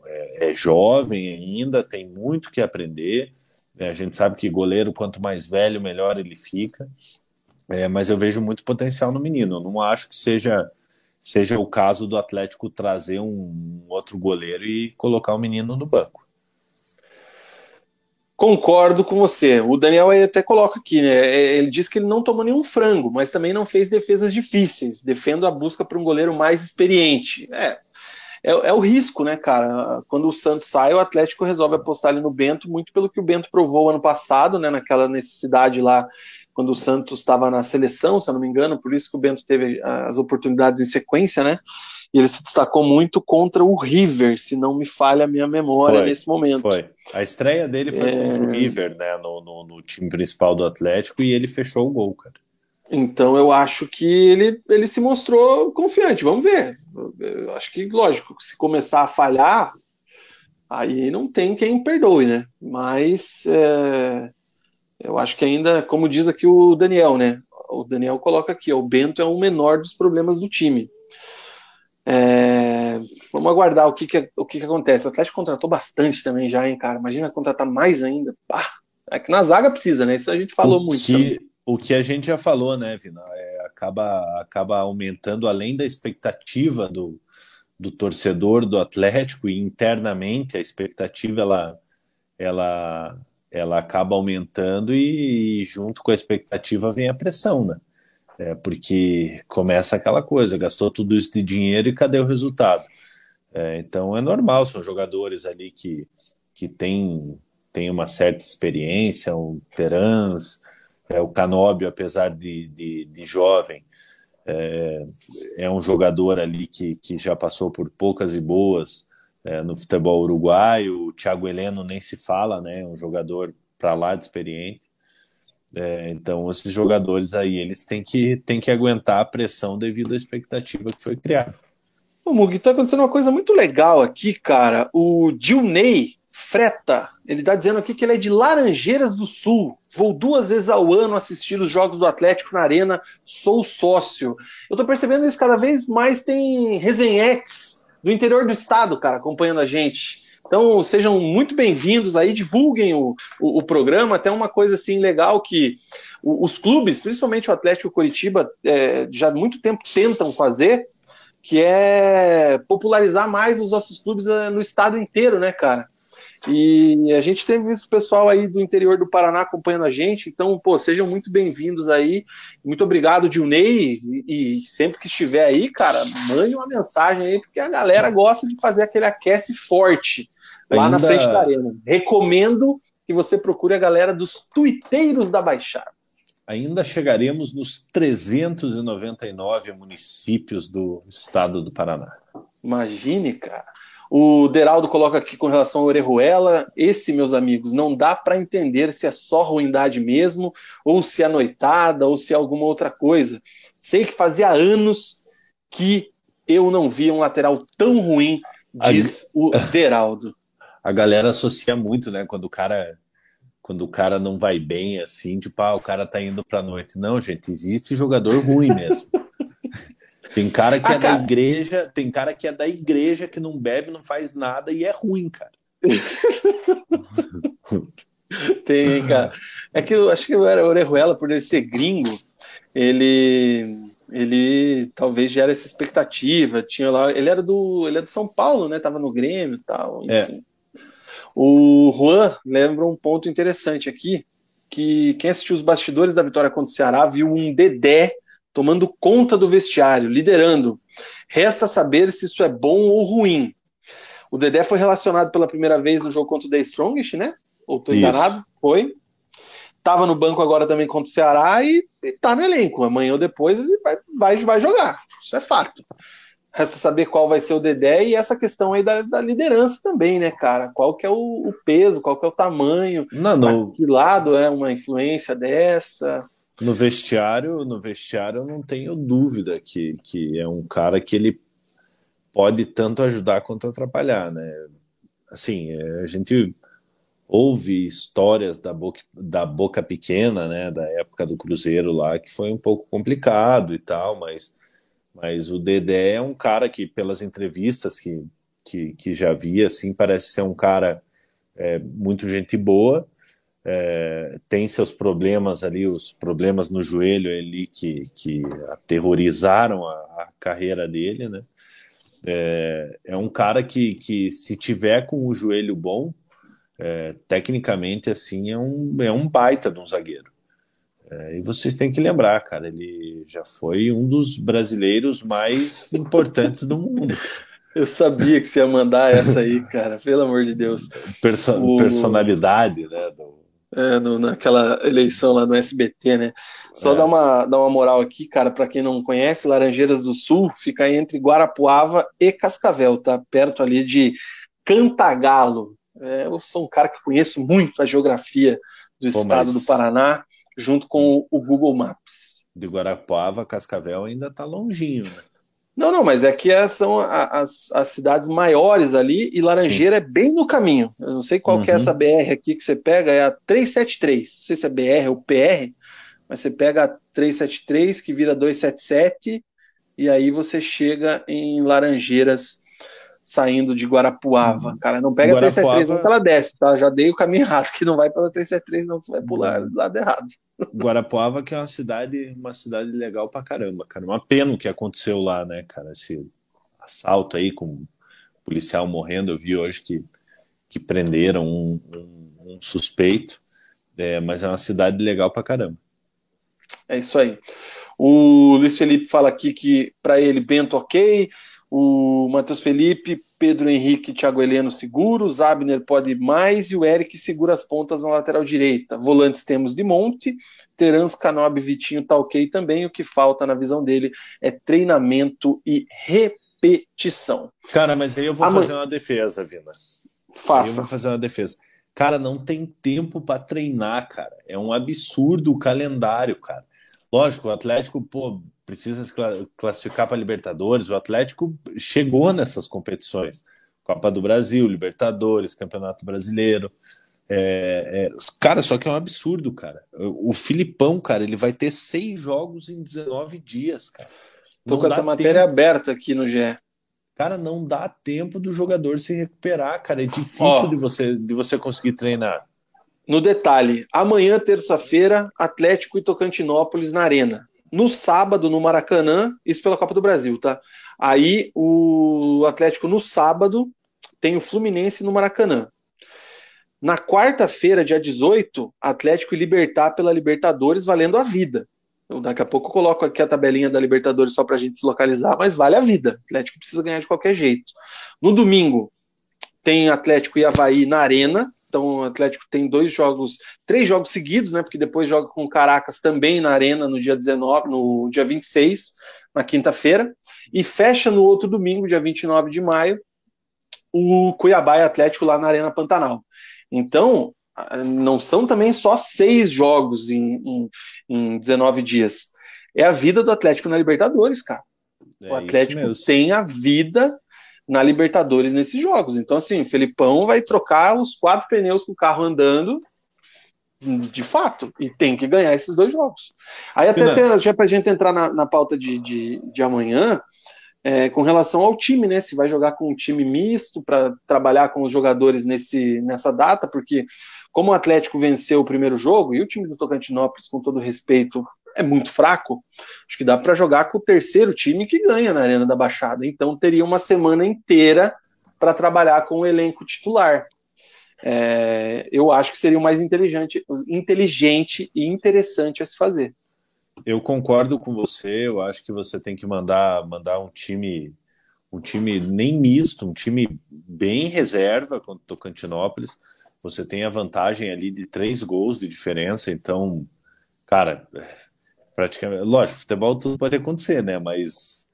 é, é jovem ainda tem muito que aprender é, a gente sabe que goleiro, quanto mais velho, melhor ele fica. É, mas eu vejo muito potencial no menino. Eu não acho que seja seja o caso do Atlético trazer um outro goleiro e colocar o menino no banco. Concordo com você. O Daniel até coloca aqui, né? É, ele diz que ele não tomou nenhum frango, mas também não fez defesas difíceis. Defendo a busca por um goleiro mais experiente. É, é, é, o risco, né, cara? Quando o Santos sai, o Atlético resolve apostar ali no Bento, muito pelo que o Bento provou ano passado, né, naquela necessidade lá, quando o Santos estava na seleção, se eu não me engano, por isso que o Bento teve as oportunidades em sequência, né? E ele se destacou muito contra o River, se não me falha a minha memória foi, nesse momento. Foi. A estreia dele foi é... contra o River, né, no, no, no time principal do Atlético, e ele fechou o gol, cara. Então eu acho que ele, ele se mostrou confiante. Vamos ver. Eu acho que, lógico, se começar a falhar, aí não tem quem perdoe, né? Mas é, eu acho que ainda, como diz aqui o Daniel, né? O Daniel coloca aqui, ó, o Bento é o menor dos problemas do time. É, vamos aguardar o que, que, o que, que acontece. O Atlético contratou bastante também já, hein, cara? Imagina contratar mais ainda. Pá, é que na zaga precisa, né? Isso a gente falou o muito. Que, também. O que a gente já falou, né, Vina? É, acaba, acaba aumentando além da expectativa do, do torcedor do Atlético e internamente a expectativa ela, ela, ela acaba aumentando e, junto com a expectativa vem a pressão, né? É, porque começa aquela coisa, gastou tudo isso de dinheiro e cadê o resultado? É, então é normal, são jogadores ali que, que têm, têm uma certa experiência, um terãs, é, o Canóbio, apesar de, de, de jovem, é, é, um jogador ali que, que já passou por poucas e boas é, no futebol uruguaio. O Thiago Heleno nem se fala, né? Um jogador para lá de experiente. É, então, esses jogadores aí, eles têm que, têm que aguentar a pressão devido à expectativa que foi criada. Ô, Mug, tá acontecendo uma coisa muito legal aqui, cara. O Dilney, Freta, ele está dizendo aqui que ele é de Laranjeiras do Sul. Vou duas vezes ao ano assistir os jogos do Atlético na Arena, sou sócio. Eu estou percebendo isso cada vez mais tem resenhex do interior do estado, cara, acompanhando a gente. Então sejam muito bem-vindos aí, divulguem o, o, o, programa. Até uma coisa assim legal que os clubes, principalmente o Atlético Curitiba, é, já há muito tempo tentam fazer, que é popularizar mais os nossos clubes é, no estado inteiro, né, cara? E a gente tem visto o pessoal aí do interior do Paraná acompanhando a gente, então, pô, sejam muito bem-vindos aí. Muito obrigado, Dilney. E, e sempre que estiver aí, cara, mande uma mensagem aí, porque a galera gosta de fazer aquele aquece forte lá Ainda... na frente da arena. Recomendo que você procure a galera dos tuiteiros da Baixada. Ainda chegaremos nos 399 municípios do estado do Paraná. Imagine, cara. O Deraldo coloca aqui com relação ao Orejuela, esse, meus amigos, não dá para entender se é só ruindade mesmo, ou se é noitada, ou se é alguma outra coisa. Sei que fazia anos que eu não via um lateral tão ruim, diz a... o Deraldo. A galera associa muito, né, quando o cara quando o cara não vai bem assim, tipo, ah, o cara tá indo pra noite. Não, gente, existe jogador ruim mesmo. Tem cara que ah, é cara... da igreja, tem cara que é da igreja que não bebe, não faz nada e é ruim, cara. tem, cara. É que eu acho que o Orejuela, por ele ser gringo, ele ele talvez gera essa expectativa. Tinha lá, ele era do, ele era do São Paulo, né? Tava no Grêmio e tal. É. Enfim. É. O Juan lembra um ponto interessante aqui. que quem assistiu os bastidores da vitória contra o Ceará viu um Dedé tomando conta do vestiário, liderando. Resta saber se isso é bom ou ruim. O Dedé foi relacionado pela primeira vez no jogo contra o The Strongest, né? Ou tô enganado? Isso. Foi. Tava no banco agora também contra o Ceará e, e tá no elenco. Amanhã ou depois ele vai, vai, vai jogar. Isso é fato. Resta saber qual vai ser o Dedé e essa questão aí da, da liderança também, né, cara? Qual que é o, o peso, qual que é o tamanho, não, não. que lado é uma influência dessa. No vestiário, no vestiário eu não tenho dúvida que, que é um cara que ele pode tanto ajudar quanto atrapalhar, né? Assim, é, a gente ouve histórias da boca, da boca pequena, né, da época do Cruzeiro lá, que foi um pouco complicado e tal, mas mas o Dedé é um cara que, pelas entrevistas que, que, que já vi, assim, parece ser um cara é, muito gente boa, é, tem seus problemas ali, os problemas no joelho ali que, que aterrorizaram a, a carreira dele, né? É, é, um cara que, que, se tiver com o joelho bom, é, tecnicamente, assim, é um, é um baita de um zagueiro. É, e vocês têm que lembrar, cara, ele já foi um dos brasileiros mais importantes do mundo. Eu sabia que você ia mandar essa aí, cara, pelo amor de Deus. O... Personalidade, né? Do... É, no, naquela eleição lá no SBT, né? Só é. dar, uma, dar uma moral aqui, cara, para quem não conhece, Laranjeiras do Sul fica entre Guarapuava e Cascavel, tá? Perto ali de Cantagalo. É, eu sou um cara que conheço muito a geografia do Pô, estado do Paraná junto com o Google Maps. De Guarapuava, Cascavel ainda está longinho, né? Não, não, mas é que são as, as cidades maiores ali e Laranjeira Sim. é bem no caminho. Eu não sei qual uhum. que é essa uhum. BR aqui que você pega, é a 373. Não sei se é BR ou PR, mas você pega a 373 que vira 277 e aí você chega em Laranjeiras saindo de Guarapuava. Uhum. Cara, não pega Guarapuava... a 373 não que ela desce, tá? Já dei o caminho errado, que não vai pela 373 não, que você vai pular do lado errado. Guarapuava que é uma cidade, uma cidade legal pra caramba, cara. Uma pena o que aconteceu lá, né, cara? Esse assalto aí com o policial morrendo, eu vi hoje que, que prenderam um, um, um suspeito, é, mas é uma cidade legal pra caramba. É isso aí. O Luiz Felipe fala aqui que para ele Bento ok, o Matheus Felipe, Pedro Henrique, Thiago Heleno seguros, Abner pode mais e o Eric segura as pontas na lateral direita. Volantes temos de Monte, Terans, Canob, Vitinho tá ok também. O que falta na visão dele é treinamento e repetição. Cara, mas aí eu vou fazer uma defesa, Vina. Faça. eu vou fazer uma defesa. Cara, não tem tempo para treinar, cara. É um absurdo o calendário, cara. Lógico, o Atlético, pô, precisa se classificar para Libertadores. O Atlético chegou nessas competições. Copa do Brasil, Libertadores, Campeonato Brasileiro. É, é, cara, só que é um absurdo, cara. O Filipão, cara, ele vai ter seis jogos em 19 dias, cara. Tô não com essa matéria tempo. aberta aqui no GE. Cara, não dá tempo do jogador se recuperar, cara. É difícil de, você, de você conseguir treinar. No detalhe, amanhã, terça-feira, Atlético e Tocantinópolis na Arena no sábado no Maracanã, isso pela Copa do Brasil, tá? Aí o Atlético no sábado tem o Fluminense no Maracanã. Na quarta-feira, dia 18, Atlético e Libertar pela Libertadores valendo a vida. Eu, daqui a pouco eu coloco aqui a tabelinha da Libertadores só para a gente se localizar, mas vale a vida. Atlético precisa ganhar de qualquer jeito. No domingo, tem Atlético e Havaí na Arena. Então o Atlético tem dois jogos, três jogos seguidos, né? Porque depois joga com Caracas também na Arena no dia 19, no dia 26, na quinta-feira. E fecha no outro domingo, dia 29 de maio, o Cuiabá e Atlético lá na Arena Pantanal. Então, não são também só seis jogos em, em, em 19 dias. É a vida do Atlético na Libertadores, cara. É o Atlético tem a vida na Libertadores nesses jogos. Então, assim, o Felipão vai trocar os quatro pneus com o carro andando de fato, e tem que ganhar esses dois jogos. Aí até, até já para a gente entrar na, na pauta de, de, de amanhã, é, com relação ao time, né? Se vai jogar com um time misto para trabalhar com os jogadores nesse, nessa data, porque como o Atlético venceu o primeiro jogo, e o time do Tocantinópolis, com todo respeito, é muito fraco, acho que dá para jogar com o terceiro time que ganha na Arena da Baixada. Então teria uma semana inteira para trabalhar com o elenco titular. é, eu acho que seria o mais inteligente, inteligente e interessante a se fazer. Eu concordo com você. Eu acho que você tem que mandar mandar um time um time nem misto, um time bem reserva contra o Tocantinópolis. Você tem a vantagem ali de três gols de diferença, então, cara, praticamente, lógico, futebol tudo pode acontecer, né? Mas,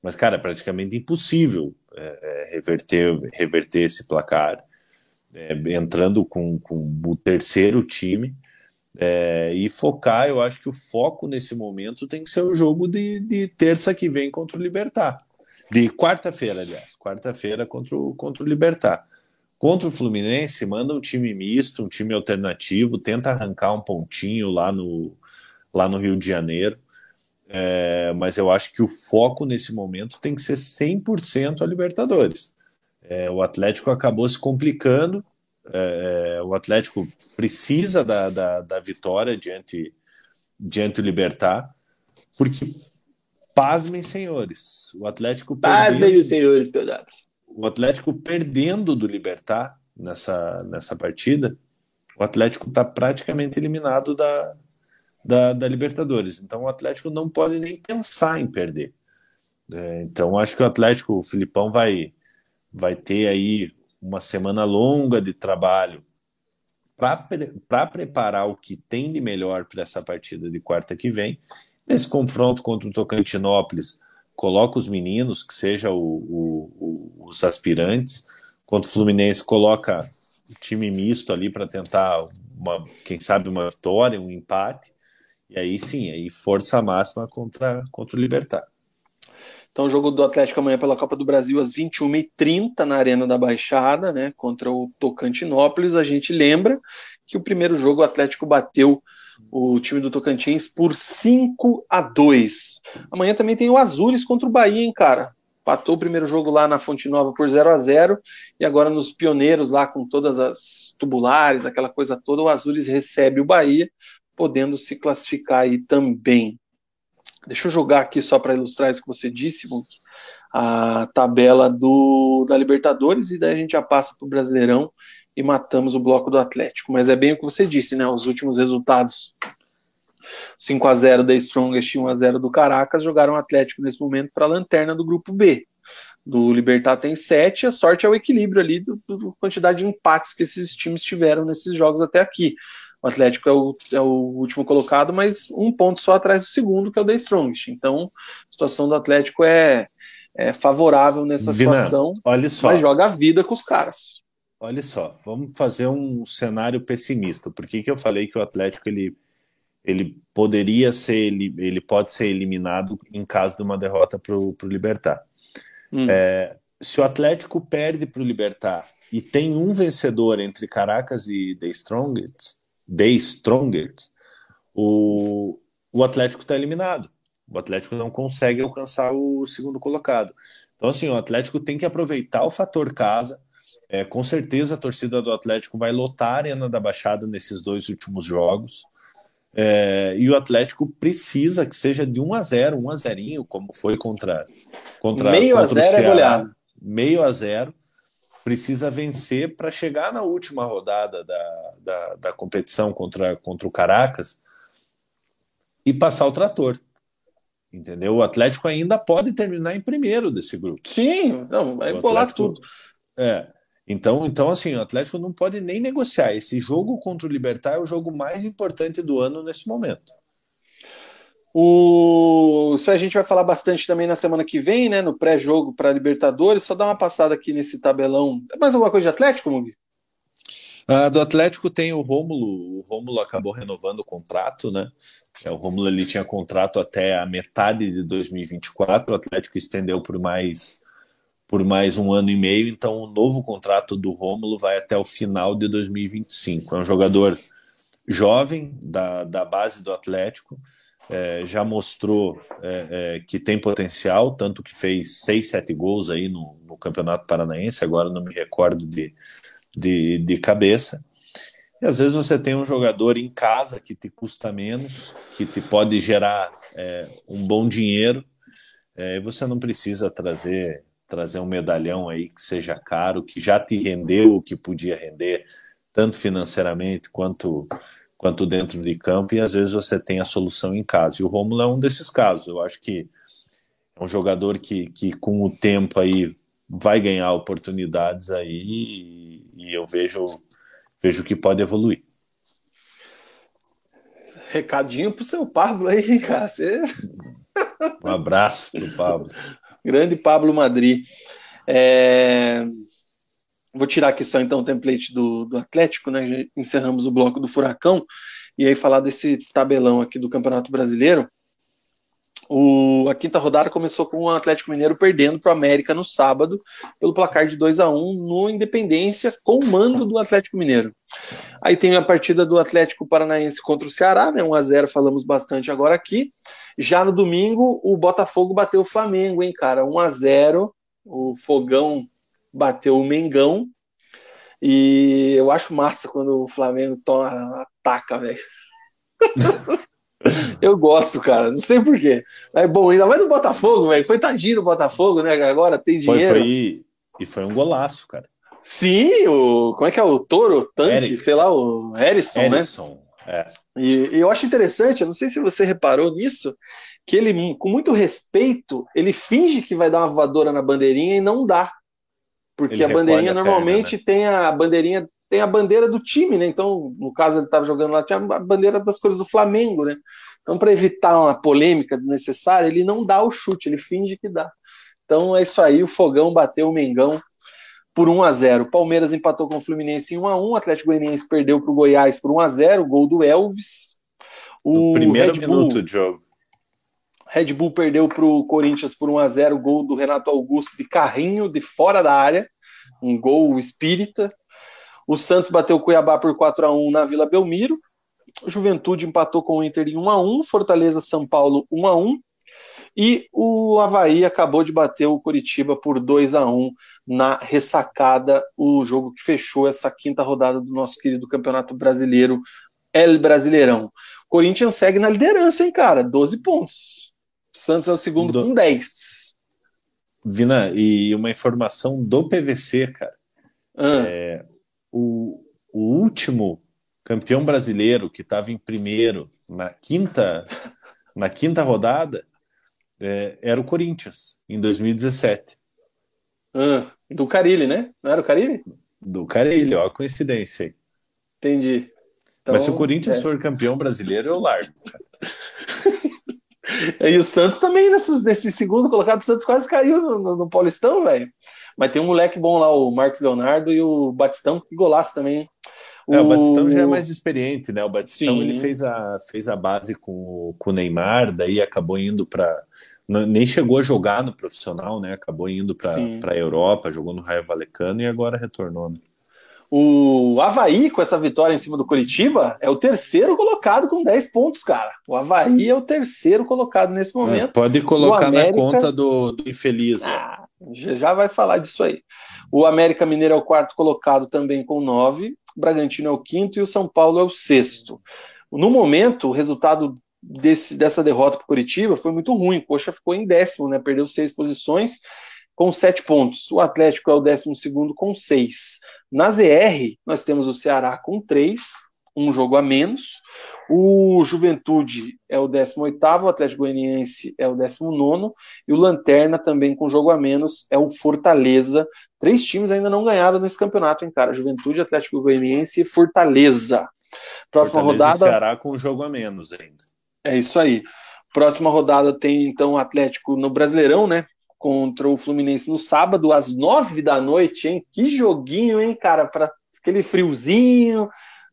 mas cara, é praticamente impossível é, é, reverter reverter esse placar, é, entrando com, com o terceiro time. É, e focar, eu acho que o foco nesse momento tem que ser o jogo de, de terça que vem contra o Libertar. De quarta-feira, aliás. Quarta-feira contra o, contra o Libertar. Contra o Fluminense, manda um time misto, um time alternativo, tenta arrancar um pontinho lá no, lá no Rio de Janeiro. É, mas eu acho que o foco nesse momento tem que ser 100% a Libertadores. É, o Atlético acabou se complicando, é, o Atlético precisa da, da, da, vitória diante, diante do Libertar, porque Pasmem, senhores. O Atlético Pasmem, perdendo, os senhores, O Atlético perdendo do Libertar nessa, nessa partida, o Atlético está praticamente eliminado da, da, da, Libertadores. Então o Atlético não pode nem pensar em perder. É, então acho que o Atlético, o Filipão, vai, vai ter aí uma semana longa de trabalho para preparar o que tem de melhor para essa partida de quarta que vem Nesse confronto contra o Tocantinópolis, coloca os meninos, que seja o, o, o, os aspirantes. Contra o Fluminense, coloca o time misto ali para tentar, uma, quem sabe, uma vitória, um empate. E aí sim, aí força máxima contra, contra o Libertar. Então, o jogo do Atlético amanhã pela Copa do Brasil às 21h30 na Arena da Baixada, né, contra o Tocantinópolis. A gente lembra que o primeiro jogo o Atlético bateu o time do Tocantins por 5 a 2. Amanhã também tem o Azures contra o Bahia, hein, cara? Patou o primeiro jogo lá na Fonte Nova por 0 a 0 e agora nos pioneiros lá com todas as tubulares, aquela coisa toda, o Azures recebe o Bahia, podendo se classificar aí também. Deixa eu jogar aqui só para ilustrar isso que você disse, a tabela do, da Libertadores e daí a gente já passa para o Brasileirão e matamos o bloco do Atlético. Mas é bem o que você disse, né? Os últimos resultados 5 a 0 da Strongest e 1 a 0 do Caracas jogaram o Atlético nesse momento para a lanterna do grupo B. Do Libertar tem 7, a sorte é o equilíbrio ali da quantidade de empates que esses times tiveram nesses jogos até aqui. O Atlético é o, é o último colocado, mas um ponto só atrás do segundo, que é o da Strongest. Então, a situação do Atlético é, é favorável nessa Vina, situação, olha só. mas joga a vida com os caras. Olha só, vamos fazer um cenário pessimista. Por que, que eu falei que o Atlético ele, ele poderia ser, ele, ele pode ser eliminado em caso de uma derrota para o Libertar? Hum. É, se o Atlético perde para o Libertar e tem um vencedor entre Caracas e The Strongest, The Strongest o, o Atlético está eliminado. O Atlético não consegue alcançar o segundo colocado. Então, assim, o Atlético tem que aproveitar o fator casa é, com certeza a torcida do Atlético vai lotar a Arena da Baixada nesses dois últimos jogos. É, e o Atlético precisa que seja de 1 a 0 1 a 0 como foi contra, contra, Meio contra a 0 é goleado. Meio a 0 precisa vencer para chegar na última rodada da, da, da, competição contra, contra o Caracas e passar o trator. Entendeu? O Atlético ainda pode terminar em primeiro desse grupo. Sim, não, vai bolar tudo. É, então, então, assim, o Atlético não pode nem negociar. Esse jogo contra o Libertar é o jogo mais importante do ano nesse momento. O... Isso a gente vai falar bastante também na semana que vem, né? No pré-jogo para Libertadores. Só dar uma passada aqui nesse tabelão. Mais alguma coisa de Atlético, Mugi? Ah, do Atlético tem o Rômulo. O Rômulo acabou renovando o contrato, né? É, o Rômulo ele tinha contrato até a metade de 2024. O Atlético estendeu por mais por mais um ano e meio, então o novo contrato do Rômulo vai até o final de 2025. É um jogador jovem da, da base do Atlético, é, já mostrou é, é, que tem potencial, tanto que fez seis, sete gols aí no, no, Campeonato Paranaense, agora não me recordo de, de, de cabeça. E às vezes você tem um jogador em casa que te custa menos, que te pode gerar é, um bom dinheiro, é, você não precisa trazer trazer um medalhão aí que seja caro, que já te rendeu o que podia render, tanto financeiramente quanto quanto dentro de campo, e às vezes você tem a solução em casa. E o Romulo é um desses casos. Eu acho que é um jogador que, que com o tempo aí vai ganhar oportunidades aí e, eu vejo vejo que pode evoluir. Recadinho pro seu Pablo aí, cara. Você... Um abraço pro Pablo. Grande Pablo Madri. É... Vou tirar aqui só então o template do, do Atlético, né? Já encerramos o bloco do Furacão e aí falar desse tabelão aqui do Campeonato Brasileiro. O, a quinta rodada começou com o Atlético Mineiro perdendo para o América no sábado, pelo placar de 2 a 1 no Independência, com o mando do Atlético Mineiro. Aí tem a partida do Atlético Paranaense contra o Ceará, né, 1 a 0 falamos bastante agora aqui. Já no domingo, o Botafogo bateu o Flamengo, hein, cara, 1 a 0 o Fogão bateu o Mengão. E eu acho massa quando o Flamengo toma, ataca, velho. eu gosto, cara. Não sei porquê. É bom, ainda mais do Botafogo, velho. Coitadinho do Botafogo, né? Agora tem dinheiro. Foi, foi, e foi um golaço, cara. Sim, o. Como é que é o Toro? Tanque, Eric. sei lá, o Erisson, Erisson né? É. E, e eu acho interessante, eu não sei se você reparou nisso, que ele, com muito respeito, ele finge que vai dar uma voadora na bandeirinha e não dá. Porque ele a bandeirinha a normalmente perna, né? tem a bandeirinha tem a bandeira do time, né? Então, no caso ele estava jogando lá, tinha a bandeira das cores do Flamengo, né? Então, para evitar uma polêmica desnecessária, ele não dá o chute, ele finge que dá. Então é isso aí, o Fogão bateu o Mengão por 1 a 0. Palmeiras empatou com o Fluminense em 1 a 1, Atlético Goianiense perdeu para o Goiás por 1 a 0, gol do Elvis. O no primeiro Red minuto de jogo. Red Bull perdeu para o Corinthians por 1 a 0 gol do Renato Augusto de carrinho de fora da área, um gol espírita. O Santos bateu o Cuiabá por 4 a 1 na Vila Belmiro. Juventude empatou com o Inter em 1 a 1, Fortaleza São Paulo 1 a 1 e o Havaí acabou de bater o Curitiba por 2 a 1 na ressacada, o jogo que fechou essa quinta rodada do nosso querido Campeonato Brasileiro, El Brasileirão. Corinthians segue na liderança, hein, cara? 12 pontos. Santos é o segundo do... com 10. Vina, e uma informação do PVC, cara. Ah. É, o, o último campeão brasileiro que estava em primeiro na quinta, na quinta rodada é, era o Corinthians, em 2017. Ah, do Carilli, né? Não era o Carilli? Do Carilli, ó, a coincidência aí. Entendi. Então, Mas se o Corinthians é. for campeão brasileiro, eu largo. E o Santos também, nesse, nesse segundo colocado, o Santos quase caiu no, no, Paulistão, velho. Mas tem um moleque bom lá, o Marcos Leonardo e o Batistão, que golaço também. O... É, o Batistão já é mais experiente, né? O Batistão ele fez a, fez a base com, com o Neymar, daí acabou indo para. Nem chegou a jogar no profissional, né? Acabou indo para a Europa, jogou no Raio Valecano e agora retornou. Né? O Havaí, com essa vitória em cima do Curitiba, é o terceiro colocado com 10 pontos, cara. O Havaí é o terceiro colocado nesse é, momento. É, pode colocar América... na conta do, do infeliz. Ah, já vai falar disso aí. O América Mineiro é o quarto colocado também com 9. O Bragantino é o quinto e o São Paulo é o sexto. No momento, o resultado desse, dessa derrota para o Curitiba foi muito ruim. O Coxa ficou em décimo, né? Perdeu seis posições com sete pontos. O Atlético é o décimo segundo com seis. Na ZR, nós temos o Ceará com três, um jogo a menos. O Juventude é o 18, o Atlético Goianiense é o 19, e o Lanterna, também com jogo a menos, é o Fortaleza. Três times ainda não ganharam nesse campeonato, hein, cara? Juventude, Atlético Goianiense e Fortaleza. Próxima Fortaleza rodada. E Ceará com jogo a menos ainda. É isso aí. Próxima rodada tem então o Atlético no Brasileirão, né? Contra o Fluminense no sábado, às nove da noite, hein? Que joguinho, hein, cara? Para aquele friozinho,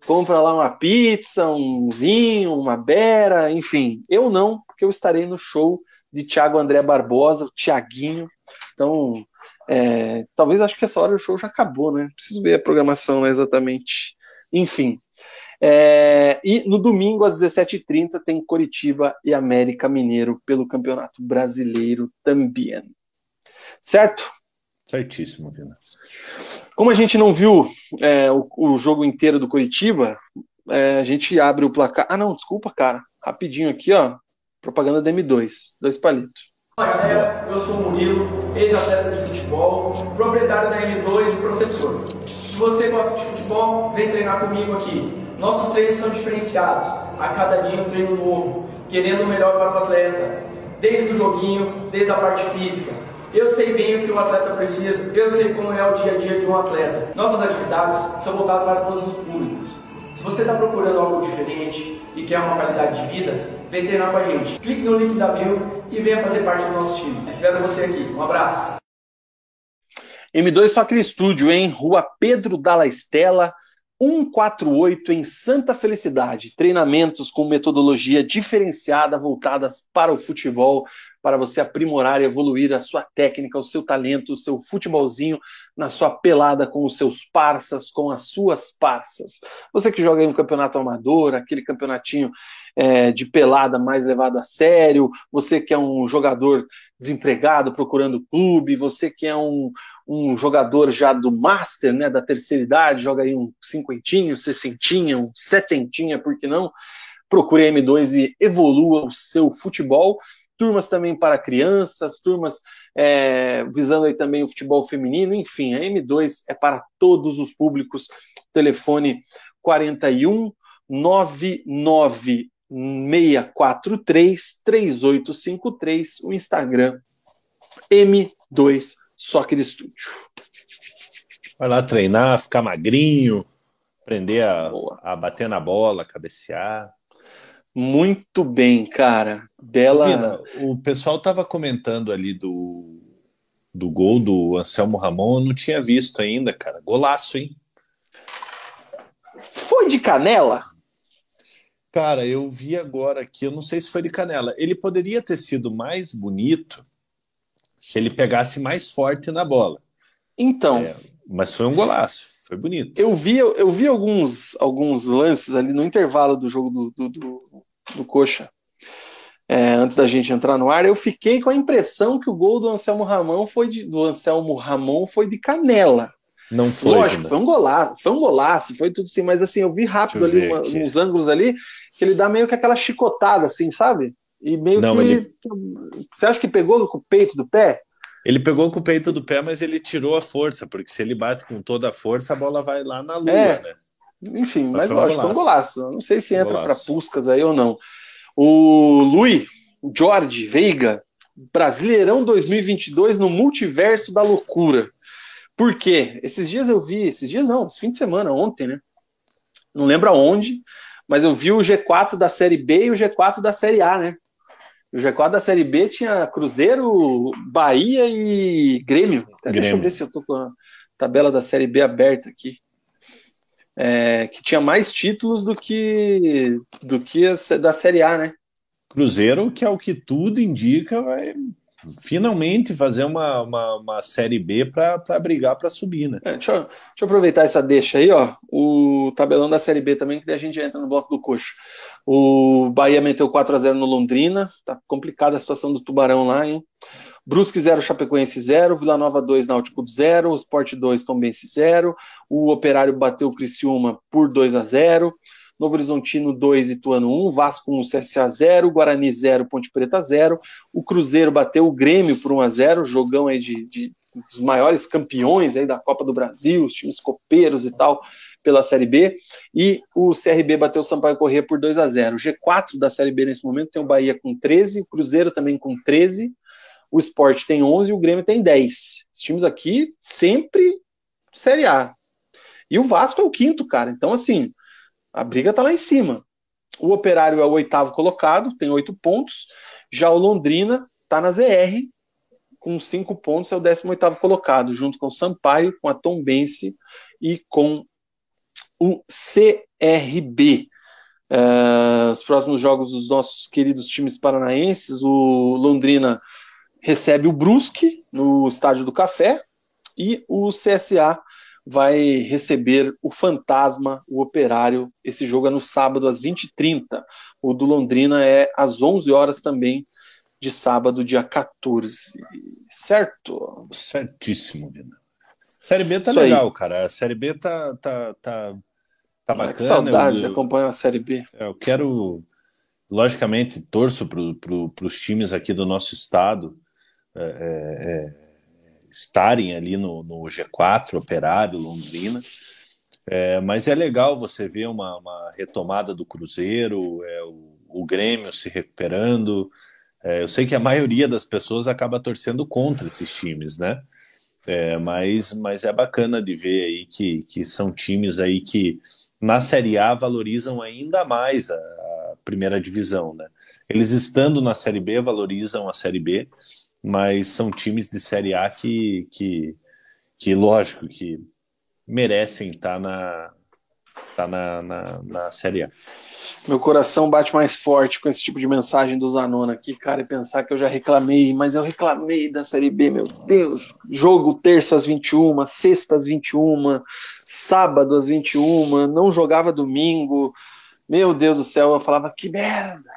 compra lá uma pizza, um vinho, uma bera, enfim. Eu não, porque eu estarei no show de Thiago André Barbosa, o Thiaguinho. Então, é, talvez acho que essa hora o show já acabou, né? Preciso ver a programação né, exatamente. Enfim. É, e no domingo, às 17h30, tem Coritiba e América Mineiro pelo Campeonato Brasileiro também. Certo? Certíssimo, Vina. Como a gente não viu é, o, o, jogo inteiro do Curitiba, é, a gente abre o placar. Ah, não, desculpa, cara. Rapidinho aqui, ó. Propaganda da M2, dois palitos. Fala galera, eu sou o Murilo, ex-atleta de futebol, proprietário da M2 e professor. Se você gosta de futebol, vem treinar comigo aqui. Nossos treinos são diferenciados, a cada dia um treino novo, querendo o melhor para o atleta, desde o joguinho, desde a parte física. Eu sei bem o que o atleta precisa, eu sei como é o dia a dia de um atleta. Nossas atividades são voltadas para todos os públicos. Se você está procurando algo diferente e quer uma qualidade de vida, vem treinar com a gente. Clique no link da bio e venha fazer parte do nosso time. Espero você aqui. Um abraço. M2 Factory Studio, em Rua Pedro Dalla Estela, 148 em Santa Felicidade. Treinamentos com metodologia diferenciada voltadas para o futebol, para você aprimorar e evoluir a sua técnica, o seu talento, o seu futebolzinho na sua pelada com os seus parças, com as suas parças. Você que joga em um campeonato amador, aquele campeonatinho é, de pelada mais levado a sério, você que é um jogador desempregado procurando clube, você que é um, um jogador já do Master, né, da terceira idade, joga aí um cinquentinho, sessentinha, um setentinha, por que não? Procure a M2 e evolua o seu futebol turmas também para crianças, turmas é, visando aí também o futebol feminino, enfim, a M2 é para todos os públicos. Telefone 41 99 643 3853, o Instagram M2 Soccer Studio. Vai lá treinar, ficar magrinho, aprender a, a bater na bola, cabecear. Muito bem, cara. Bela. Vina, o pessoal estava comentando ali do, do gol do Anselmo Ramon, eu não tinha visto ainda, cara. Golaço, hein? Foi de canela? Cara, eu vi agora aqui, eu não sei se foi de canela. Ele poderia ter sido mais bonito se ele pegasse mais forte na bola. Então. É, mas foi um golaço, foi bonito. Eu vi, eu, vi alguns, alguns lances ali no intervalo do jogo do, do, do, do Coxa é, antes da gente entrar no ar, eu fiquei com a impressão que o gol do Anselmo Ramon foi de, do Anselmo Ramon foi de canela. Não foi. Lógico, foi um golaço, foi um golaço, foi tudo assim, mas assim, eu vi rápido ali uma, uns ângulos ali, que ele dá meio que aquela chicotada, assim, sabe? E meio Não, que. Ele... Você acha que pegou com o peito do pé? Ele pegou com o peito do pé, mas ele tirou a força, porque se ele bate com toda a força, a bola vai lá na lua, é. né? Enfim, mas, mas lógico, foi um golaço. Não sei se entra para Puscas aí ou não. O Luiz Jorge Veiga, Brasileirão 2022 no multiverso da loucura. Por quê? Esses dias eu vi, esses dias não, esse fim de semana, ontem, né? Não lembro aonde, mas eu vi o G4 da Série B e o G4 da Série A, né? O G4 da Série B tinha Cruzeiro, Bahia e Grêmio. Grêmio. Deixa eu ver se eu tô com a tabela da Série B aberta aqui é, que tinha mais títulos do que do que a, da Série A, né? Cruzeiro, que é o que tudo indica, vai finalmente fazer uma, uma, uma Série B para brigar para subir, né? É, deixa, eu, deixa, eu, aproveitar essa deixa aí, ó. O tabelão da Série B também, que a gente entra no bloco do coxo. O Bahia meteu 4 a 0 no Londrina, tá complicada a situação do Tubarão lá, hein? Brusque 0, Chapecoense 0, Vila Nova 2, Náutico 0, Sport 2, Tombense 0, o Operário bateu o Criciúma por 2 a 0, Novo Horizontino 2, Ituano 1, Vasco 1, CSA 0, Guarani 0, Ponte Preta 0, o Cruzeiro bateu o Grêmio por 1 a 0, jogão aí de, de dos maiores campeões aí da Copa do Brasil, os times copeiros e tal, pela Série B, e o CRB bateu o Sampaio Corrêa por 2 a 0. O G4 da Série B nesse momento tem o Bahia com 13, o Cruzeiro também com 13, o Sport tem 11 e o Grêmio tem 10. Os times aqui sempre Série A. E o Vasco é o quinto, cara. Então, assim, a briga tá lá em cima. O Operário é o oitavo colocado, tem oito pontos. Já o Londrina tá na ZR, com cinco pontos, é o décimo oitavo colocado, junto com o Sampaio, com a Tombense e com o CRB. Uh, os próximos jogos dos nossos queridos times paranaenses, o Londrina recebe o Brusque no Estádio do Café e o CSA vai receber o Fantasma, o Operário. Esse jogo é no sábado às 20h30. O do Londrina é às 11 horas também de sábado, dia 14. Certo? Certíssimo, Vina. Série B tá Isso legal, aí. cara. A Série B tá, tá, tá, tá bacana. Que saudade eu, de acompanhar a Série B. Eu quero logicamente, torço para pro, os times aqui do nosso estado é, é, é, estarem ali no, no, G4, Operário, Londrina. É, mas é legal você ver uma, uma retomada do Cruzeiro, é, o, o, Grêmio se recuperando. É, eu sei que a maioria das pessoas acaba torcendo contra esses times, né? mas, mas é bacana de ver aí que, que são times aí que na Série A valorizam ainda mais a, primeira divisão, né? Eles estando na Série B valorizam a Série B, mas são times de Série A que, que, que lógico, que merecem estar na, tá na, na, na Série A. Meu coração bate mais forte com esse tipo de mensagem do Zanona aqui, cara, e pensar que eu já reclamei, mas eu reclamei da Série B, meu Deus. Jogo terça às 21, sexta às 21, sábado às 21, não jogava domingo, meu Deus do céu, eu falava, que merda!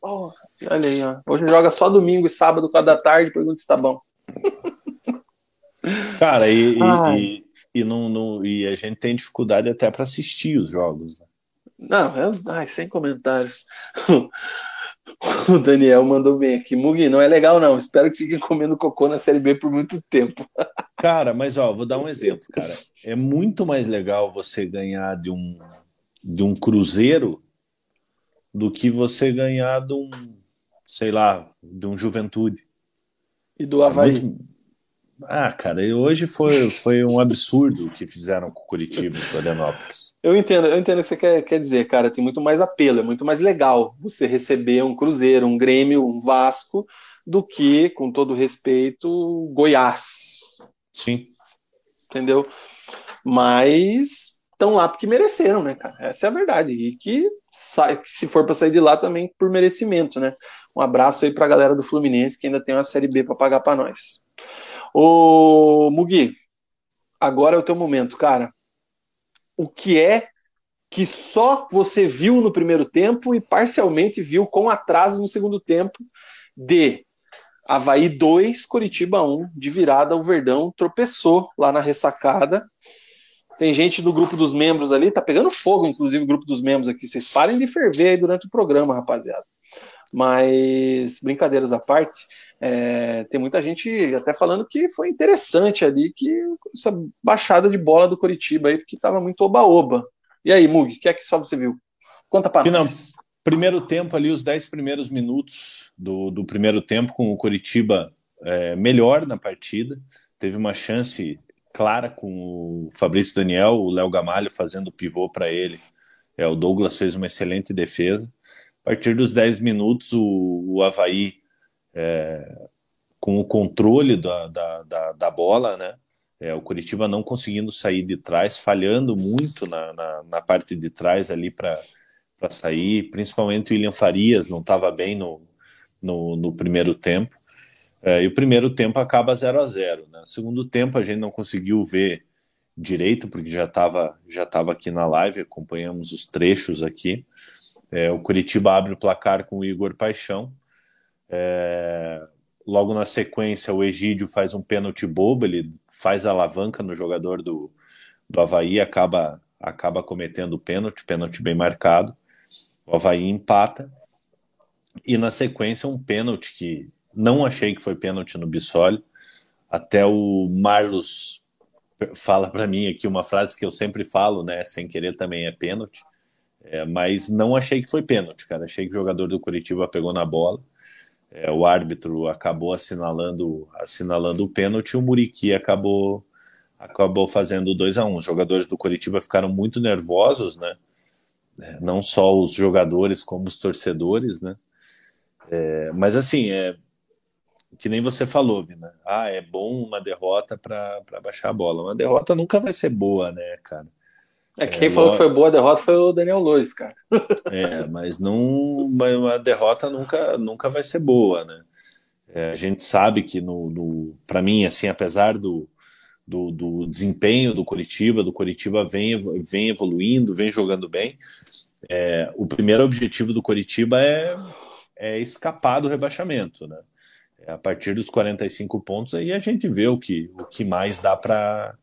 Porra, olha aí, ó. Hoje joga só domingo e sábado, quatro da tarde, pergunta se tá bom. Cara, e, e, e, não, não, e a gente tem dificuldade até para assistir os jogos. Né? Não, eu, ai, sem comentários. O Daniel mandou bem aqui. Mugi, não é legal, não. Espero que fiquem comendo cocô na Série B por muito tempo. Cara, mas ó, vou dar um exemplo, cara. É muito mais legal você ganhar de um de um Cruzeiro do que você ganhar de um, sei lá, de um Juventude. E do Havaí. Muito... Ah, cara, hoje foi, foi um absurdo o que fizeram com o Curitiba em Florianópolis. Eu entendo, eu entendo o que você quer, quer dizer, cara. Tem muito mais apelo, é muito mais legal você receber um Cruzeiro, um Grêmio, um Vasco, do que, com todo respeito, Goiás. Sim. Entendeu? Mas estão lá porque mereceram, né, cara? Essa é a verdade. E que, se for para sair de lá também por merecimento, né? Um abraço aí para a galera do Fluminense que ainda tem uma Série B para pagar para nós. Ô, Mugi, agora é o teu momento, cara. O que é que só você viu no primeiro tempo e parcialmente viu com atraso no segundo tempo de Havaí 2, Curitiba 1, de virada o Verdão tropeçou lá na ressacada tem gente do grupo dos membros ali, tá pegando fogo, inclusive, o grupo dos membros aqui. Vocês parem de ferver aí durante o programa, rapaziada. Mas, brincadeiras à parte, é, tem muita gente até falando que foi interessante ali, que essa baixada de bola do Coritiba aí, porque tava muito oba-oba. E aí, Mug, o que é que só você viu? Conta para nós. Primeiro tempo ali, os 10 primeiros minutos do, do primeiro tempo, com o Coritiba é, melhor na partida. Teve uma chance clara com o Fabrício Daniel, o Léo Gamalho fazendo o pivô para ele. É, o Douglas fez uma excelente defesa. A partir dos 10 minutos, o, o Havaí, é, com o controle da, da, da, da bola, né? É, o Curitiba não conseguindo sair de trás, falhando muito na, na, na parte de trás ali para sair, principalmente o William Farias não estava bem no, no, no, primeiro tempo. É, e o primeiro tempo acaba 0 a 0 né? segundo tempo a gente não conseguiu ver direito, porque já estava já tava aqui na live, acompanhamos os trechos aqui. É, o Curitiba abre o placar com o Igor Paixão. É, logo na sequência, o Egídio faz um pênalti bobo, ele faz a alavanca no jogador do, do Havaí, acaba, acaba cometendo o pênalti, pênalti bem marcado. O Havaí empata. E na sequência, um pênalti que não achei que foi pênalti no Bissoli. Até o Marlos fala para mim aqui uma frase que eu sempre falo, né? Sem querer também é pênalti. É, mas não achei que foi pênalti, cara. Achei que o jogador do Curitiba pegou na bola. É, o árbitro acabou assinalando assinalando o pênalti e o Muriqui acabou acabou fazendo 2 a 1 um. Os jogadores do Curitiba ficaram muito nervosos, né? É, não só os jogadores como os torcedores, né? É, mas assim, é, que nem você falou, Vina. Ah, é bom uma derrota para baixar a bola. Uma derrota nunca vai ser boa, né, cara? É, quem é, falou que foi boa a derrota foi o Daniel Lois, cara. É, mas não, uma derrota nunca, nunca vai ser boa, né? É, a gente sabe que no, no para mim, assim, apesar do, do, do, desempenho do Curitiba, do Curitiba vem, vem evoluindo, vem jogando bem. É, o primeiro objetivo do Curitiba é, é escapar do rebaixamento, né? A partir dos 45 pontos aí a gente vê o que, o que mais dá para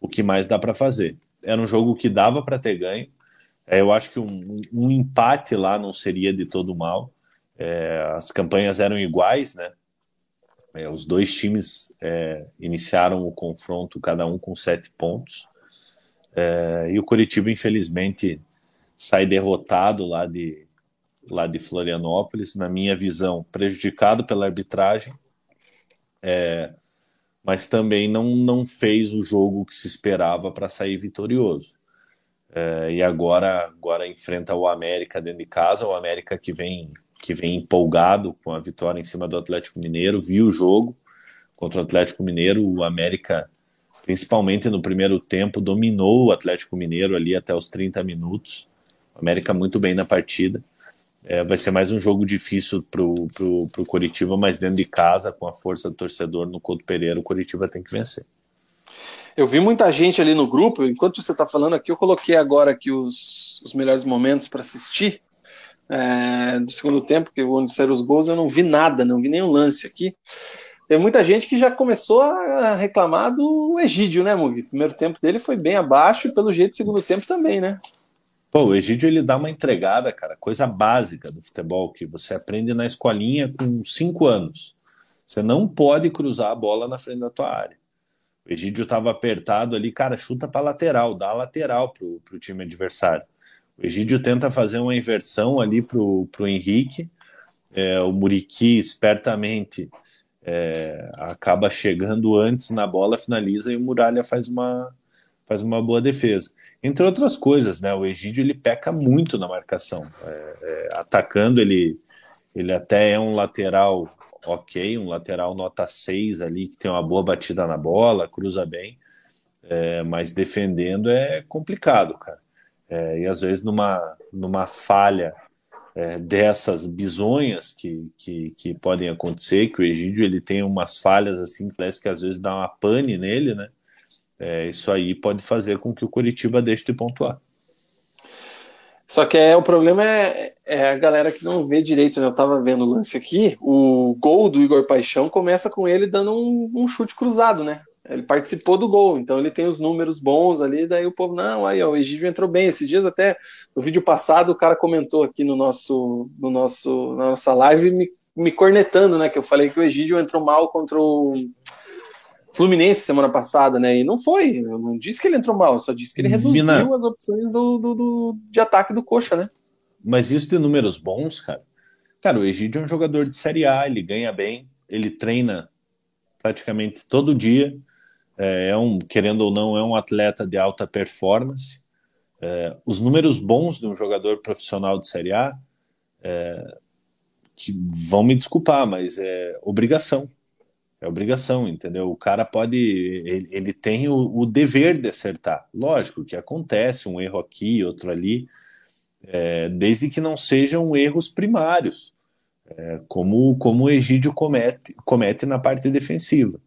o que mais dá para fazer. Era um jogo que dava para ter ganho, É, eu acho que um, um, empate lá não seria de todo mal. É, as campanhas eram iguais, né? É, os dois times é, iniciaram o confronto, cada um com sete pontos. É, e o Curitiba, infelizmente, sai derrotado lá de, lá de Florianópolis, na minha visão, prejudicado pela arbitragem, é, mas também não, não fez o jogo que se esperava para sair vitorioso. É, e agora, agora enfrenta o América dentro de casa, o América que vem que vem empolgado com a vitória em cima do Atlético Mineiro, viu o jogo contra o Atlético Mineiro, o América, principalmente no primeiro tempo, dominou o Atlético Mineiro ali até os 30 minutos. O América muito bem na partida. É, vai ser mais um jogo difícil para o Curitiba, mas dentro de casa, com a força do torcedor no Couto Pereira, o Curitiba tem que vencer. Eu vi muita gente ali no grupo, enquanto você está falando aqui, eu coloquei agora aqui os, os melhores momentos para assistir é, do segundo tempo, que onde saíram os gols, eu não vi nada, não vi nenhum lance aqui. Tem muita gente que já começou a reclamar do Egídio, né, Mugi? O primeiro tempo dele foi bem abaixo e pelo jeito segundo tempo também, né? Pô, o Egídio ele dá uma entregada, cara, coisa básica do futebol que você aprende na escolinha com cinco anos. Você não pode cruzar a bola na frente da tua área. O Egídio estava apertado ali, cara, chuta para lateral, dá lateral pro, pro time adversário. O Egídio tenta fazer uma inversão ali para o Henrique. É, o Muriqui espertamente é, acaba chegando antes na bola, finaliza e o Muralha faz uma, faz uma boa defesa. Entre outras coisas, né? O Egídio ele peca muito na marcação. É, é atacando, ele, ele até é um lateral ok, um lateral nota 6 ali, que tem uma boa batida na bola, cruza bem, é, mas defendendo é complicado, cara. É, e às vezes numa, numa falha é, dessas bizonhas que, que, que, podem acontecer, que o Egídio ele tem umas falhas assim, parece que às vezes dá uma pane nele, né? É, isso aí pode fazer com que o Curitiba deixe de pontuar. Só que é, o problema é, é, a galera que não vê direito, né? Eu tava vendo o lance aqui, o gol do Igor Paixão começa com ele dando um, um chute cruzado, né? Ele participou do gol, então ele tem os números bons ali, daí o povo, não, aí ó, o Egídio entrou bem. Esses dias até, no vídeo passado, o cara comentou aqui no nosso, no nosso, na nossa live, me, me cornetando, né, que eu falei que o Egídio entrou mal contra o Fluminense semana passada, né, e não foi, eu não disse que ele entrou mal, só disse que ele reduziu Vina. as opções do, do, do, de ataque do Coxa, né. Mas isso de números bons, cara, cara, o Egídio é um jogador de Série A, ele ganha bem, ele treina praticamente todo dia, é, é um, querendo ou não, é um atleta de alta performance. É, os números bons de um jogador profissional de Série A, é, que vão me desculpar, mas é obrigação. É obrigação, entendeu? O cara pode, ele, ele tem o, o, dever de acertar. Lógico que acontece um erro aqui, outro ali, é, desde que não sejam erros primários, é, como, como o Egídio comete, comete na parte defensiva.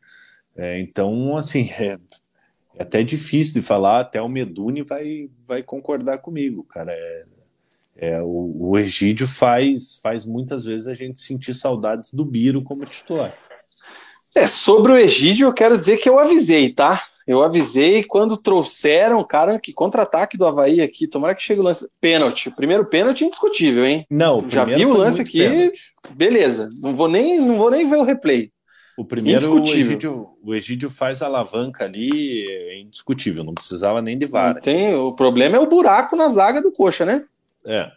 É, então, assim, é, é, até difícil de falar, até o Meduni vai, vai concordar comigo, cara. É, é, o, o Egídio faz, faz muitas vezes a gente sentir saudades do Biro como titular. É, sobre o Egídio, eu quero dizer que eu avisei, tá? Eu avisei quando trouxeram, cara, que contra-ataque do Havaí aqui, tomara que chegue o lance. Pênalti. Primeiro pênalti indiscutível, hein? Não, já vi o lance aqui. Pênalti. Beleza. Não vou, nem, não vou nem ver o replay. O primeiro, o Egídio, o Egídio faz a alavanca ali, é indiscutível, não precisava nem de vara. Tem, o problema é o buraco na zaga do coxa, né? É.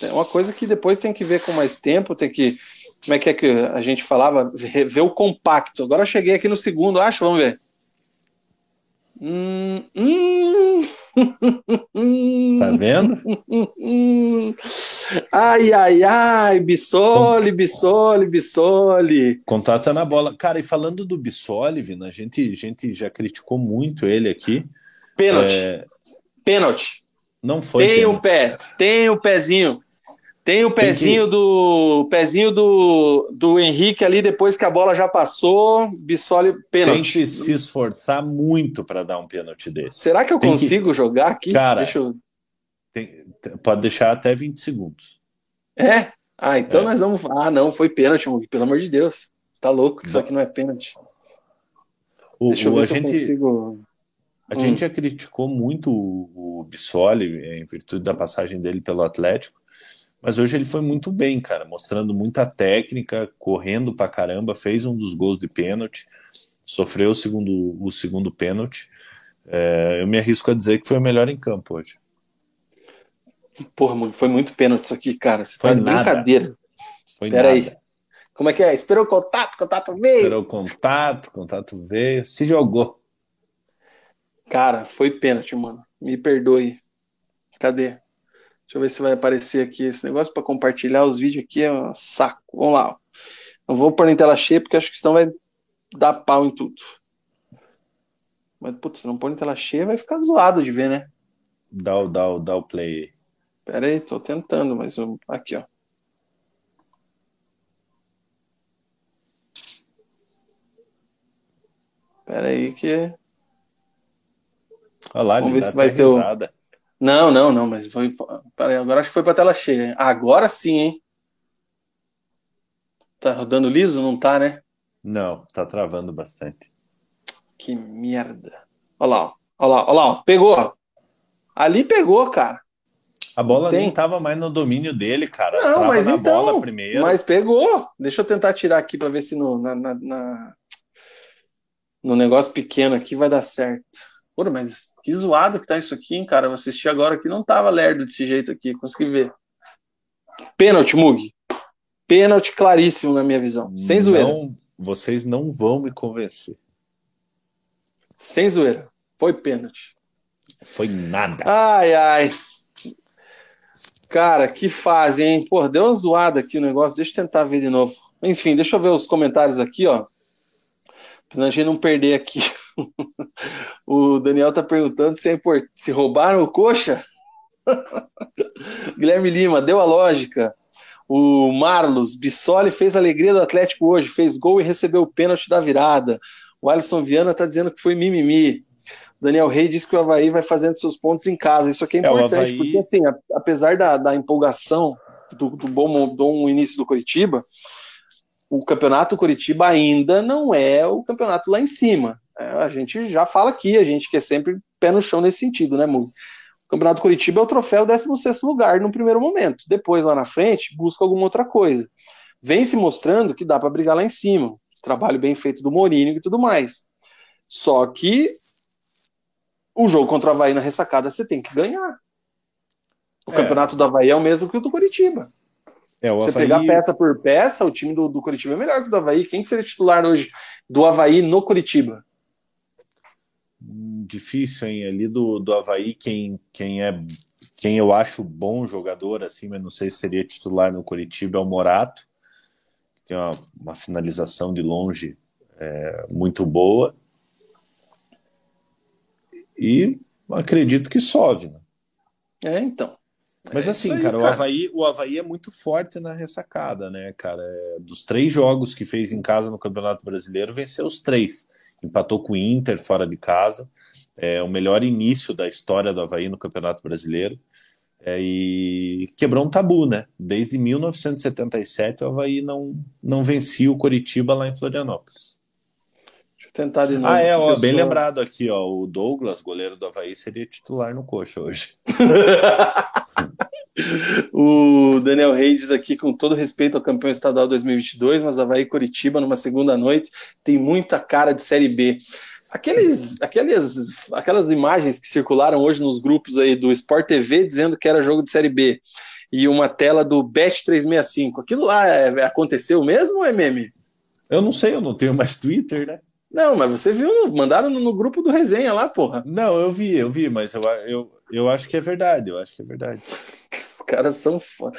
É uma coisa que depois tem que ver com mais tempo, tem que. Como é que é que a gente falava? Ver o compacto. Agora eu cheguei aqui no segundo, acho, vamos ver. Hum, hum. Tá vendo? ai, ai, ai, Bissoli, Bissoli, Bissoli. Contato é na bola. Cara, e falando do Bissoli, Vina, a gente, a gente já criticou muito ele aqui. Pênalti. É... Pênalti. Não foi. Tem o um pé, tem o um pezinho. Tem o pezinho que... do pezinho do, do Henrique ali depois que a bola já passou, Bissoli pênalti. Tem que se esforçar muito para dar um pênalti desse. Será que eu Tem consigo que... jogar aqui? Cara, Deixa eu... Tem... pode deixar até 20 segundos. É? Ah, então é. nós vamos. Ah, não, foi pênalti, pelo amor de Deus. Você tá louco, isso aqui não é pênalti. O, Deixa eu ver se gente... eu consigo. A hum. gente já criticou muito o, o Bissoli em virtude da passagem dele pelo Atlético, mas hoje ele foi muito bem, cara, mostrando muita técnica, correndo pra caramba, fez um dos gols de pênalti, sofreu o segundo, o segundo pênalti. É, eu me arrisco a dizer que foi o melhor em campo hoje. Porra, foi muito pênalti isso aqui, cara. Você foi nada. brincadeira. Foi Pera nada. aí. Como é que é? Esperou o contato, contato veio. Esperou o contato, contato veio, se jogou. Cara, foi pênalti, mano. Me perdoe. Cadê? Deixa eu ver se vai aparecer aqui. Esse negócio para compartilhar os vídeos aqui é um saco. Vamos lá. Não vou pôr em tela cheia porque acho que senão vai dar pau em tudo. Mas, putz, se não pôr em tela cheia vai ficar zoado de ver, né? Dá o, dá o, dá o play. Pera aí, tô tentando, mas aqui, ó. Pera aí que. Olha lá, Vamos ver se vai ter o... Não, não, não, mas foi. Agora acho que foi pra tela cheia. Agora sim, hein? Tá rodando liso? Não tá, né? Não, tá travando bastante. Que merda. Olha lá, olha lá, olha lá, pegou. Ali pegou, cara. A bola Tem. nem tava mais no domínio dele, cara. Não, Trava mas então. Mas pegou. Deixa eu tentar tirar aqui para ver se no, na, na, na, no negócio pequeno aqui vai dar certo. Pô, mas que zoado que tá isso aqui, hein, cara? Eu assisti agora que não tava lerdo desse jeito aqui, consegui ver. Pênalti, Mug. Pênalti claríssimo na minha visão. Sem zoeira. Não, vocês não vão me convencer. Sem zoeira. Foi pênalti. Foi nada. Ai, ai. Cara, que fase, hein? Pô, deu uma zoada aqui o negócio. Deixa eu tentar ver de novo. Enfim, deixa eu ver os comentários aqui, ó. Pra gente não perder aqui. o Daniel tá perguntando se, é import... se roubaram o coxa. Guilherme Lima, deu a lógica. O Marlos, Bissoli fez a alegria do Atlético hoje, fez gol e recebeu o pênalti da virada. O Alisson Viana tá dizendo que foi mimimi. Daniel Rey disse que o Havaí vai fazendo seus pontos em casa. Isso aqui é importante, é, Havaí... porque assim, apesar da, da empolgação do, do bom, bom início do Curitiba, o campeonato Curitiba ainda não é o campeonato lá em cima. É, a gente já fala aqui, a gente que é sempre pé no chão nesse sentido, né, Mugo? O campeonato Curitiba é o troféu 16 lugar no primeiro momento. Depois, lá na frente, busca alguma outra coisa. Vem se mostrando que dá para brigar lá em cima. Trabalho bem feito do Mourinho e tudo mais. Só que o jogo contra o Havaí na ressacada você tem que ganhar. O é. campeonato do Havaí é o mesmo que o do Curitiba. É, o Você Havaí... pegar peça por peça, o time do, do Curitiba é melhor que o do Havaí. Quem que seria titular hoje do Havaí no Curitiba? Difícil, hein? Ali do, do Havaí, quem, quem é quem eu acho bom jogador, assim, mas não sei se seria titular no Curitiba, é o Morato. Tem uma, uma finalização de longe é, muito boa. E acredito que sove, né? É, então. Mas é assim, aí, cara, cara, O, Havaí, o Havaí é muito forte na ressacada, né, cara? É, dos três jogos que fez em casa no Campeonato Brasileiro, venceu os três. Empatou com o Inter fora de casa. É o melhor início da história do Havaí no Campeonato Brasileiro. É, e quebrou um tabu, né? Desde 1977 o Havaí não, não vencia o Coritiba lá em Florianópolis. Deixa eu tentar de novo. Ah, é, ó, bem lembrado aqui, ó. O Douglas, goleiro do Havaí, seria titular no coxa hoje. o Daniel Reis diz aqui, com todo respeito ao campeão estadual 2022, mas Havaí Curitiba, numa segunda noite, tem muita cara de Série B. Aqueles, aqueles, aquelas imagens que circularam hoje nos grupos aí do Sport TV dizendo que era jogo de Série B e uma tela do Bet 365, aquilo lá é, aconteceu mesmo ou é meme? Eu não sei, eu não tenho mais Twitter, né? Não, mas você viu, mandaram no, no, grupo do resenha lá, porra. Não, eu vi, eu vi, mas eu, eu, eu acho que é verdade, eu acho que é verdade. Os caras são foda.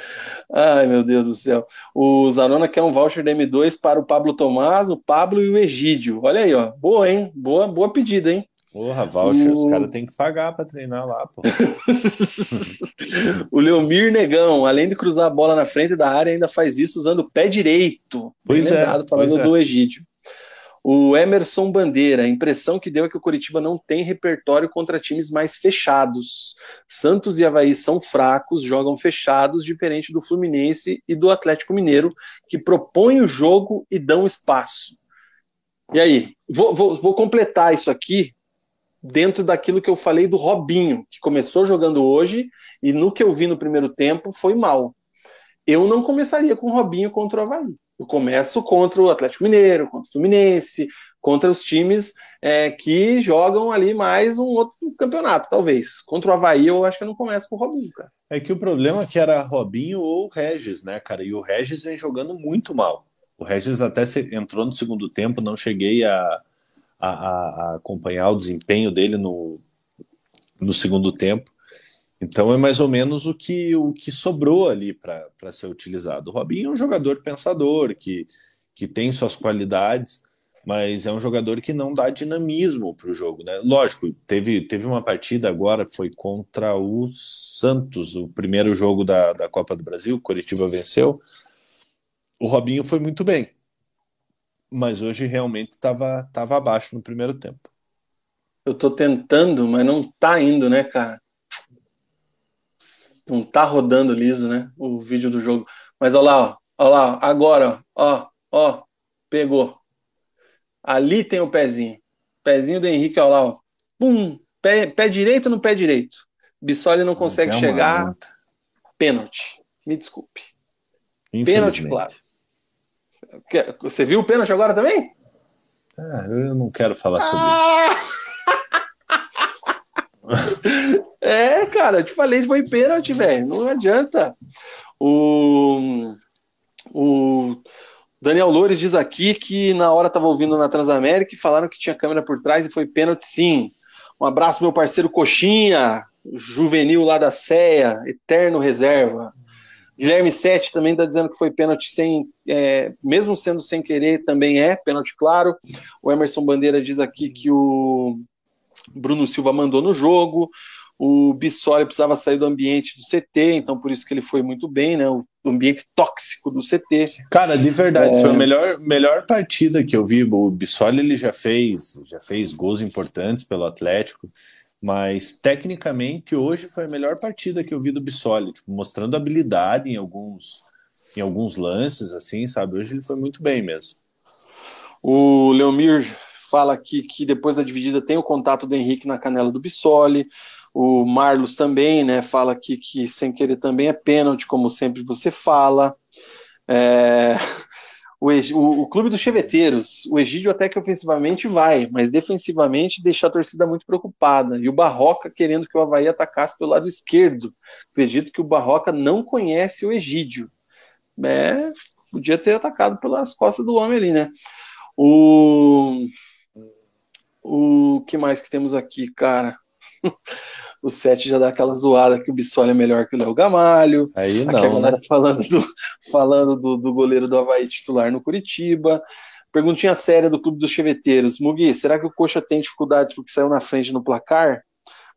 Ai, meu Deus do céu. O Zanona quer um voucher da M2 para o Pablo Tomás, o Pablo e o Egídio. Olha aí, ó. Boa, hein? Boa, boa pedida, hein? Porra, voucher, o... os caras têm que pagar para treinar lá, pô. o Leomir Negão, além de cruzar a bola na frente da área, ainda faz isso usando o pé direito. Pois Bem é. Lembrado, falando pois é. do Egídio. O Emerson Bandeira, a impressão que deu é que o Curitiba não tem repertório contra times mais fechados. Santos e Havaí são fracos, jogam fechados, diferente do Fluminense e do Atlético Mineiro, que propõem o jogo e dão espaço. E aí, vou, vou, vou completar isso aqui dentro daquilo que eu falei do Robinho, que começou jogando hoje e no que eu vi no primeiro tempo foi mal. Eu não começaria com o Robinho contra o Havaí. Eu começo contra o Atlético Mineiro, contra o Fluminense, contra os times é, que jogam ali mais um outro campeonato, talvez. Contra o Havaí, eu acho que eu não começo com o Robinho, cara. É que o problema é que era Robinho ou Regis, né, cara? E o Regis vem jogando muito mal. O Regis até entrou no segundo tempo, não cheguei a, a, a acompanhar o desempenho dele no, no segundo tempo. Então é mais ou menos o que, o que sobrou ali para ser utilizado. O Robinho é um jogador pensador, que, que tem suas qualidades, mas é um jogador que não dá dinamismo para o jogo. Né? Lógico, teve, teve uma partida agora, foi contra o Santos, o primeiro jogo da, da Copa do Brasil, o Curitiba venceu. O Robinho foi muito bem, mas hoje realmente estava tava abaixo no primeiro tempo. Eu estou tentando, mas não está indo, né, cara? Não está rodando liso, né? O vídeo do jogo. Mas olha lá, ó, olha lá, agora, ó, ó, pegou. Ali tem o pezinho. Pezinho do Henrique, olha lá, ó. Pum, pé, pé direito no pé direito. Bissoli não consegue é chegar. Pênalti. Me desculpe. Pênalti, claro. Você viu o pênalti agora também? Ah, eu não quero falar sobre ah! isso. é, cara, eu te falei, foi pênalti, velho. Não adianta. O, o Daniel Loures diz aqui que na hora estava ouvindo na Transamérica e falaram que tinha câmera por trás e foi pênalti sim. Um abraço meu parceiro Coxinha, juvenil lá da CEA, eterno reserva. Guilherme Sete também está dizendo que foi pênalti sem, é, mesmo sendo sem querer, também é pênalti claro. O Emerson Bandeira diz aqui que o Bruno Silva mandou no jogo. O Bissoli precisava sair do ambiente do CT, então por isso que ele foi muito bem, né? O ambiente tóxico do CT. Cara, de verdade, é... foi a melhor, melhor partida que eu vi. O Bissoli ele já fez, já fez gols importantes pelo Atlético. Mas tecnicamente hoje foi a melhor partida que eu vi do Bissoli, tipo, mostrando habilidade em alguns em alguns lances, assim, sabe? Hoje ele foi muito bem mesmo. O Leomir fala aqui que depois da dividida tem o contato do Henrique na canela do Bissoli. O Marlos também, né? Fala aqui que sem querer também é pênalti, como sempre você fala. É o, o, o, clube dos cheveteiros, o Egídio até que ofensivamente vai, mas defensivamente deixa a torcida muito preocupada. E o Barroca querendo que o Havaí atacasse pelo lado esquerdo. Acredito que o Barroca não conhece o Egídio. É, podia ter atacado pelas costas do homem ali, né? O, o que mais que temos aqui, cara? o 7 já dá aquela zoada que o Bissoli é melhor que o Léo Gamalho. Aí não. Aqui a galera né? falando, do, falando do, do goleiro do Havaí titular no Curitiba. Perguntinha séria do Clube dos Cheveteiros. Mugi, será que o Coxa tem dificuldades porque saiu na frente no placar?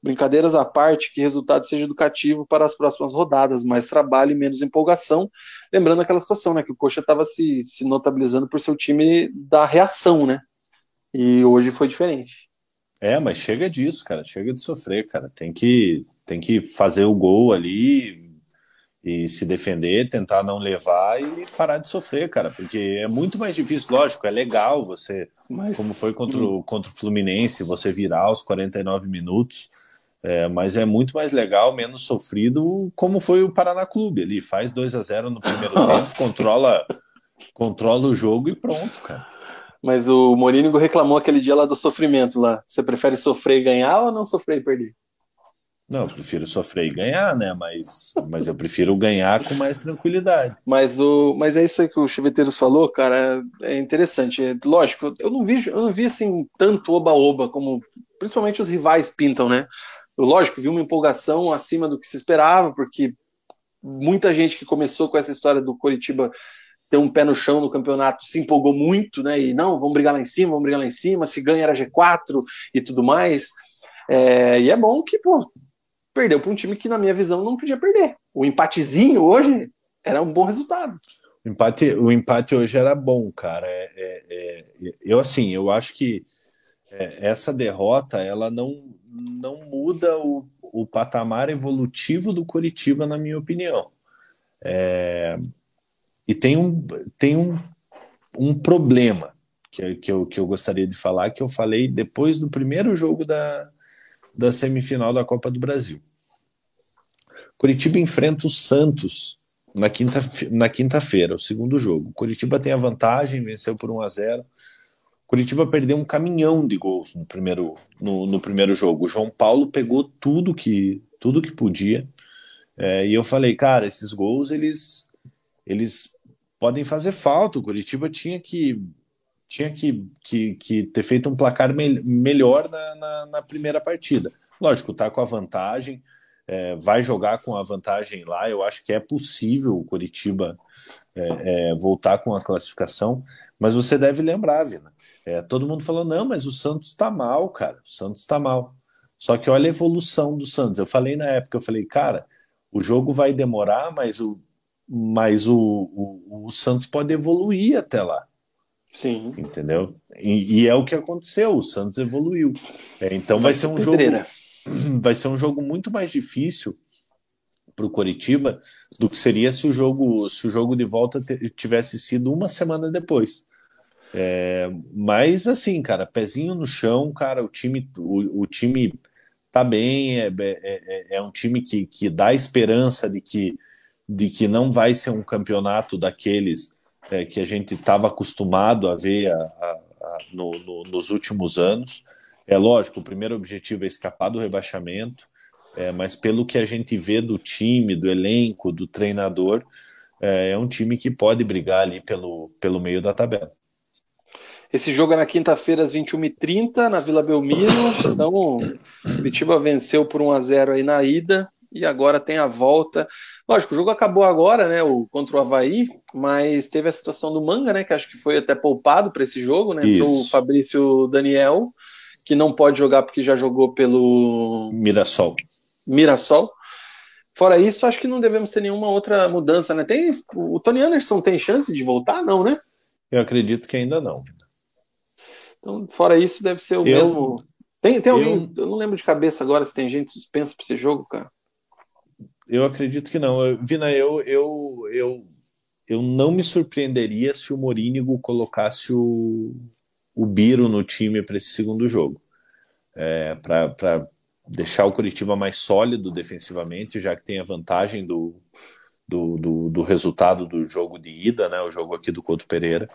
Brincadeiras à parte, que resultado seja educativo para as próximas rodadas, mais trabalho e menos empolgação. Lembrando aquela situação, né? Que o Coxa estava se, se notabilizando por seu time da reação, né? E hoje foi diferente. É, mas chega disso, cara. Chega de sofrer, cara. Tem que, tem que fazer o gol ali e se defender, tentar não levar e parar de sofrer, cara. Porque é muito mais difícil, lógico, é legal você, mas... como foi contra o, contra o Fluminense, você virar aos 49 minutos. É, mas é muito mais legal, menos sofrido, como foi o Paraná Clube ali. Faz 2 a 0 no primeiro tempo, controla, controla o jogo e pronto, cara. Mas o Morínigo reclamou aquele dia lá do sofrimento lá. Você prefere sofrer e ganhar ou não sofrer e perder? Não, eu prefiro sofrer e ganhar, né? Mas, mas eu prefiro ganhar com mais tranquilidade. Mas, o, mas é isso aí que o Chiveteiros falou, cara. É interessante. É, lógico, eu não vi, eu não vi assim tanto oba-oba como principalmente os rivais pintam, né? Eu, lógico, vi uma empolgação acima do que se esperava, porque muita gente que começou com essa história do Coritiba ter um pé no chão no campeonato se empolgou muito, né? E não, vamos brigar lá em cima, vamos brigar lá em cima, se ganha era G4 e tudo mais. É, e é bom que, pô, perdeu para um time que, na minha visão, não podia perder. O empatezinho hoje era um bom resultado. O empate, o empate hoje era bom, cara. É, é, é eu, assim, eu acho que é, essa derrota, ela não, não muda o, o patamar evolutivo do Curitiba, na minha opinião. É, e tem um, tem um, um problema que, que, eu, que eu gostaria de falar, que eu falei depois do primeiro jogo da, da semifinal da Copa do Brasil. Curitiba enfrenta o Santos na quinta na quinta-feira, o segundo jogo. Curitiba tem a vantagem, venceu por 1 a 0. Curitiba perdeu um caminhão de gols no primeiro, no, no primeiro jogo. O João Paulo pegou tudo que tudo que podia. É, e eu falei, cara, esses gols eles eles podem fazer falta. O Curitiba tinha que tinha que, que, que ter feito um placar me melhor na, na, na, primeira partida. Lógico, tá com a vantagem, é, vai jogar com a vantagem lá. Eu acho que é possível o Curitiba é, é, voltar com a classificação, mas você deve lembrar, Vina. É, todo mundo falou: não, mas o Santos está mal, cara. O Santos está mal. Só que olha a evolução do Santos. Eu falei na época, eu falei, cara, o jogo vai demorar, mas o, mas o, o, o Santos pode evoluir até lá. Sim. Entendeu? E, e, é o que aconteceu, o Santos evoluiu. É, então vai ser um jogo. Vai ser um jogo muito mais difícil para o Coritiba do que seria se o jogo se o jogo de volta tivesse sido uma semana depois. É, mas assim, cara, pezinho no chão, cara, o time o, o time tá bem, é, é, é, é um time que, que dá esperança de que de que não vai ser um campeonato daqueles é, que a gente estava acostumado a ver a, a, a, no, no, nos últimos anos. É lógico, o primeiro objetivo é escapar do rebaixamento, é, mas pelo que a gente vê do time, do elenco, do treinador, é, é um time que pode brigar ali pelo, pelo meio da tabela. Esse jogo é na quinta-feira às 21h30 na Vila Belmiro. Então, o Curitiba venceu por 1 a 0 aí na ida e agora tem a volta. Lógico, o jogo acabou agora, né, o, contra o Havaí, mas teve a situação do Manga, né, que acho que foi até poupado para esse jogo, né, para o Fabrício Daniel, que não pode jogar porque já jogou pelo Mirassol. Mirassol. Fora isso, acho que não devemos ter nenhuma outra mudança, né? Tem o Tony Anderson tem chance de voltar, não, né? Eu acredito que ainda não. Então, fora isso, deve ser o eu, mesmo. Tem, tem alguém? Eu... eu não lembro de cabeça agora se tem gente suspensa para esse jogo, cara. Eu acredito que não. Vina, eu, eu, eu, eu não me surpreenderia se o Morínigo colocasse o, o Biro no time para esse segundo jogo. É, para deixar o Curitiba mais sólido defensivamente, já que tem a vantagem do, do, do, do resultado do jogo de ida, né, o jogo aqui do Couto Pereira.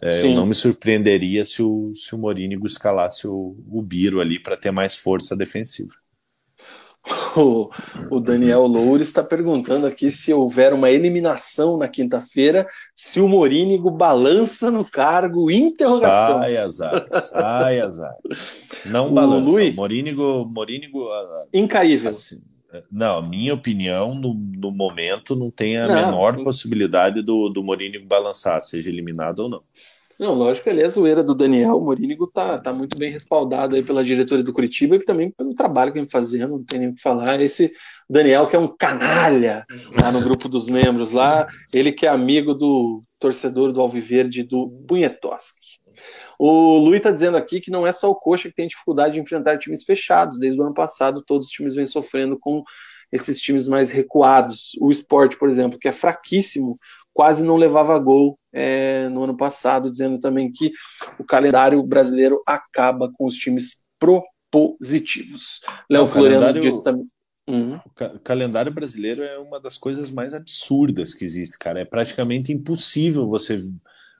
É, eu não me surpreenderia se o, se o Morínigo escalasse o, o Biro ali para ter mais força defensiva. O, o Daniel Loures está perguntando aqui se houver uma eliminação na quinta-feira, se o Morínigo balança no cargo, interrogação. Sai azar, sai azar. Não o balança. Luiz, Morínigo, Morínigo... Ah, Incaível. Assim, não, minha opinião, no, no momento, não tem a não, menor não. possibilidade do, do Morínigo balançar, seja eliminado ou não. Não, lógico ali a zoeira do Daniel Morínigo tá, tá muito bem respaldado aí pela diretoria do Curitiba e também pelo trabalho que vem fazendo, não tem nem o que falar. Esse Daniel que é um canalha lá no grupo dos membros lá, ele que é amigo do torcedor do Alviverde do Bunhetoski. O Luiz está dizendo aqui que não é só o Coxa que tem dificuldade de enfrentar times fechados. Desde o ano passado, todos os times vêm sofrendo com esses times mais recuados. O esporte, por exemplo, que é fraquíssimo, quase não levava gol é, no ano passado, dizendo também que o calendário brasileiro acaba com os times propositivos. Léo Floriano disse também. Uhum. O calendário brasileiro é uma das coisas mais absurdas que existe, cara. É praticamente impossível você,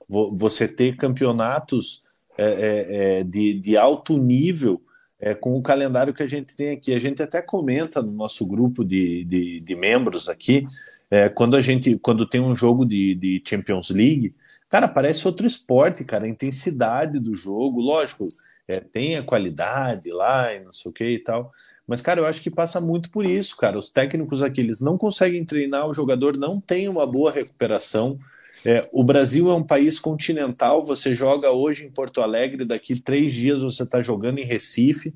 você ter campeonatos é, é, é, de, de alto nível é, com o calendário que a gente tem aqui. A gente até comenta no nosso grupo de, de, de membros aqui é, quando a gente, quando tem um jogo de, de Champions League, cara, parece outro esporte, cara, a intensidade do jogo, lógico, é, tem a qualidade lá e não sei o que e tal, mas, cara, eu acho que passa muito por isso, cara. Os técnicos aqui, eles não conseguem treinar, o jogador não tem uma boa recuperação. É, o Brasil é um país continental, você joga hoje em Porto Alegre, daqui três dias você está jogando em Recife.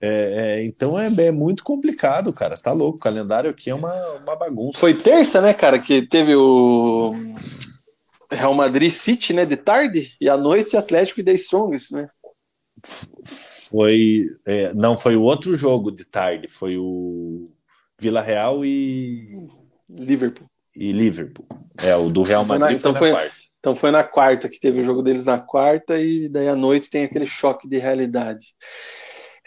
É, é, então é, é, muito complicado, cara. Tá louco. O calendário aqui é uma, uma bagunça. Foi terça, né, cara, que teve o Real Madrid City, né, de tarde, e à noite Atlético e The Strongest, né? Foi. É, não, foi o outro jogo de tarde. Foi o Vila Real e. Liverpool. E Liverpool. É, o do Real Madrid então foi, na, então foi, quarta. Então foi na quarta que teve o jogo deles na quarta, e daí à noite tem aquele choque de realidade.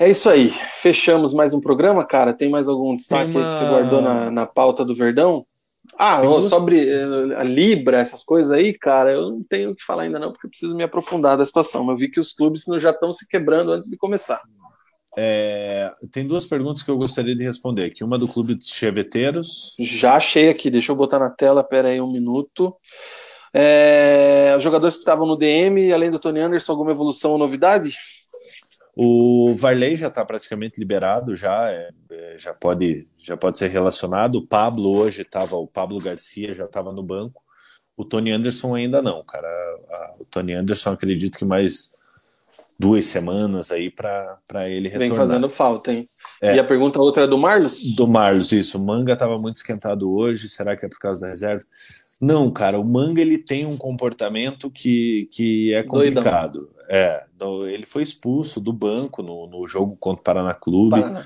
É isso aí. Fechamos mais um programa, cara. Tem mais algum destaque uma... que você guardou na, na pauta do Verdão? Ah, duas... sobre uh, a Libra, essas coisas aí, cara, eu não tenho o que falar ainda não, porque eu preciso me aprofundar da situação. Mas eu vi que os clubes já estão se quebrando antes de começar. É, tem duas perguntas que eu gostaria de responder aqui. Uma do Clube de Cheveteiros. Já achei aqui, deixa eu botar na tela, pera aí um minuto. É, os jogadores que estavam no DM, além do Tony Anderson, alguma evolução ou novidade? O Varley já está praticamente liberado, já, é, é, já, pode, já pode ser relacionado. O Pablo hoje estava, o Pablo Garcia já estava no banco. O Tony Anderson ainda não, cara. o Tony Anderson acredito que mais duas semanas aí para ele retornar. Vem fazendo falta, hein? É. E a pergunta outra é do Marlos? Do Marlos, isso. O Manga estava muito esquentado hoje, será que é por causa da reserva? Não, cara, o Manga ele tem um comportamento que, que é complicado. Doidão. É, ele foi expulso do banco no, no jogo contra o Paraná Clube. Paraná.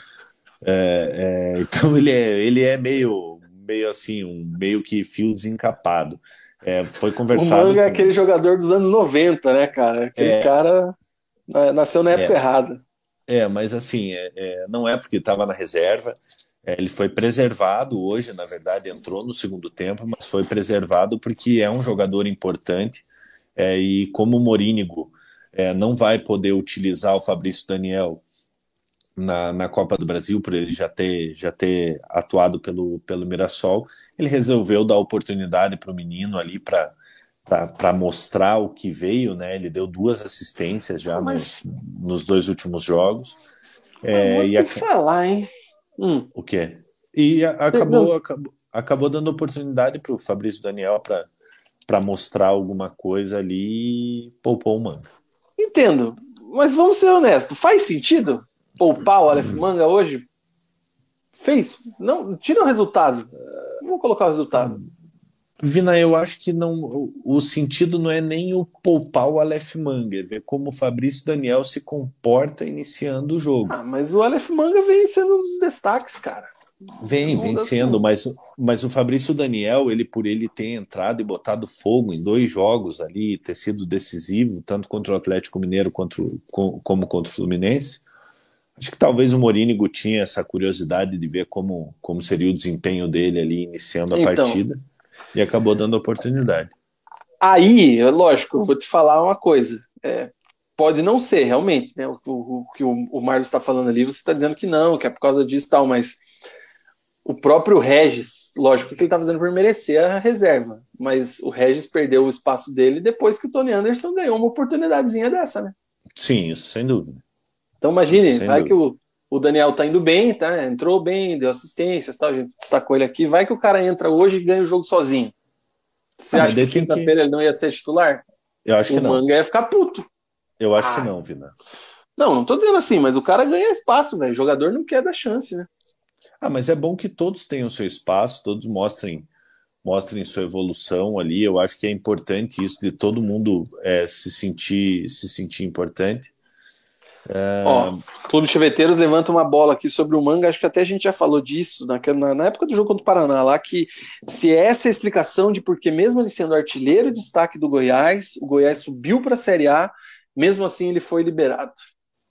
É, é, então ele é, ele é meio, meio assim, um meio que fio desencapado. É, foi conversado. O Manga é com... é aquele jogador dos anos 90, né, cara? Aquele é. cara nasceu na época errada. É, mas assim, não é porque estava na reserva. ele foi preservado hoje, na verdade, entrou no segundo tempo, mas foi preservado porque é um jogador importante. e como o Morínigo é, não vai poder utilizar o Fabrício Daniel na, na Copa do Brasil, por ele já ter, já ter atuado pelo, pelo Mirassol, ele resolveu dar oportunidade para o menino ali para para mostrar o que veio, né? Ele deu duas assistências já Mas... nos, nos dois últimos jogos. É, e a... falar, hein? Hum. O quê? E a, acabou, acabou, acabou dando oportunidade para o Fabrício Daniel para mostrar alguma coisa ali e poupou o manga. Entendo, mas vamos ser honestos, faz sentido poupar o Aleph Manga hoje? Fez? Não, tira o resultado. Vamos colocar o resultado. Vina, eu acho que não. O sentido não é nem o poupar o Aleph Manga, é ver como o Fabrício Daniel se comporta iniciando o jogo. Ah, mas o Aleph Manga vem sendo um dos destaques, cara. Vem, vem sendo, mas, mas o Fabrício Daniel, ele por ele ter entrado e botado fogo em dois jogos ali, ter sido decisivo, tanto contra o Atlético Mineiro quanto, como contra o Fluminense, acho que talvez o Morínigo tinha essa curiosidade de ver como, como seria o desempenho dele ali iniciando a então, partida e acabou dando oportunidade. Aí, lógico, eu vou te falar uma coisa. É, pode não ser, realmente, né? O, o, que o, o Marlos está falando ali, você está dizendo que não, que é por causa disso e tal, mas o próprio Regis, lógico que ele está fazendo por merecer a reserva, mas o Regis perdeu o espaço dele depois que o Tony Anderson ganhou uma oportunidadezinha dessa, né? Sim, isso sem dúvida. Então imagine, vai dúvida. que o, o Daniel tá indo bem, tá? Entrou bem, deu assistências, tal, a gente destacou ele aqui. Vai que o cara entra hoje e ganha o jogo sozinho. Você ah, acha que quinta-feira que... ele não ia ser titular? Eu acho o que não. O Manga ia ficar puto. Eu acho ah. que não, Vina. Não, não tô dizendo assim, mas o cara ganha espaço, velho. O jogador não quer dar chance, né? Ah, mas é bom que todos tenham seu espaço, todos mostrem mostrem sua evolução ali. Eu acho que é importante isso de todo mundo é, se sentir se sentir importante. É... Ó, Clube Cheveteiros levanta uma bola aqui sobre o manga. Acho que até a gente já falou disso na, na, época do jogo contra o Paraná, lá que se essa é a explicação de porque, mesmo ele sendo artilheiro de destaque do Goiás, o Goiás subiu para a Série A, mesmo assim ele foi liberado.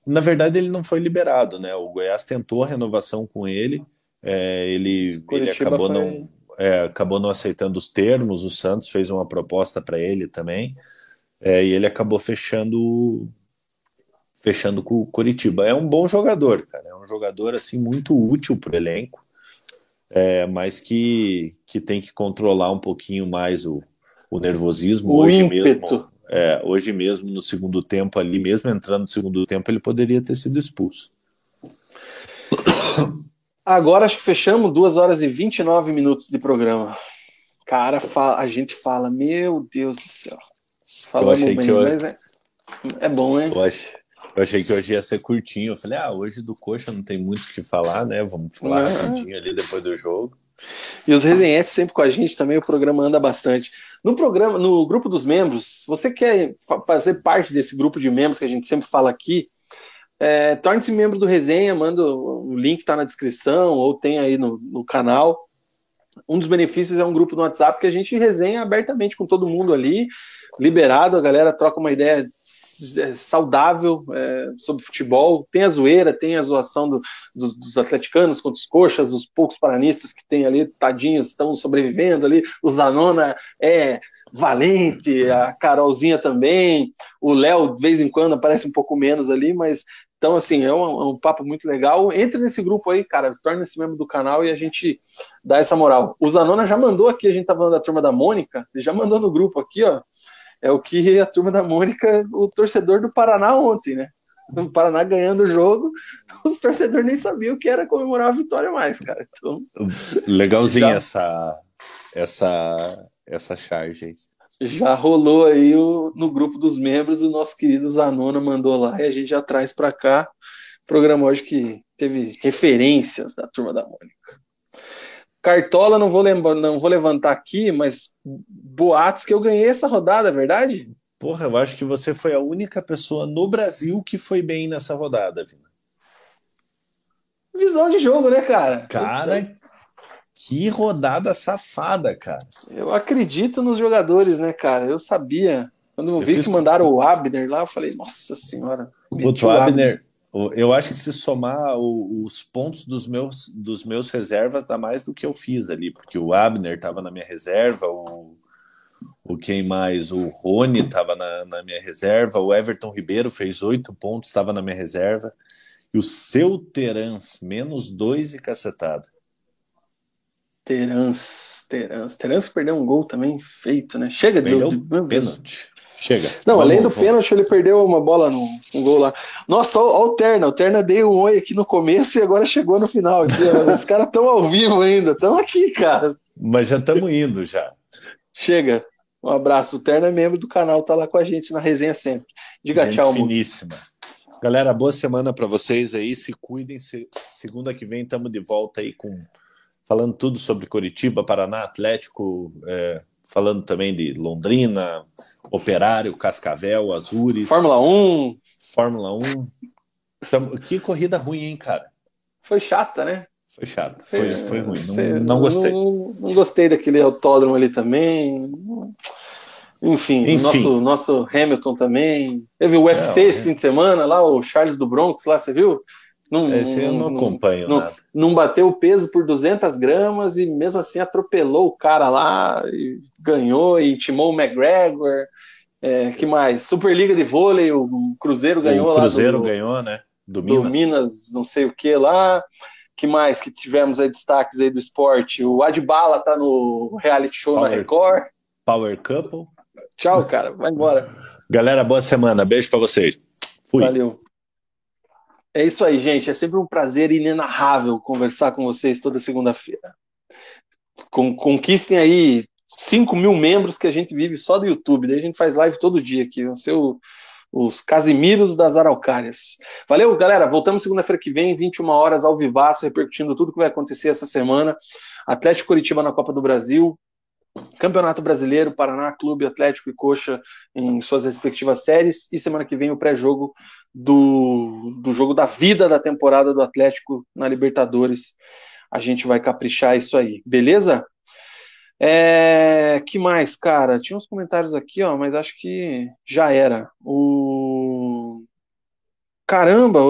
Na verdade, ele não foi liberado, né? O Goiás tentou a renovação com ele, é, ele, ele acabou, foi... não, é, acabou não aceitando os termos, o Santos fez uma proposta para ele também, é, e ele acabou fechando fechando com o Curitiba. É um bom jogador, cara, é um jogador assim muito útil para o elenco, é, mas que, que tem que controlar um pouquinho mais o, o nervosismo. O hoje ímpeto. mesmo, é, hoje mesmo no segundo tempo ali, mesmo entrando no segundo tempo, ele poderia ter sido expulso. Agora acho que fechamos 2 horas e 29 minutos de programa. Cara, a gente fala, meu Deus do céu. Falamos eu achei bem, que eu... é, é bom, hein? Eu, ach... eu, achei que hoje ia ser curtinho. Eu falei, ah, hoje do Coxa não tem muito o que falar, né? Vamos falar é. rapidinho ali depois do jogo. E os resenhetes sempre com a gente também, o programa anda bastante. No programa, no grupo dos membros, você quer fazer parte desse grupo de membros que a gente sempre fala aqui, é, Torne-se membro do Resenha, manda o link está na descrição ou tem aí no, no canal. um dos benefícios é um grupo no WhatsApp que a gente resenha abertamente com todo mundo ali, liberado, a galera troca uma ideia é, saudável é, sobre futebol. Tem a zoeira, tem a zoação do, do, dos atleticanos contra os coxas, os poucos paranistas que tem ali, tadinhos, estão sobrevivendo ali. O Zanona é valente, a Carolzinha também, o Léo de vez em quando aparece um pouco menos ali, mas então, assim, é um, é um, papo muito legal. Entre nesse grupo aí, cara, torne-se membro do canal e a gente dá essa moral. O Zanona já mandou aqui, a gente tá falando da turma da Mônica, ele já mandou no grupo aqui, ó. É o que a turma da Mônica, o torcedor do Paraná ontem, né? O Paraná ganhando o jogo, os torcedores nem sabiam o que era comemorar a vitória mais, cara. Então, Legalzinha já... essa, essa, essa charge aí já rolou aí o, no grupo dos membros, o nosso querido Zanona mandou lá e a gente já traz para cá. Programa hoje que teve referências da turma da Mônica. Cartola não vou, lembrar, não vou levantar aqui, mas boatos que eu ganhei essa rodada, é verdade? Porra, eu acho que você foi a única pessoa no Brasil que foi bem nessa rodada, Vina. Visão de jogo, né, cara? Cara, que rodada safada, cara. Eu acredito nos jogadores, né, cara? Eu sabia. Quando eu, eu vi que mandaram o Abner lá, eu falei, nossa senhora. O Abner, eu acho que se somar os pontos dos meus, dos meus reservas, dá mais do que eu fiz ali, porque o Abner estava na minha reserva, o, o quem mais? O Rony estava na, na minha reserva, o Everton Ribeiro fez oito pontos, estava na minha reserva, e o seu Terans, menos dois e cacetada. Terans, Terans. Terans perdeu um gol também feito, né? Chega de, de pênalti. Chega. Não, vamos, além do vamos. pênalti, ele perdeu uma bola no, no gol lá. Nossa, olha o Terna. O Terna deu um oi aqui no começo e agora chegou no final. Os caras estão ao vivo ainda. Estão aqui, cara. Mas já estamos indo já. Chega. Um abraço. O Terna é membro do canal, tá lá com a gente na resenha sempre. Diga gente tchau, finíssima. Galera, boa semana para vocês aí. Se cuidem. Se... Segunda que vem estamos de volta aí com falando tudo sobre Curitiba, Paraná, Atlético, é, falando também de Londrina, Operário, Cascavel, Azures. Fórmula 1. Fórmula 1. Então, que corrida ruim, hein, cara? Foi chata, né? Foi chata, foi, foi ruim. Não, não gostei. Não, não, gostei daquele autódromo ali também. Enfim, Enfim. Nosso, nosso Hamilton também. Teve o UFC é, esse fim de semana lá, o Charles do Bronx lá, você viu? Não, Esse eu não, acompanho não, nada. Não bateu o peso por 200 gramas e mesmo assim atropelou o cara lá e ganhou e intimou o McGregor. É, que mais? Superliga de vôlei, o Cruzeiro ganhou o Cruzeiro do, ganhou, né? Do Minas. do Minas. não sei o que lá. Que mais que tivemos aí destaques aí do esporte? O Adbala tá no reality show Power, na Record. Power Couple. Tchau, cara. Vai embora. Galera, boa semana. Beijo para vocês. Fui. Valeu. É isso aí, gente. É sempre um prazer inenarrável conversar com vocês toda segunda-feira. Conquistem aí 5 mil membros que a gente vive só do YouTube. Daí a gente faz live todo dia aqui. Vão ser o, os Casimiros das Araucárias. Valeu, galera. Voltamos segunda-feira que vem, 21 horas, ao vivaço, repercutindo tudo que vai acontecer essa semana. Atlético Curitiba na Copa do Brasil, Campeonato Brasileiro, Paraná Clube Atlético e Coxa em suas respectivas séries e semana que vem o pré-jogo do, do jogo da vida da temporada do Atlético na Libertadores. A gente vai caprichar isso aí, beleza? É, que mais, cara? Tinha uns comentários aqui, ó, mas acho que já era. O caramba,